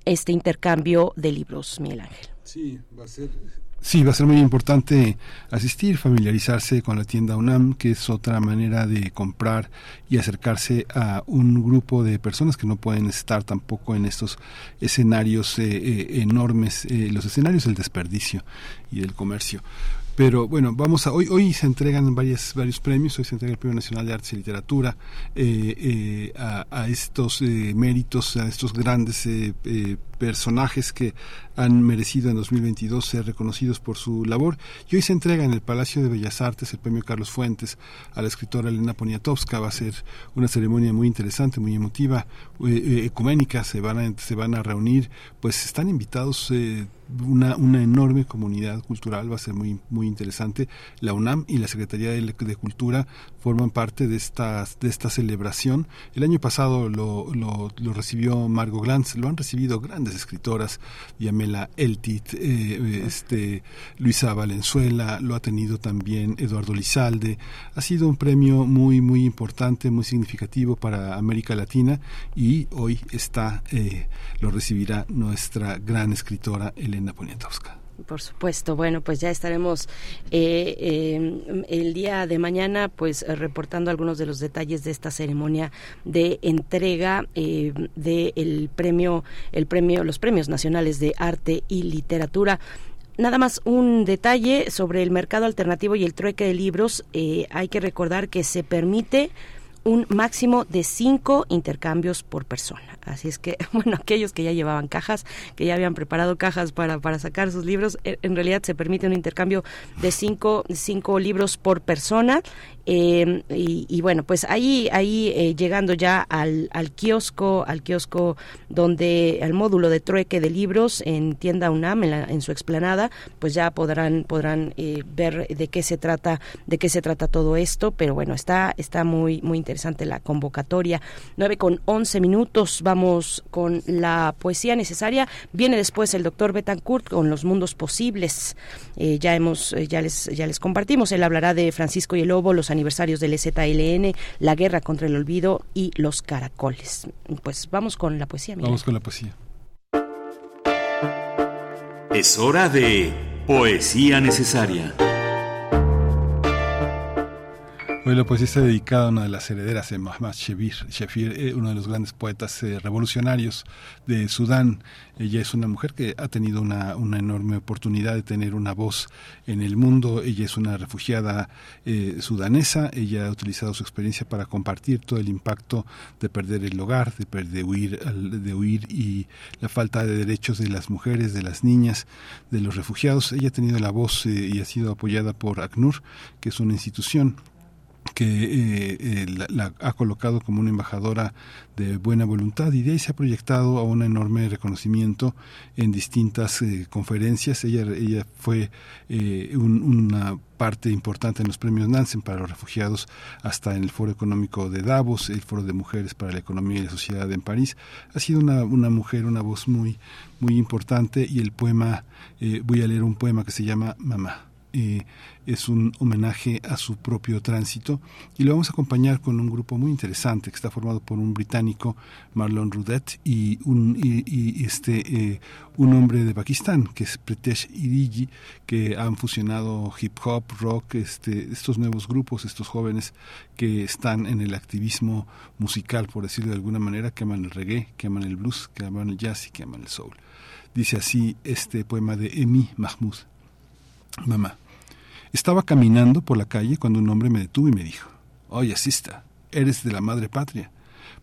este intercambio de libros, Miguel Ángel. Sí, va a ser Sí, va a ser muy importante asistir, familiarizarse con la tienda UNAM, que es otra manera de comprar y acercarse a un grupo de personas que no pueden estar tampoco en estos escenarios eh, eh, enormes, eh, los escenarios del desperdicio y del comercio. Pero bueno, vamos a hoy hoy se entregan varias, varios premios. Hoy se entrega el Premio Nacional de Artes y Literatura a, a, estos méritos, a estos grandes personajes que han merecido en 2022 ser reconocidos por su labor. Y hoy se entrega en el Palacio de Bellas Artes el premio Carlos Fuentes a la escritora Elena Poniatowska. Va a ser una ceremonia muy interesante, muy emotiva, eh, eh, ecuménica. Se van a, se van a reunir, pues están invitados. Eh, una, una enorme comunidad cultural, va a ser muy, muy interesante. La UNAM y la Secretaría de, de Cultura forman parte de esta, de esta celebración. El año pasado lo, lo, lo recibió Margot Glantz, lo han recibido grandes escritoras, Yamela Eltit, eh, este, Luisa Valenzuela, lo ha tenido también Eduardo Lizalde. Ha sido un premio muy, muy importante, muy significativo para América Latina y hoy está, eh, lo recibirá nuestra gran escritora Elena Poniatowska. Por supuesto, bueno, pues ya estaremos eh, eh, el día de mañana, pues eh, reportando algunos de los detalles de esta ceremonia de entrega eh, del premio, el premio, los premios nacionales de arte y literatura. Nada más un detalle sobre el mercado alternativo y el trueque de libros. hay que recordar que se permite un máximo de cinco intercambios por persona. Así es que, bueno, aquellos que ya llevaban cajas, que ya habían preparado cajas para, para sacar sus libros, eh, en realidad se permite un intercambio de cinco, cinco libros por persona. Eh, y, bueno, pues ahí, ahí eh, llegando ya al, al kiosco, al kiosco donde, al módulo de trueque de libros en tienda UNAM, en, en su explanada, pues ya podrán, podrán ver de qué se trata, de qué se trata todo esto. Pero bueno, está, está muy, muy interesante la convocatoria. 9 con 11 minutos vamos con la poesía necesaria. Viene después el doctor Betancourt con los mundos posibles. Eh, ya hemos, eh, ya les, ya les compartimos. Él hablará de Francisco y el Lobo, los aniversarios del EZLN, la guerra contra el olvido y los caracoles. Pues vamos con la poesía. Vamos con la poesía. Es hora de poesía necesaria. Hoy la poesía está dedicada a una de las herederas de Mahmoud Shafir, eh, uno de los grandes poetas eh, revolucionarios de Sudán. Ella es una mujer que ha tenido una, una, enorme oportunidad de tener una voz en el mundo. Ella es una refugiada eh, sudanesa. Ella ha utilizado su experiencia para compartir todo el impacto de perder el hogar, de, de, huir, de huir y la falta de derechos de las mujeres, de las niñas, de los refugiados. Ella ha tenido la voz y ha sido apoyada por ACNUR, que es una institución que eh, eh, la, ha colocado como una embajadora de buena voluntad y de ahí se ha proyectado a un enorme reconocimiento en distintas eh, conferencias. Ella, ella fue una parte importante en los premios Nansen para los refugiados hasta en el Foro Económico de Davos, el Foro de Mujeres para la Economía y la Sociedad en París. Ha sido una, una mujer, una voz muy, muy importante y el poema, voy a leer un poema que se llama Mamá es un homenaje a su propio tránsito. Y lo vamos a acompañar con un grupo muy interesante que está formado por un británico Marlon Rudet y un este eh, un hombre de Pakistán que es Pritesh Irigi que han fusionado hip hop rock este estos nuevos grupos estos jóvenes que están en el activismo musical por decirlo de alguna manera que aman el reggae que aman el blues que aman el jazz y que aman el soul. Dice así este poema de Emi Mahmoud mamá estaba caminando por la calle cuando un hombre me detuvo y me dijo, Oye, asista, eres de la madre patria,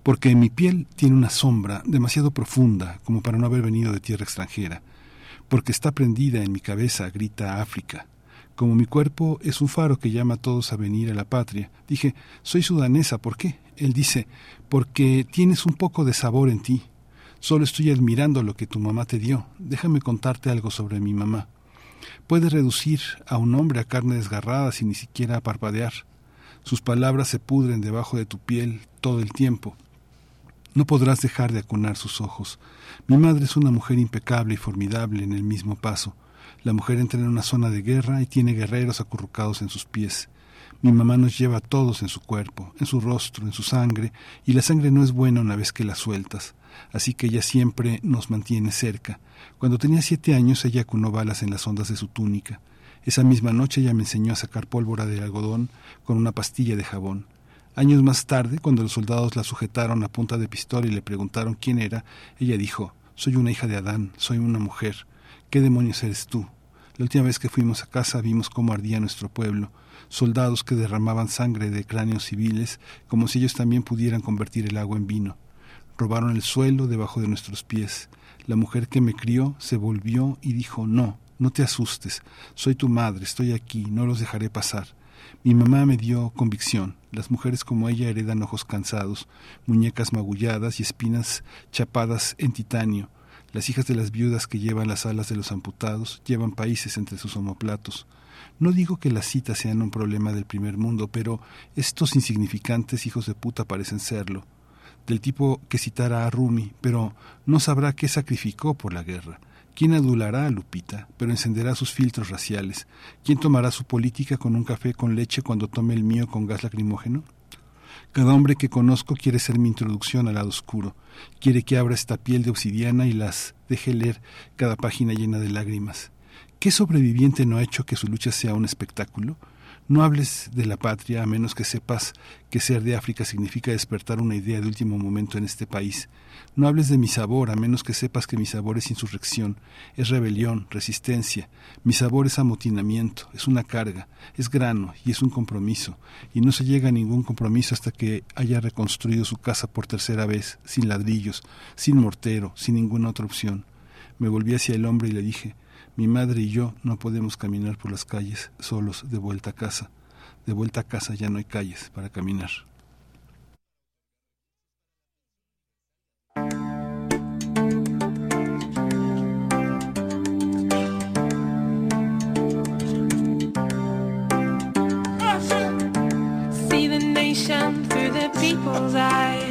porque mi piel tiene una sombra demasiado profunda como para no haber venido de tierra extranjera, porque está prendida en mi cabeza, grita África. Como mi cuerpo es un faro que llama a todos a venir a la patria, dije, soy sudanesa, ¿por qué? Él dice, porque tienes un poco de sabor en ti. Solo estoy admirando lo que tu mamá te dio. Déjame contarte algo sobre mi mamá. Puedes reducir a un hombre a carne desgarrada sin ni siquiera parpadear. Sus palabras se pudren debajo de tu piel todo el tiempo. No podrás dejar de acunar sus ojos. Mi madre es una mujer impecable y formidable en el mismo paso. La mujer entra en una zona de guerra y tiene guerreros acurrucados en sus pies. Mi mamá nos lleva a todos en su cuerpo, en su rostro, en su sangre, y la sangre no es buena una vez que la sueltas. Así que ella siempre nos mantiene cerca. Cuando tenía siete años ella acunó balas en las ondas de su túnica. Esa misma noche ella me enseñó a sacar pólvora de algodón con una pastilla de jabón. Años más tarde, cuando los soldados la sujetaron a punta de pistola y le preguntaron quién era, ella dijo, soy una hija de Adán, soy una mujer. ¿Qué demonios eres tú? La última vez que fuimos a casa vimos cómo ardía nuestro pueblo, soldados que derramaban sangre de cráneos civiles, como si ellos también pudieran convertir el agua en vino. Robaron el suelo debajo de nuestros pies. La mujer que me crió se volvió y dijo, no, no te asustes, soy tu madre, estoy aquí, no los dejaré pasar. Mi mamá me dio convicción. Las mujeres como ella heredan ojos cansados, muñecas magulladas y espinas chapadas en titanio. Las hijas de las viudas que llevan las alas de los amputados llevan países entre sus omoplatos. No digo que las citas sean un problema del primer mundo, pero estos insignificantes hijos de puta parecen serlo. Del tipo que citará a Rumi, pero no sabrá qué sacrificó por la guerra ¿Quién adulará a Lupita, pero encenderá sus filtros raciales? ¿Quién tomará su política con un café con leche cuando tome el mío con gas lacrimógeno? Cada hombre que conozco quiere ser mi introducción al lado oscuro, quiere que abra esta piel de obsidiana y las deje leer cada página llena de lágrimas. ¿Qué sobreviviente no ha hecho que su lucha sea un espectáculo? No hables de la patria a menos que sepas que ser de África significa despertar una idea de último momento en este país. No hables de mi sabor a menos que sepas que mi sabor es insurrección, es rebelión, resistencia. Mi sabor es amotinamiento, es una carga, es grano y es un compromiso. Y no se llega a ningún compromiso hasta que haya reconstruido su casa por tercera vez, sin ladrillos, sin mortero, sin ninguna otra opción. Me volví hacia el hombre y le dije, mi madre y yo no podemos caminar por las calles solos de vuelta a casa. De vuelta a casa ya no hay calles para caminar. See the nation through the people's eyes.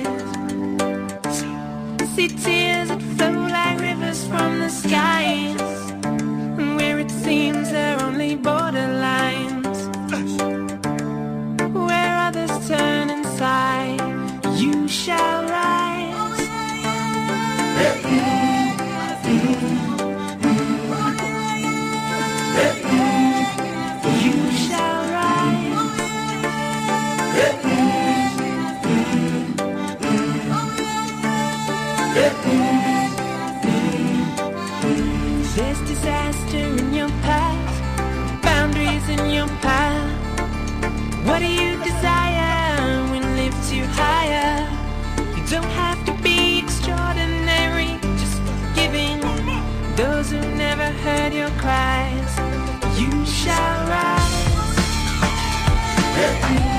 Heard your cries. You shall rise. You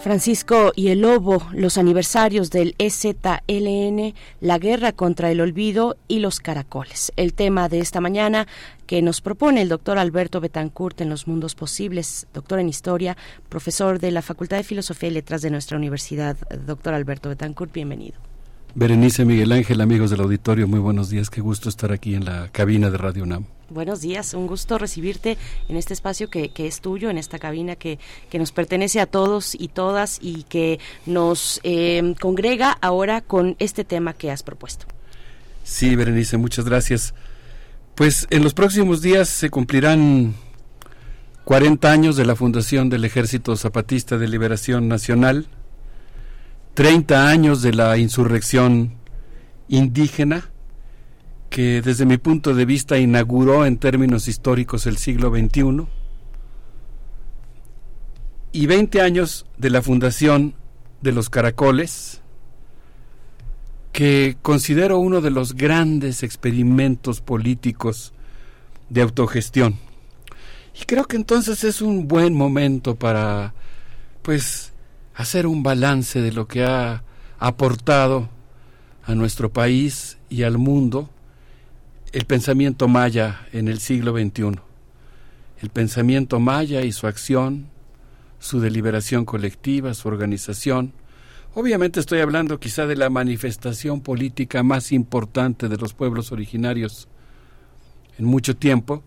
Francisco y el Lobo, los aniversarios del EZLN, la guerra contra el olvido y los caracoles. El tema de esta mañana que nos propone el doctor Alberto Betancourt en los mundos posibles, doctor en historia, profesor de la Facultad de Filosofía y Letras de nuestra universidad. Doctor Alberto Betancourt, bienvenido. Berenice Miguel Ángel, amigos del auditorio, muy buenos días. Qué gusto estar aquí en la cabina de Radio UNAM. Buenos días, un gusto recibirte en este espacio que, es tuyo, en esta cabina que, que, nos pertenece a todos y todas y que nos eh, congrega ahora con este tema que has propuesto. Sí, Berenice, muchas gracias. Pues en los próximos días se cumplirán 40 años de la fundación del Ejército Zapatista de Liberación Nacional, 30 años de la insurrección indígena, que desde mi punto de vista inauguró en términos históricos el siglo XXI, y 20 años de la fundación de los caracoles, que considero uno de los grandes experimentos políticos de autogestión. Y creo que entonces es un buen momento para, pues, hacer un balance de lo que ha aportado a nuestro país y al mundo el pensamiento maya en el siglo XXI. El pensamiento maya y su acción, su deliberación colectiva, su organización. Obviamente estoy hablando quizá de la manifestación política más importante de los pueblos originarios en mucho tiempo.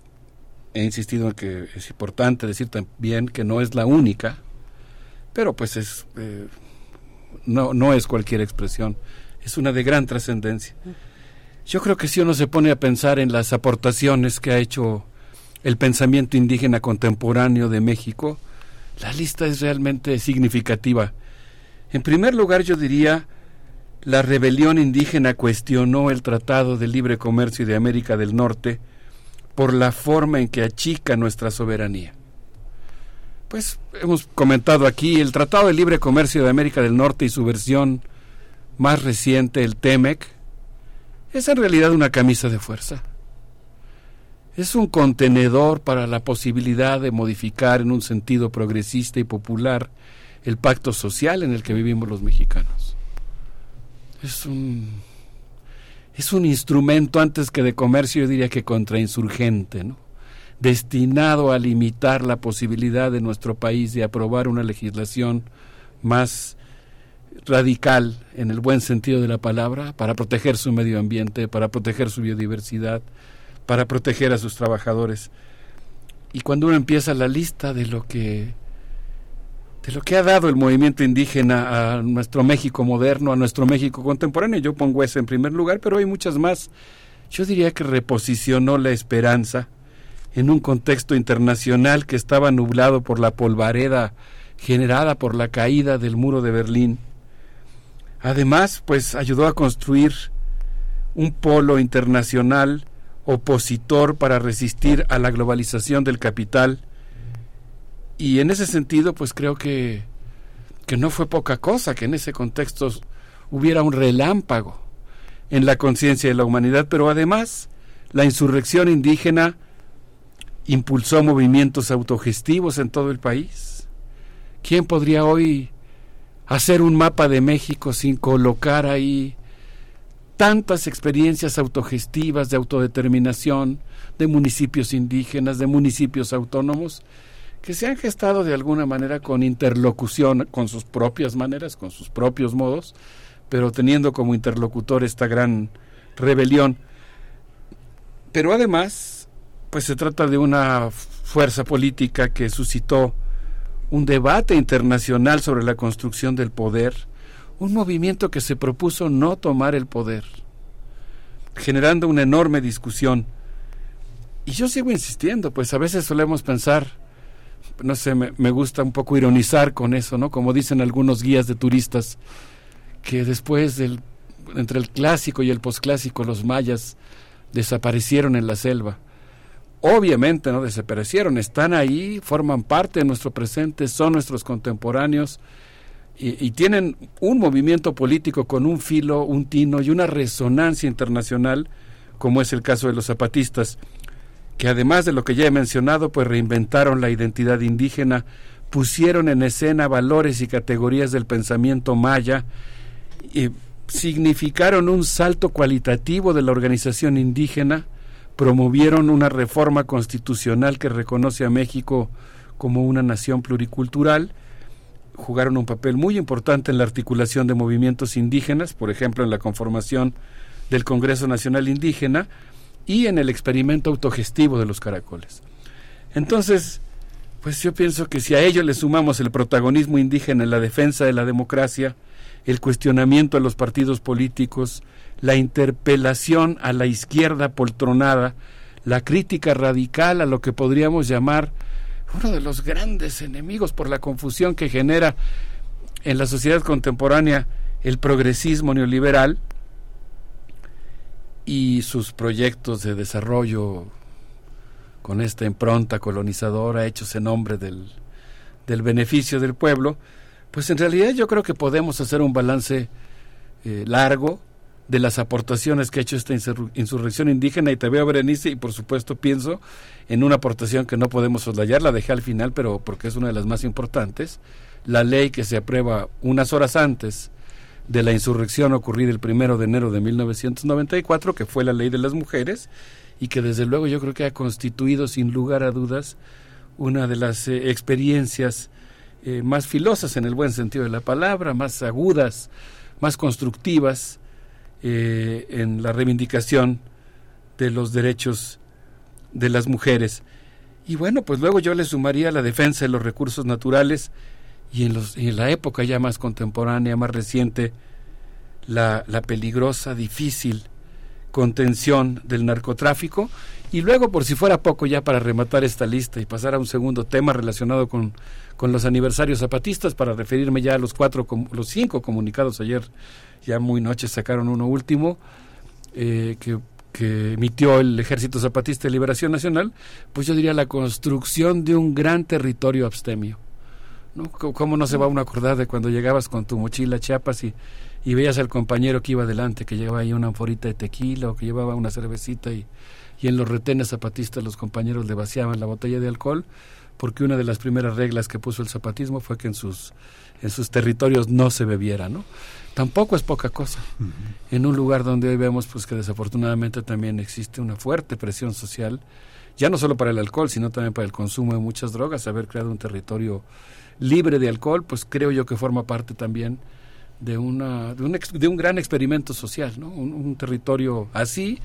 He insistido en que es importante decir también que no es la única, pero pues es eh, no, no es cualquier expresión, es una de gran trascendencia. Yo creo que si uno se pone a pensar en las aportaciones que ha hecho el pensamiento indígena contemporáneo de México, la lista es realmente significativa. En primer lugar, yo diría, la rebelión indígena cuestionó el Tratado de Libre Comercio de América del Norte por la forma en que achica nuestra soberanía. Pues hemos comentado aquí el Tratado de Libre Comercio de América del Norte y su versión más reciente, el TEMEC, es en realidad una camisa de fuerza. Es un contenedor para la posibilidad de modificar en un sentido progresista y popular el pacto social en el que vivimos los mexicanos. Es un, es un instrumento antes que de comercio, yo diría que contrainsurgente, ¿no? destinado a limitar la posibilidad de nuestro país de aprobar una legislación más radical en el buen sentido de la palabra para proteger su medio ambiente, para proteger su biodiversidad, para proteger a sus trabajadores. Y cuando uno empieza la lista de lo que de lo que ha dado el movimiento indígena a nuestro México moderno, a nuestro México contemporáneo, yo pongo ese en primer lugar, pero hay muchas más. Yo diría que reposicionó la esperanza, en un contexto internacional que estaba nublado por la polvareda generada por la caída del muro de Berlín. Además, pues ayudó a construir un polo internacional opositor para resistir a la globalización del capital. Y en ese sentido, pues creo que, que no fue poca cosa que en ese contexto hubiera un relámpago en la conciencia de la humanidad, pero además la insurrección indígena impulsó movimientos autogestivos en todo el país. ¿Quién podría hoy hacer un mapa de México sin colocar ahí tantas experiencias autogestivas de autodeterminación de municipios indígenas, de municipios autónomos, que se han gestado de alguna manera con interlocución, con sus propias maneras, con sus propios modos, pero teniendo como interlocutor esta gran rebelión. Pero además, pues se trata de una fuerza política que suscitó un debate internacional sobre la construcción del poder, un movimiento que se propuso no tomar el poder, generando una enorme discusión. Y yo sigo insistiendo, pues a veces solemos pensar, no sé, me, gusta un poco ironizar con eso, ¿no? Como dicen algunos guías de turistas, que después del, entre el clásico y el posclásico, los mayas desaparecieron en la selva obviamente no desaparecieron, están ahí, forman parte de nuestro presente, son nuestros contemporáneos y, y, tienen un movimiento político con un filo, un tino y una resonancia internacional, como es el caso de los zapatistas, que además de lo que ya he mencionado, pues reinventaron la identidad indígena, pusieron en escena valores y categorías del pensamiento maya, y significaron un salto cualitativo de la organización indígena, promovieron una reforma constitucional que reconoce a México como una nación pluricultural, jugaron un papel muy importante en la articulación de movimientos indígenas, por ejemplo en la conformación del Congreso Nacional Indígena y en el experimento autogestivo de los caracoles. Entonces, pues yo pienso que si a ello le sumamos el protagonismo indígena en la defensa de la democracia, el cuestionamiento a los partidos políticos, la interpelación a la izquierda poltronada, la crítica radical a lo que podríamos llamar uno de los grandes enemigos por la confusión que genera en la sociedad contemporánea el progresismo neoliberal y sus proyectos de desarrollo con esta impronta colonizadora hechos en nombre del, del beneficio del pueblo, pues en realidad yo creo que podemos hacer un balance eh, largo de las aportaciones que ha hecho esta insurrección indígena y te veo Berenice y por supuesto pienso en una aportación que no podemos soslayar, la dejé al final pero porque es una de las más importantes, la ley que se aprueba unas horas antes de la insurrección ocurrida el primero de enero de 1994, que fue la ley de las mujeres y que desde luego yo creo que ha constituido sin lugar a dudas una de las eh, experiencias eh, más filosas en el buen sentido de la palabra, más agudas, más constructivas eh, en la reivindicación de los derechos de las mujeres. Y bueno, pues luego yo le sumaría la defensa de los recursos naturales y en, los, en la época ya más contemporánea, más reciente, la, la peligrosa, difícil contención del narcotráfico y luego, por si fuera poco, ya para rematar esta lista y pasar a un segundo tema relacionado con, con los aniversarios zapatistas, para referirme ya a los cuatro, los cinco comunicados ayer, ya muy noche sacaron uno último, eh, que, emitió el Ejército Zapatista de Liberación Nacional, pues yo diría la construcción de un gran territorio abstemio. ¿no? ¿Cómo no se va uno a acordar de cuando llegabas con tu mochila a Chiapas y, y veías al compañero que iba adelante, que llevaba ahí una anforita de tequila o que llevaba una cervecita y y en los retenes zapatistas los compañeros le vaciaban la botella de alcohol porque una de las primeras reglas que puso el zapatismo fue que en sus en sus territorios no se bebiera, ¿no? Tampoco es poca cosa. En un lugar donde hoy vemos pues que desafortunadamente también existe una fuerte presión social, ya no solo para el alcohol, sino también para el consumo de muchas drogas, haber creado un territorio libre de alcohol, pues creo yo que forma parte también de una de un, de un gran experimento social, ¿no? un territorio así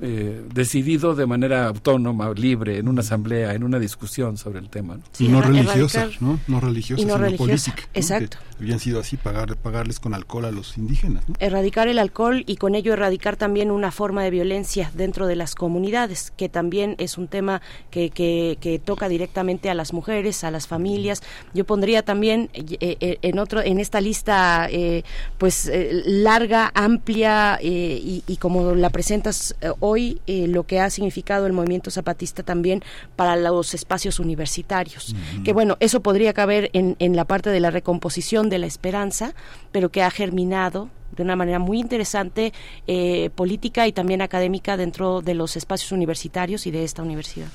eh, decidido de manera autónoma, libre, en una asamblea, en una discusión sobre el tema. ¿no? y no religiosa, ¿no? No religiosa, y no sino religiosa. política. Exacto. habían sido así, pagar, pagarles con alcohol a los indígenas. ¿no? Erradicar el alcohol y con ello erradicar también una forma de violencia dentro de las comunidades, que también es un tema que, que, que toca directamente a las mujeres, a las familias. Yo pondría también eh, eh, en otro en esta lista eh, pues eh, larga, amplia y, y, como la presentas hoy eh, lo que ha significado el movimiento zapatista también para los espacios universitarios. Uh -huh. Que bueno, eso podría caber en, en la parte de la recomposición de la esperanza, pero que ha germinado de una manera muy interesante eh, política y también académica dentro de los espacios universitarios y de esta universidad.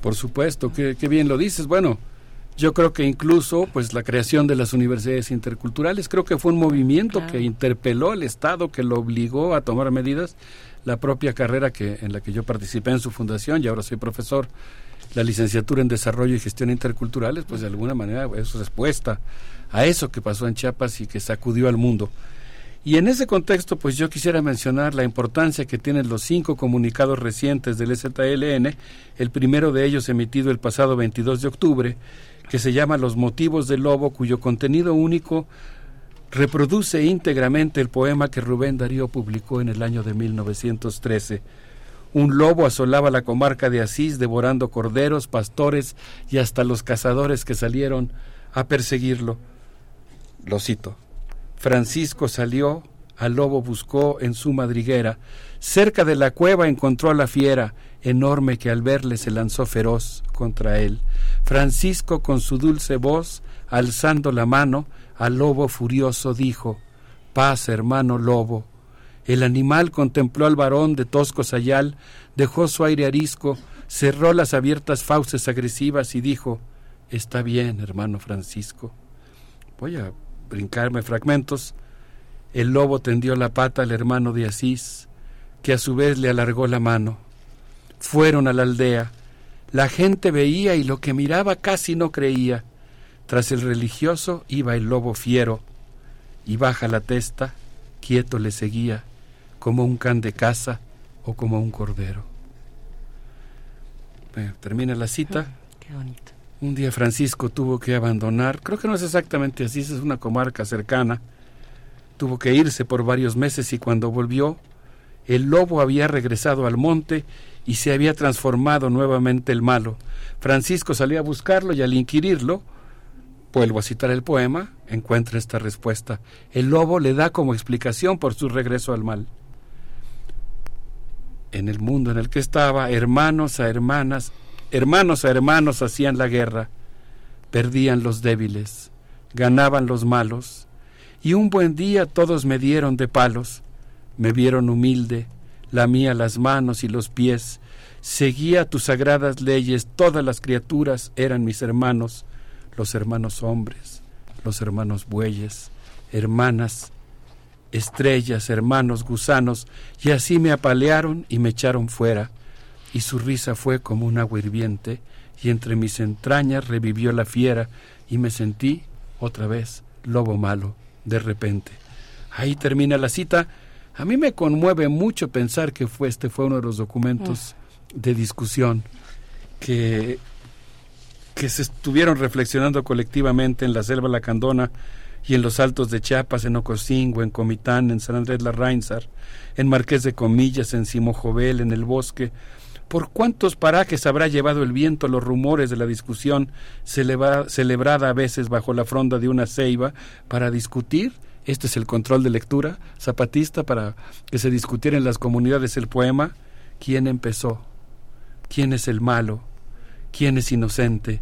Por supuesto, qué, qué bien lo dices. Bueno, yo creo que incluso pues la creación de las universidades interculturales creo que fue un movimiento claro. que interpeló al Estado, que lo obligó a tomar medidas la propia carrera que en la que yo participé en su fundación y ahora soy profesor, la licenciatura en Desarrollo y Gestión Interculturales, pues de alguna manera es respuesta a eso que pasó en Chiapas y que sacudió al mundo. Y en ese contexto, pues yo quisiera mencionar la importancia que tienen los cinco comunicados recientes del ZLN, el primero de ellos emitido el pasado 22 de octubre, que se llama Los motivos del lobo, cuyo contenido único reproduce íntegramente el poema que Rubén Darío publicó en el año de 1913. Un lobo asolaba la comarca de Asís, devorando corderos, pastores y hasta los cazadores que salieron a perseguirlo. Lo cito. Francisco salió al lobo buscó en su madriguera. Cerca de la cueva encontró a la fiera, enorme que al verle se lanzó feroz contra él. Francisco con su dulce voz, alzando la mano, al lobo furioso dijo, Paz, hermano lobo. El animal contempló al varón de tosco sayal, dejó su aire arisco, cerró las abiertas fauces agresivas y dijo, Está bien, hermano Francisco. Voy a brincarme fragmentos. El lobo tendió la pata al hermano de Asís, que a su vez le alargó la mano. Fueron a la aldea. La gente veía y lo que miraba casi no creía. Tras el religioso iba el lobo fiero, y baja la testa, quieto le seguía, como un can de caza o como un cordero. Eh, termina la cita. Qué bonito. Un día Francisco tuvo que abandonar, creo que no es exactamente así, es una comarca cercana. Tuvo que irse por varios meses y cuando volvió, el lobo había regresado al monte y se había transformado nuevamente el malo. Francisco salió a buscarlo y al inquirirlo, vuelvo a citar el poema, encuentra esta respuesta. El lobo le da como explicación por su regreso al mal. En el mundo en el que estaba, hermanos a hermanas, hermanos a hermanos hacían la guerra, perdían los débiles, ganaban los malos, y un buen día todos me dieron de palos, me vieron humilde, lamía las manos y los pies, seguía tus sagradas leyes, todas las criaturas eran mis hermanos, los hermanos hombres, los hermanos bueyes, hermanas, estrellas, hermanos gusanos, y así me apalearon y me echaron fuera, y su risa fue como un agua hirviente, y entre mis entrañas revivió la fiera, y me sentí otra vez lobo malo, de repente. Ahí termina la cita. A mí me conmueve mucho pensar que fue este fue uno de los documentos de discusión que, que se estuvieron reflexionando colectivamente en la selva lacandona y en los altos de Chiapas, en Ocosingo, en Comitán, en San Andrés Larrainzar, en Marqués de Comillas, en Simojovel, en el bosque. ¿Por cuántos parajes habrá llevado el viento los rumores de la discusión celebra- celebrada a veces bajo la fronda de una ceiba para discutir? Este es el control de lectura zapatista para que se discutiera en las comunidades el poema. ¿Quién empezó? ¿Quién es el malo? ¿Quién es inocente?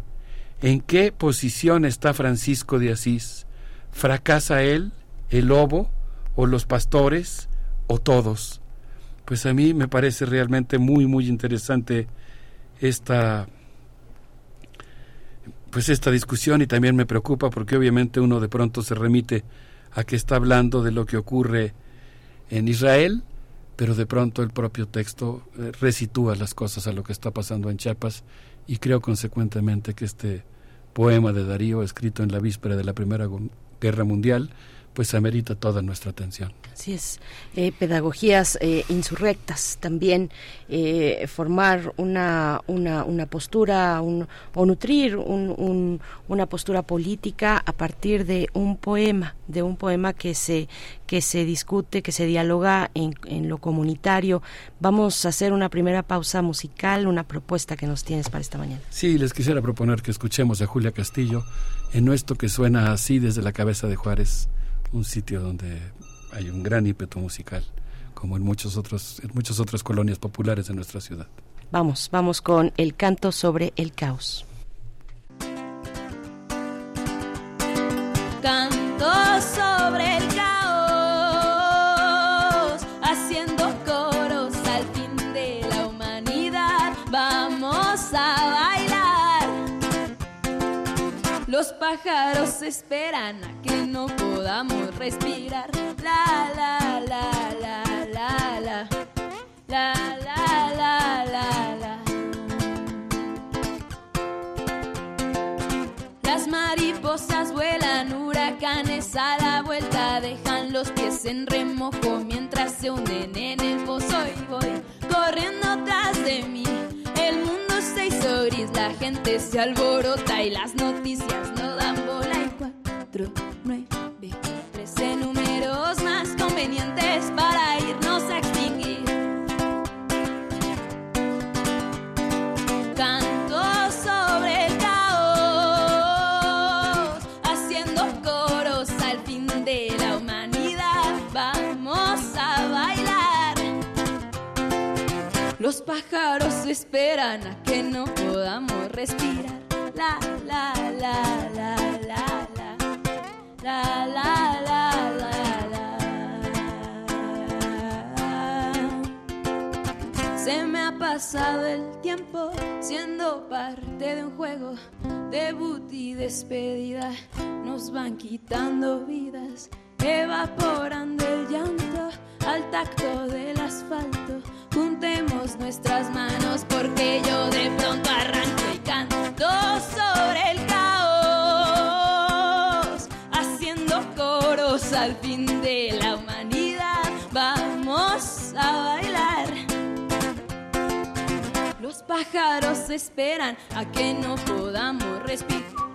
¿En qué posición está Francisco de Asís? ¿Fracasa él, el lobo, o los pastores, o todos? Pues a mí me parece realmente muy, muy interesante esta, pues esta discusión y también me preocupa porque obviamente uno de pronto se remite a que está hablando de lo que ocurre en Israel, pero de pronto el propio texto eh, resitúa las cosas a lo que está pasando en Chiapas y creo consecuentemente que este poema de Darío, escrito en la víspera de la Primera Gu- Guerra Mundial, pues amerita toda nuestra atención. Así es, eh, pedagogías eh, insurrectas también, eh, formar una, una, una postura un- o nutrir un- un- una postura política a partir de un poema, de un poema que se, que se discute, que se dialoga en, en lo comunitario. Vamos a hacer una primera pausa musical, una propuesta que nos tienes para esta mañana. Sí, les quisiera proponer que escuchemos a Julia Castillo en esto que suena así desde la cabeza de Juárez, un sitio donde hay un gran ímpetu musical, como en muchos otros, en muchas otras colonias populares de nuestra ciudad. Vamos, vamos con el canto sobre el caos. Canto sobre pájaros esperan a que no podamos respirar. La la la la la la. La la la la la. Las mariposas vuelan, huracanes a la vuelta, dejan los pies en remojo mientras se hunden en el pozo y voy corriendo tras de mí. El mundo se hizo gris, la gente se alborota y las noticias no dan bola. Y cuatro, pájaros esperan a que no podamos respirar. La, la, la, la, la, la. La, la, la, la, la. Se me ha pasado el tiempo siendo parte de un juego. Debut y despedida nos van quitando vidas, evaporando el llanto al tacto del asfalto. Juntemos nuestras manos porque yo de pronto arranco y canto sobre el caos, haciendo coros al fin de la humanidad. Vamos a bailar. Los pájaros esperan a que no podamos respirar.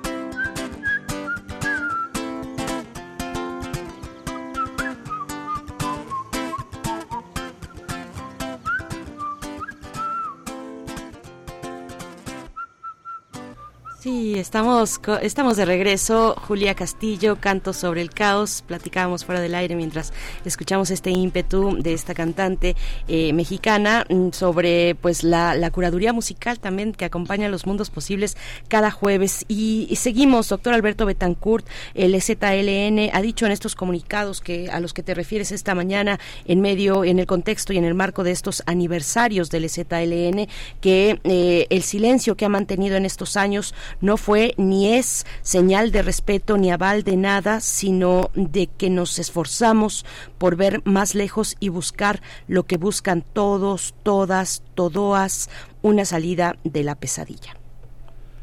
Sí, estamos, estamos de regreso. Julia Castillo, Canto sobre el Caos. Platicábamos fuera del aire mientras escuchamos este ímpetu de esta cantante eh, mexicana mm, sobre pues la, la curaduría musical también que acompaña los mundos posibles cada jueves. Y, seguimos, doctor Alberto Betancourt, el ZLN ha dicho en estos comunicados que a los que te refieres esta mañana en medio, en el contexto y en el marco de estos aniversarios del ZLN, que eh, el silencio que ha mantenido en estos años no fue ni es señal de respeto ni aval de nada, sino de que nos esforzamos por ver más lejos y buscar lo que buscan todos, todas, todoas, una salida de la pesadilla.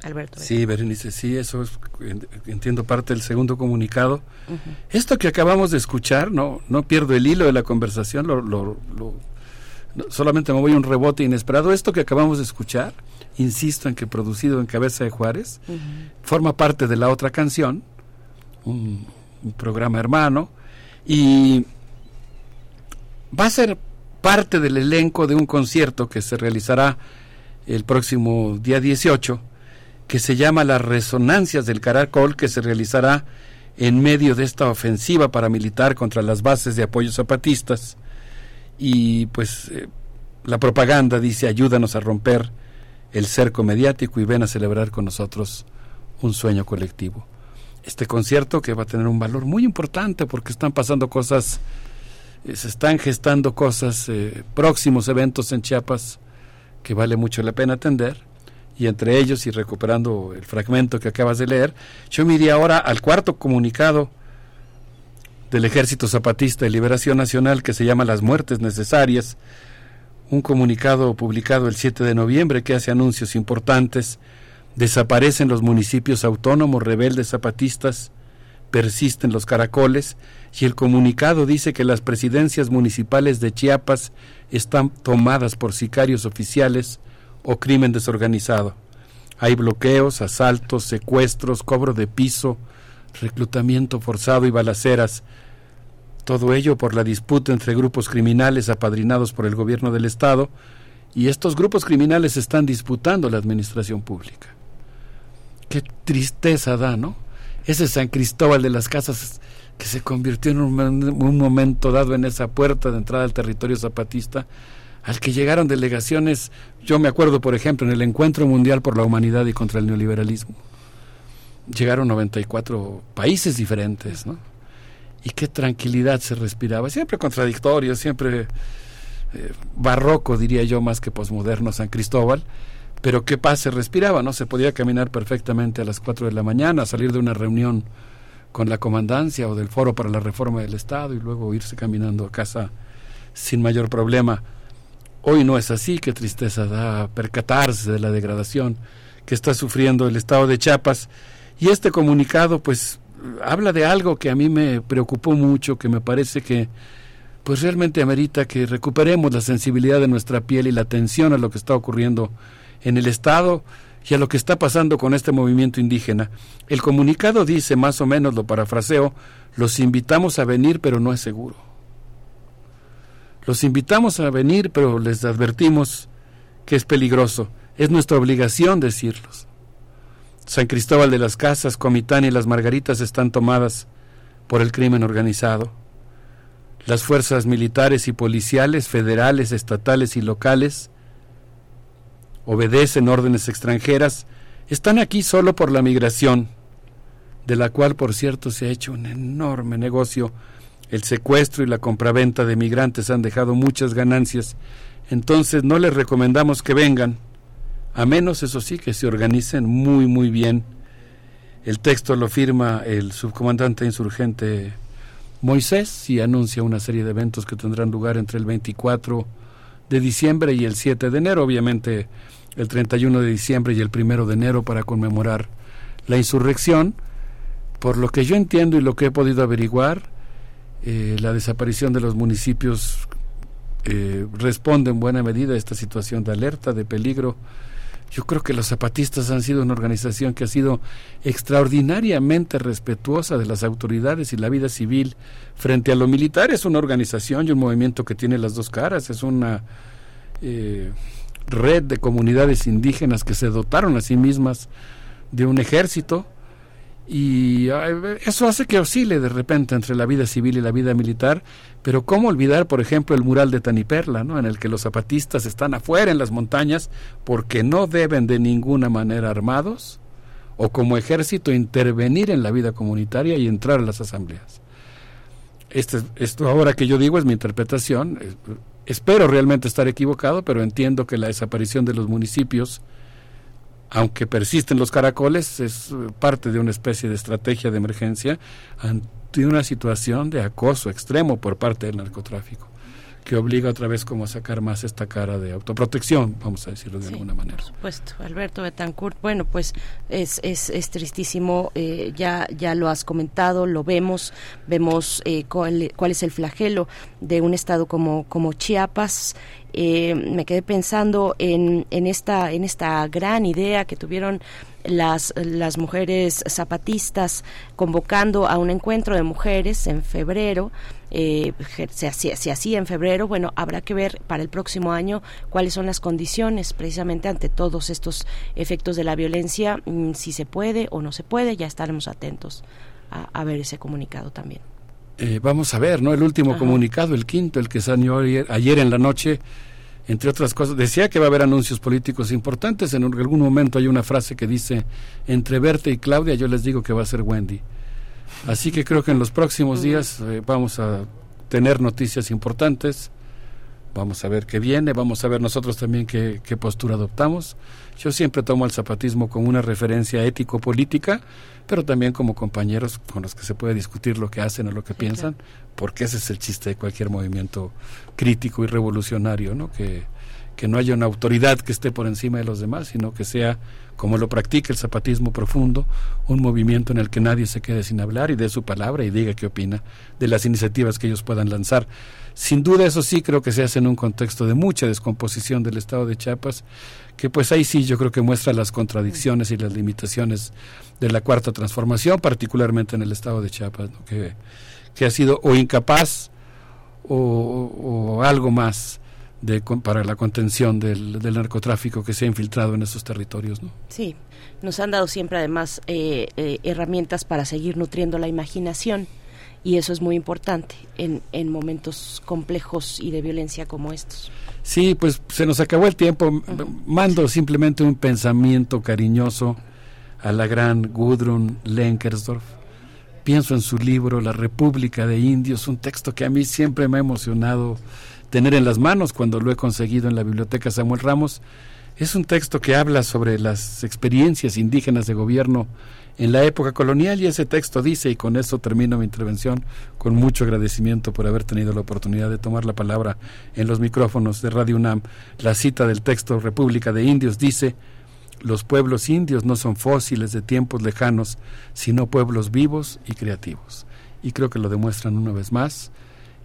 Alberto. Sí, Berenice, sí, eso es, en- entiendo parte del segundo comunicado. Esto que acabamos de escuchar, no, no pierdo el hilo de la conversación, lo, lo- lo- solamente me voy a un rebote inesperado. Esto que acabamos de escuchar, insisto en que producido en Cabeza de Juárez, forma parte de la otra canción, un, un programa hermano, y va a ser parte del elenco de un concierto que se realizará el próximo día 18, que se llama Las Resonancias del Caracol, que se realizará en medio de esta ofensiva paramilitar contra las bases de apoyo zapatistas. Y pues eh, la propaganda dice, ayúdanos a romper el cerco mediático y ven a celebrar con nosotros un sueño colectivo. Este concierto que va a tener un valor muy importante porque están pasando cosas, eh, se están gestando cosas, eh, próximos eventos en Chiapas que vale mucho la pena atender y entre ellos y recuperando el fragmento que acabas de leer, yo me iría ahora al cuarto comunicado del Ejército Zapatista de Liberación Nacional que se llama Las Muertes Necesarias, un comunicado publicado el 7 de noviembre que hace anuncios importantes, desaparecen los municipios autónomos rebeldes zapatistas, persisten los caracoles y el comunicado dice que las presidencias municipales de Chiapas están tomadas por sicarios oficiales o crimen desorganizado. Hay bloqueos, asaltos, secuestros, cobro de piso, reclutamiento forzado y balaceras. Todo ello por la disputa entre grupos criminales apadrinados por el gobierno del Estado y estos grupos criminales están disputando la administración pública. Qué tristeza da, ¿no? Ese San Cristóbal de las Casas que se convirtió en un, un momento dado en esa puerta de entrada al territorio zapatista, al que llegaron delegaciones, yo me acuerdo, por ejemplo, en el Encuentro Mundial por la Humanidad y contra el Neoliberalismo, llegaron 94 países diferentes, ¿no? Y qué tranquilidad se respiraba, siempre contradictorio, siempre eh, barroco, diría yo, más que posmoderno San Cristóbal, pero qué paz se respiraba, ¿no? Se podía caminar perfectamente a las 4 de la mañana, salir de una reunión con la comandancia o del foro para la reforma del Estado y luego irse caminando a casa sin mayor problema. Hoy no es así, qué tristeza da percatarse de la degradación que está sufriendo el Estado de Chiapas. Y este comunicado, pues, habla de algo que a mí me preocupó mucho, que me parece que, pues, realmente amerita que recuperemos la sensibilidad de nuestra piel y la atención a lo que está ocurriendo en el Estado y a lo que está pasando con este movimiento indígena. El comunicado dice, más o menos lo parafraseo, los invitamos a venir, pero no es seguro. Los invitamos a venir, pero les advertimos que es peligroso. Es nuestra obligación decirlos. San Cristóbal de las Casas, Comitán y las Margaritas están tomadas por el crimen organizado. Las fuerzas militares y policiales, federales, estatales y locales obedecen órdenes extranjeras, están aquí solo por la migración, de la cual, por cierto, se ha hecho un enorme negocio. El secuestro y la compraventa de migrantes han dejado muchas ganancias. Entonces no les recomendamos que vengan, a menos, eso sí, que se organicen muy, muy bien. El texto lo firma el subcomandante insurgente Moisés y anuncia una serie de eventos que tendrán lugar entre el 24 de diciembre y el 7 de enero. Obviamente el 31 de diciembre y el 1 de enero para conmemorar la insurrección. Por lo que yo entiendo y lo que he podido averiguar, eh, la desaparición de los municipios eh, responde en buena medida a esta situación de alerta, de peligro. Yo creo que los zapatistas han sido una organización que ha sido extraordinariamente respetuosa de las autoridades y la vida civil frente a lo militar. Es una organización y un movimiento que tiene las dos caras. Es una eh, red de comunidades indígenas que se dotaron a sí mismas de un ejército y eso hace que oscile de repente entre la vida civil y la vida militar, pero cómo olvidar, por ejemplo, el mural de Taniperla, ¿no? en el que los zapatistas están afuera en las montañas porque no deben de ninguna manera armados o como ejército intervenir en la vida comunitaria y entrar a las asambleas. Este, esto ahora que yo digo es mi interpretación, Espero realmente estar equivocado, pero entiendo que la desaparición de los municipios, aunque persisten los caracoles, es eh, parte de una especie de estrategia de emergencia ante una situación de acoso extremo por parte del narcotráfico que obliga otra vez como a sacar más esta cara de autoprotección, vamos a decirlo de alguna manera. Por supuesto, Alberto Betancourt, bueno, pues es, es, es tristísimo, eh, ya, ya lo has comentado, lo vemos, vemos eh, cuál, cuál, es el flagelo de un estado como, como Chiapas, eh, me quedé pensando en, en, esta, en esta gran idea que tuvieron las, las mujeres zapatistas convocando a un encuentro de mujeres en febrero eh, se, hacía, en febrero, bueno, habrá que ver para el próximo año cuáles son las condiciones precisamente ante todos estos efectos de la violencia, mm, si se puede o no se puede, ya estaremos atentos a, ver ese comunicado también. Eh, vamos a ver, ¿no? El último comunicado, el quinto, el que salió ayer, ayer, en la noche, entre otras cosas, decía que va a haber anuncios políticos importantes. En algún momento hay una frase que dice, entre Berta y Claudia, yo les digo que va a ser Wendy. Así que creo que en los próximos días eh, vamos a tener noticias importantes. Vamos a ver qué viene, vamos a ver nosotros también qué, postura adoptamos. Yo siempre tomo al zapatismo como una referencia ético-política, pero también como compañeros con los que se puede discutir lo que hacen o lo que piensan, porque ese es el chiste de cualquier movimiento crítico y revolucionario, ¿no? Que, que no haya una autoridad que esté por encima de los demás, sino que sea como lo practica el zapatismo profundo, un movimiento en el que nadie se quede sin hablar y dé su palabra y diga qué opina de las iniciativas que ellos puedan lanzar. Sin duda eso sí creo que se hace en un contexto de mucha descomposición del Estado de Chiapas, que pues ahí sí yo creo que muestra las contradicciones y las limitaciones de la cuarta transformación, particularmente en el Estado de Chiapas, que, que ha sido o incapaz o algo más de, para la contención del, del, narcotráfico que se ha infiltrado en esos territorios. ¿no? Sí, nos han dado siempre además eh, eh, herramientas para seguir nutriendo la imaginación y eso es muy importante en, en momentos complejos y de violencia como estos. Sí, pues se nos acabó el tiempo. Mando simplemente un pensamiento cariñoso a la gran Gudrun Lenkersdorf. Pienso en su libro La República de Indios, un texto que a mí siempre me ha emocionado tener en las manos cuando lo he conseguido en la biblioteca Samuel Ramos. Es un texto que habla sobre las experiencias indígenas de gobierno en la época colonial y ese texto dice, y con eso termino mi intervención, con mucho agradecimiento por haber tenido la oportunidad de tomar la palabra en los micrófonos de Radio UNAM, la cita del texto República de Indios dice, los pueblos indios no son fósiles de tiempos lejanos, sino pueblos vivos y creativos. Y creo que lo demuestran una vez más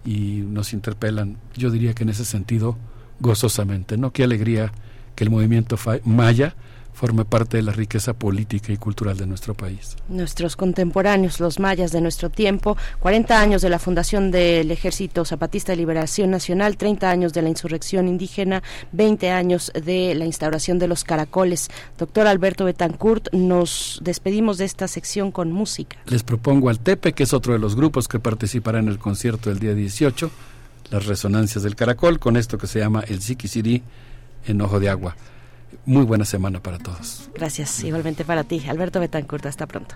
y nos interpelan, yo diría que en ese sentido, gozosamente, ¿no? Qué alegría que el movimiento maya forme parte de la riqueza política y cultural de nuestro país. Nuestros contemporáneos, los mayas de nuestro tiempo, 40 años de la fundación del Ejército Zapatista de Liberación Nacional, 30 años de la insurrección indígena, 20 años de la instauración de los caracoles. Doctor Alberto Betancourt, nos despedimos de esta sección con música. Les propongo al Tepe, que es otro de los grupos que participará en el concierto del día 18, las resonancias del caracol, con esto que se llama el Siquisirí en Ojo de Agua. Muy buena semana para todos. Gracias, igualmente para ti. Alberto Betancourt, hasta pronto.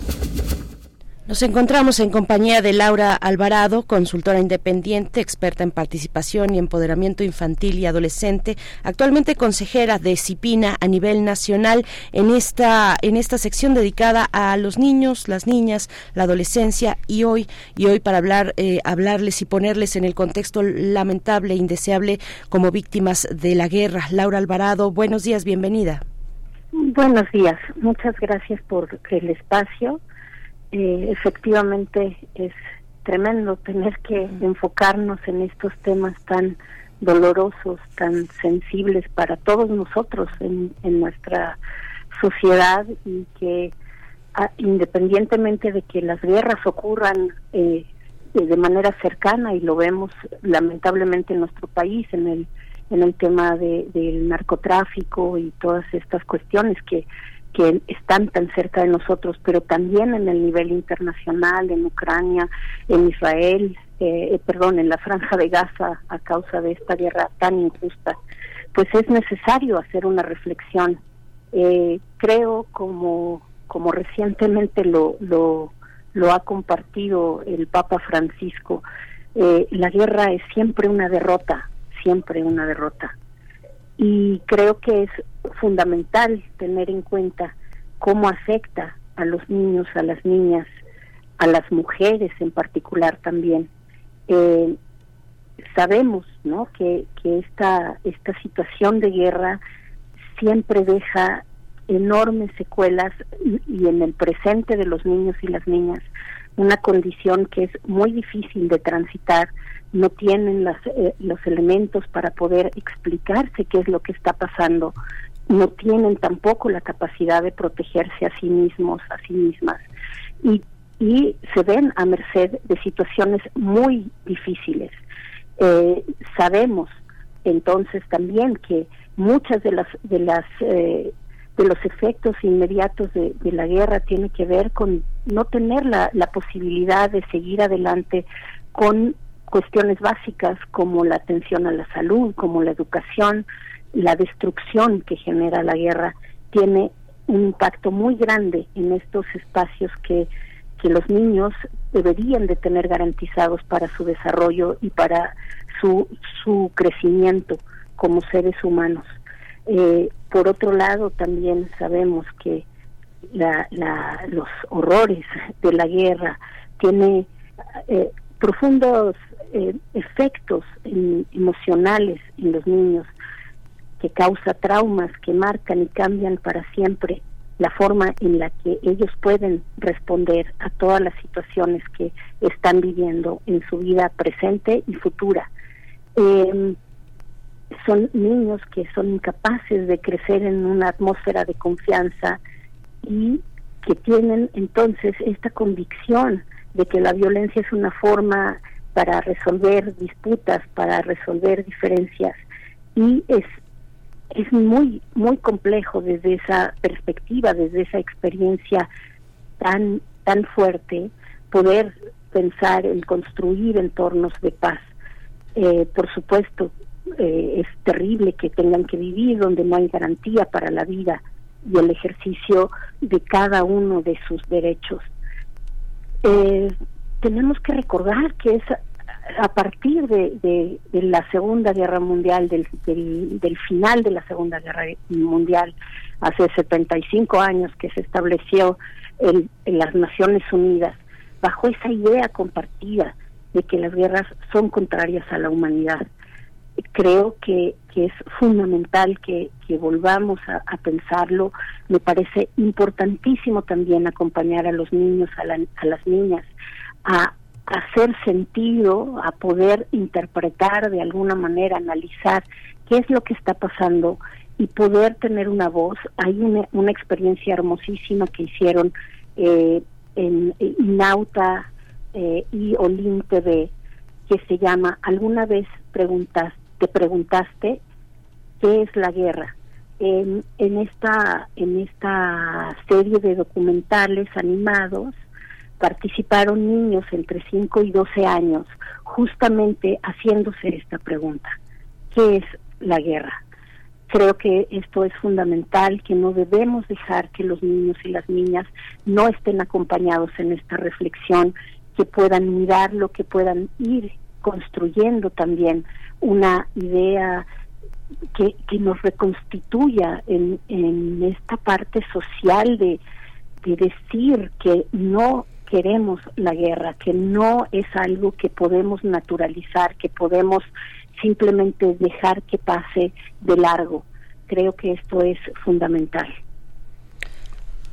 Nos encontramos en compañía de Laura Alvarado, consultora independiente, experta en participación y empoderamiento infantil y adolescente, actualmente consejera de CIPINA a nivel nacional en esta en esta sección dedicada a los niños, las niñas, la adolescencia y hoy y hoy para hablar eh, hablarles y ponerles en el contexto lamentable e indeseable como víctimas de la guerra. Laura Alvarado, buenos días, bienvenida. Buenos días, muchas gracias por el espacio eh, efectivamente es tremendo tener que enfocarnos en estos temas tan dolorosos, tan sensibles para todos nosotros en, nuestra sociedad y que ah, independientemente de que las guerras ocurran eh, de manera cercana y lo vemos lamentablemente en nuestro país en el en el tema de, del narcotráfico y todas estas cuestiones que que están tan cerca de nosotros, pero también en el nivel internacional, en Ucrania, en Israel, eh, eh, perdón, en la franja de Gaza a causa de esta guerra tan injusta, pues es necesario hacer una reflexión. Eh, creo, como, como recientemente lo, lo, lo ha compartido el Papa Francisco, la guerra es siempre una derrota, siempre una derrota y creo que es fundamental tener en cuenta cómo afecta a los niños, a las niñas, a las mujeres en particular también. Eh, sabemos, ¿no? Que, que esta, esta situación de guerra siempre deja enormes secuelas y, en el presente de los niños y las niñas una condición que es muy difícil de transitar, no tienen las, eh, los elementos para poder explicarse qué es lo que está pasando, no tienen tampoco la capacidad de protegerse a sí mismos, a sí mismas, y, y se ven a merced de situaciones muy difíciles. Eh, sabemos entonces también que muchas de las de las eh, de los efectos inmediatos de, la guerra tiene que ver con no tener la, la posibilidad de seguir adelante con cuestiones básicas como la atención a la salud, como la educación, la destrucción que genera la guerra tiene un impacto muy grande en estos espacios que, que los niños deberían de tener garantizados para su desarrollo y para su, su crecimiento como seres humanos. Eh, por otro lado, también sabemos que la, los horrores de la guerra tiene eh, profundos eh, efectos emocionales en los niños que causa traumas que marcan y cambian para siempre la forma en la que ellos pueden responder a todas las situaciones que están viviendo en su vida presente y futura. Eh, son niños que son incapaces de crecer en una atmósfera de confianza y que tienen entonces esta convicción de que la violencia es una forma para resolver disputas, para resolver diferencias y es es muy muy complejo desde esa perspectiva, desde esa experiencia tan tan fuerte poder pensar en construir entornos de paz. Eh, por supuesto, eh, es terrible que tengan que vivir donde no hay garantía para la vida y el ejercicio de cada uno de sus derechos. Eh, tenemos que recordar que es a partir de, la Segunda Guerra Mundial, del, del, final de la Segunda Guerra Mundial, hace 75 años que se estableció en las Naciones Unidas, bajo esa idea compartida de que las guerras son contrarias a la humanidad creo que, es fundamental que, volvamos a, pensarlo. Me parece importantísimo también acompañar a los niños, a, a las niñas, a, hacer sentido, a poder interpretar de alguna manera, analizar qué es lo que está pasando y poder tener una voz. Hay una, una experiencia hermosísima que hicieron eh, en Inauta eh, y Olim TV que se llama ¿Alguna vez preguntaste te preguntaste qué es la guerra. En, en, esta en esta serie de documentales animados participaron niños entre 5 y 12 años justamente haciéndose esta pregunta ¿qué es la guerra? Creo que esto es fundamental, que no debemos dejar que los niños y las niñas no estén acompañados en esta reflexión, que puedan mirarlo, que puedan ir construyendo también una idea que, que nos reconstituya en, en esta parte social de, de decir que no queremos la guerra, que no es algo que podemos naturalizar, que podemos simplemente dejar que pase de largo. Creo que esto es fundamental.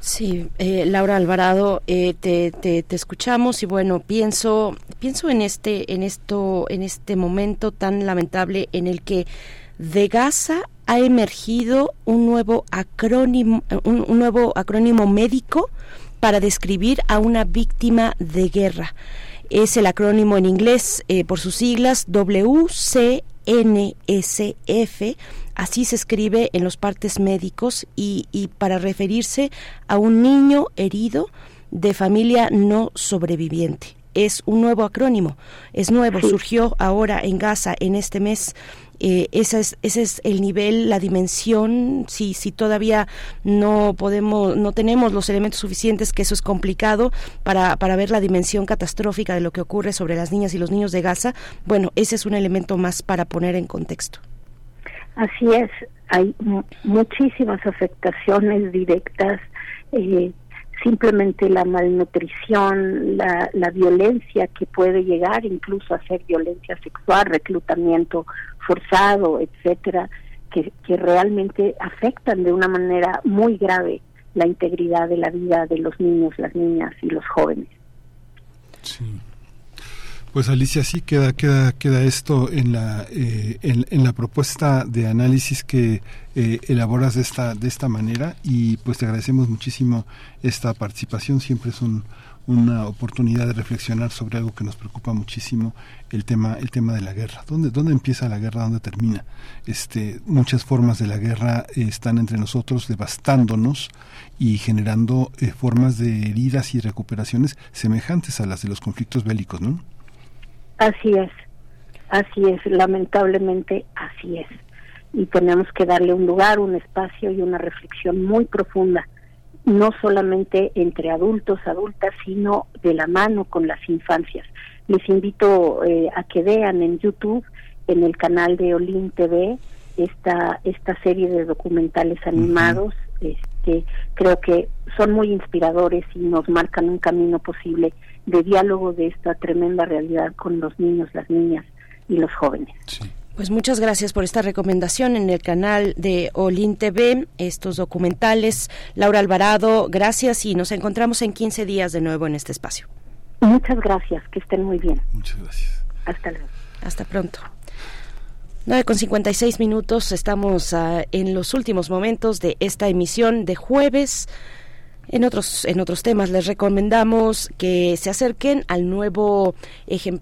Sí, eh, Laura Alvarado, eh, te, te, escuchamos y bueno, pienso, pienso en este, en esto, en este momento tan lamentable en el que de Gaza ha emergido un nuevo acrónimo, un, nuevo acrónimo médico para describir a una víctima de guerra. Es el acrónimo en inglés eh, por sus siglas WCNSF Así se escribe en los partes médicos y, y para referirse a un niño herido de familia no sobreviviente. Es un nuevo acrónimo, es nuevo, surgió ahora en Gaza en este mes eh, es, ese es el nivel, la dimensión, si, si todavía no podemos, no tenemos los elementos suficientes, que eso es complicado para, para ver la dimensión catastrófica de lo que ocurre sobre las niñas y los niños de Gaza, bueno, ese es un elemento más para poner en contexto. Así es, hay muchísimas afectaciones directas. Eh, simplemente la malnutrición, la, la violencia que puede llegar incluso a ser violencia sexual, reclutamiento forzado, etcétera, que, que realmente afectan de una manera muy grave la integridad de la vida de los niños, las niñas y los jóvenes. Sí. Pues Alicia, sí queda queda queda esto en la eh, en, la propuesta de análisis que eh, elaboras de esta de esta manera y pues te agradecemos muchísimo esta participación. Siempre es un, una oportunidad de reflexionar sobre algo que nos preocupa muchísimo el tema el tema de la guerra. Dónde dónde empieza la guerra dónde termina este muchas formas de la guerra eh, están entre nosotros devastándonos y generando formas de heridas y recuperaciones semejantes a las de los conflictos bélicos no Así es, así es, lamentablemente así es. Y tenemos que darle un lugar, un espacio y una reflexión muy profunda, no solamente entre adultos, adultas, sino de la mano con las infancias. Les invito eh, a que vean en YouTube, en el canal de Olin TV, esta, esta serie de documentales animados. este, creo que son muy inspiradores y nos marcan un camino posible de diálogo de esta tremenda realidad con los niños, las niñas y los jóvenes. Pues muchas gracias por esta recomendación en el canal de Olin TV, estos documentales. Laura Alvarado, gracias y nos encontramos en 15 días de nuevo en este espacio. Muchas gracias, que estén muy bien. Muchas gracias. Hasta luego. Hasta pronto. 9 con 56 minutos, estamos uh, en los últimos momentos de esta emisión de jueves en otros, en otros temas les recomendamos que se acerquen al nuevo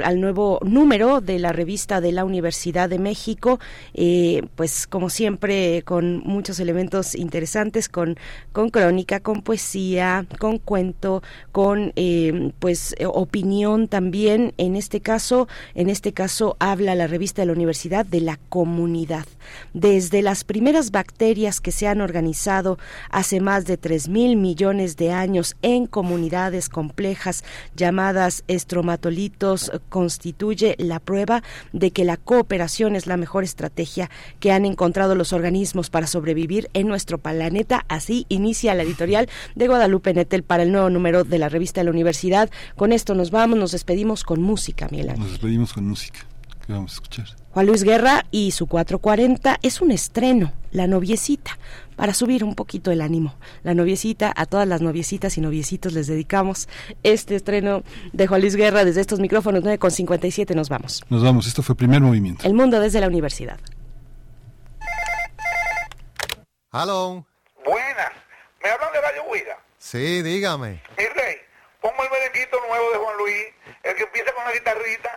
al nuevo número de la revista de la Universidad de México, eh, pues como siempre con muchos elementos interesantes, con, con crónica, con poesía, con cuento, con eh, pues opinión también. En este caso, en este caso habla la revista de la Universidad de la comunidad. Desde las primeras bacterias que se han organizado hace más de tres mil millones de años en comunidades complejas llamadas estromatolitos constituye la prueba de que la cooperación es la mejor estrategia que han encontrado los organismos para sobrevivir en nuestro planeta. Así inicia la editorial de Guadalupe Nettel para el nuevo número de la revista de la universidad. Con esto nos vamos, nos despedimos con música, Miguel Nos despedimos con música. ¿Qué vamos a escuchar? Juan Luis Guerra y su 440 es un estreno, La noviecita para subir un poquito el ánimo. La noviecita, a todas las noviecitas y noviecitos les dedicamos este estreno de Juan Luis Guerra desde estos micrófonos 9 con 57 nos vamos. Nos vamos, esto fue primer movimiento. El mundo desde la universidad. Hello. Buenas, ¿me hablan de Radio Huida? Sí, dígame. Mi rey, pongo el merenguito nuevo de Juan Luis, el que empieza con la guitarrita.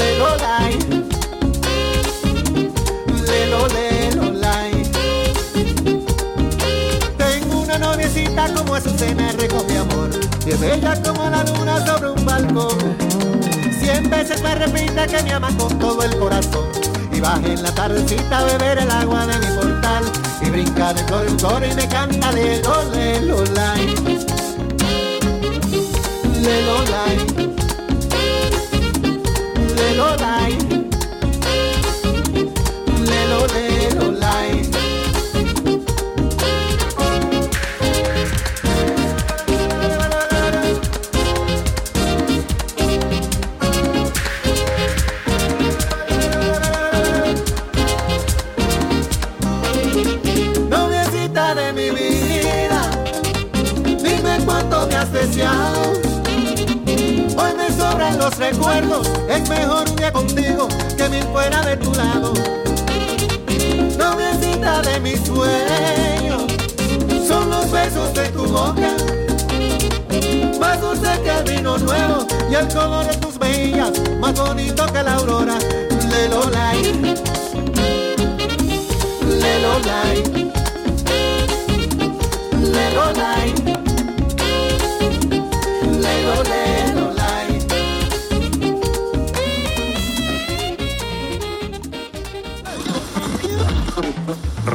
lelo, lai. Lelo. Lelo, lai. Tengo una noviecita como Azucena rico mi amor. Y es bella como la luna sobre un balcón. Cien veces me repite que me ama con todo el corazón. Y baja en la tardecita a beber el agua de mi portal. Y brinca de flor en y me canta lelo, lelo, lai. Lelo, lai. Lelo, lai. Lelo, recuerdos, es mejor un día contigo que mil fuera de tu lado. Noblecita de mis sueños, son los besos de tu boca, más dulce que el vino nuevo y el color de tus mejillas, más bonito que la aurora. Lelo light, lelo light, lelo light.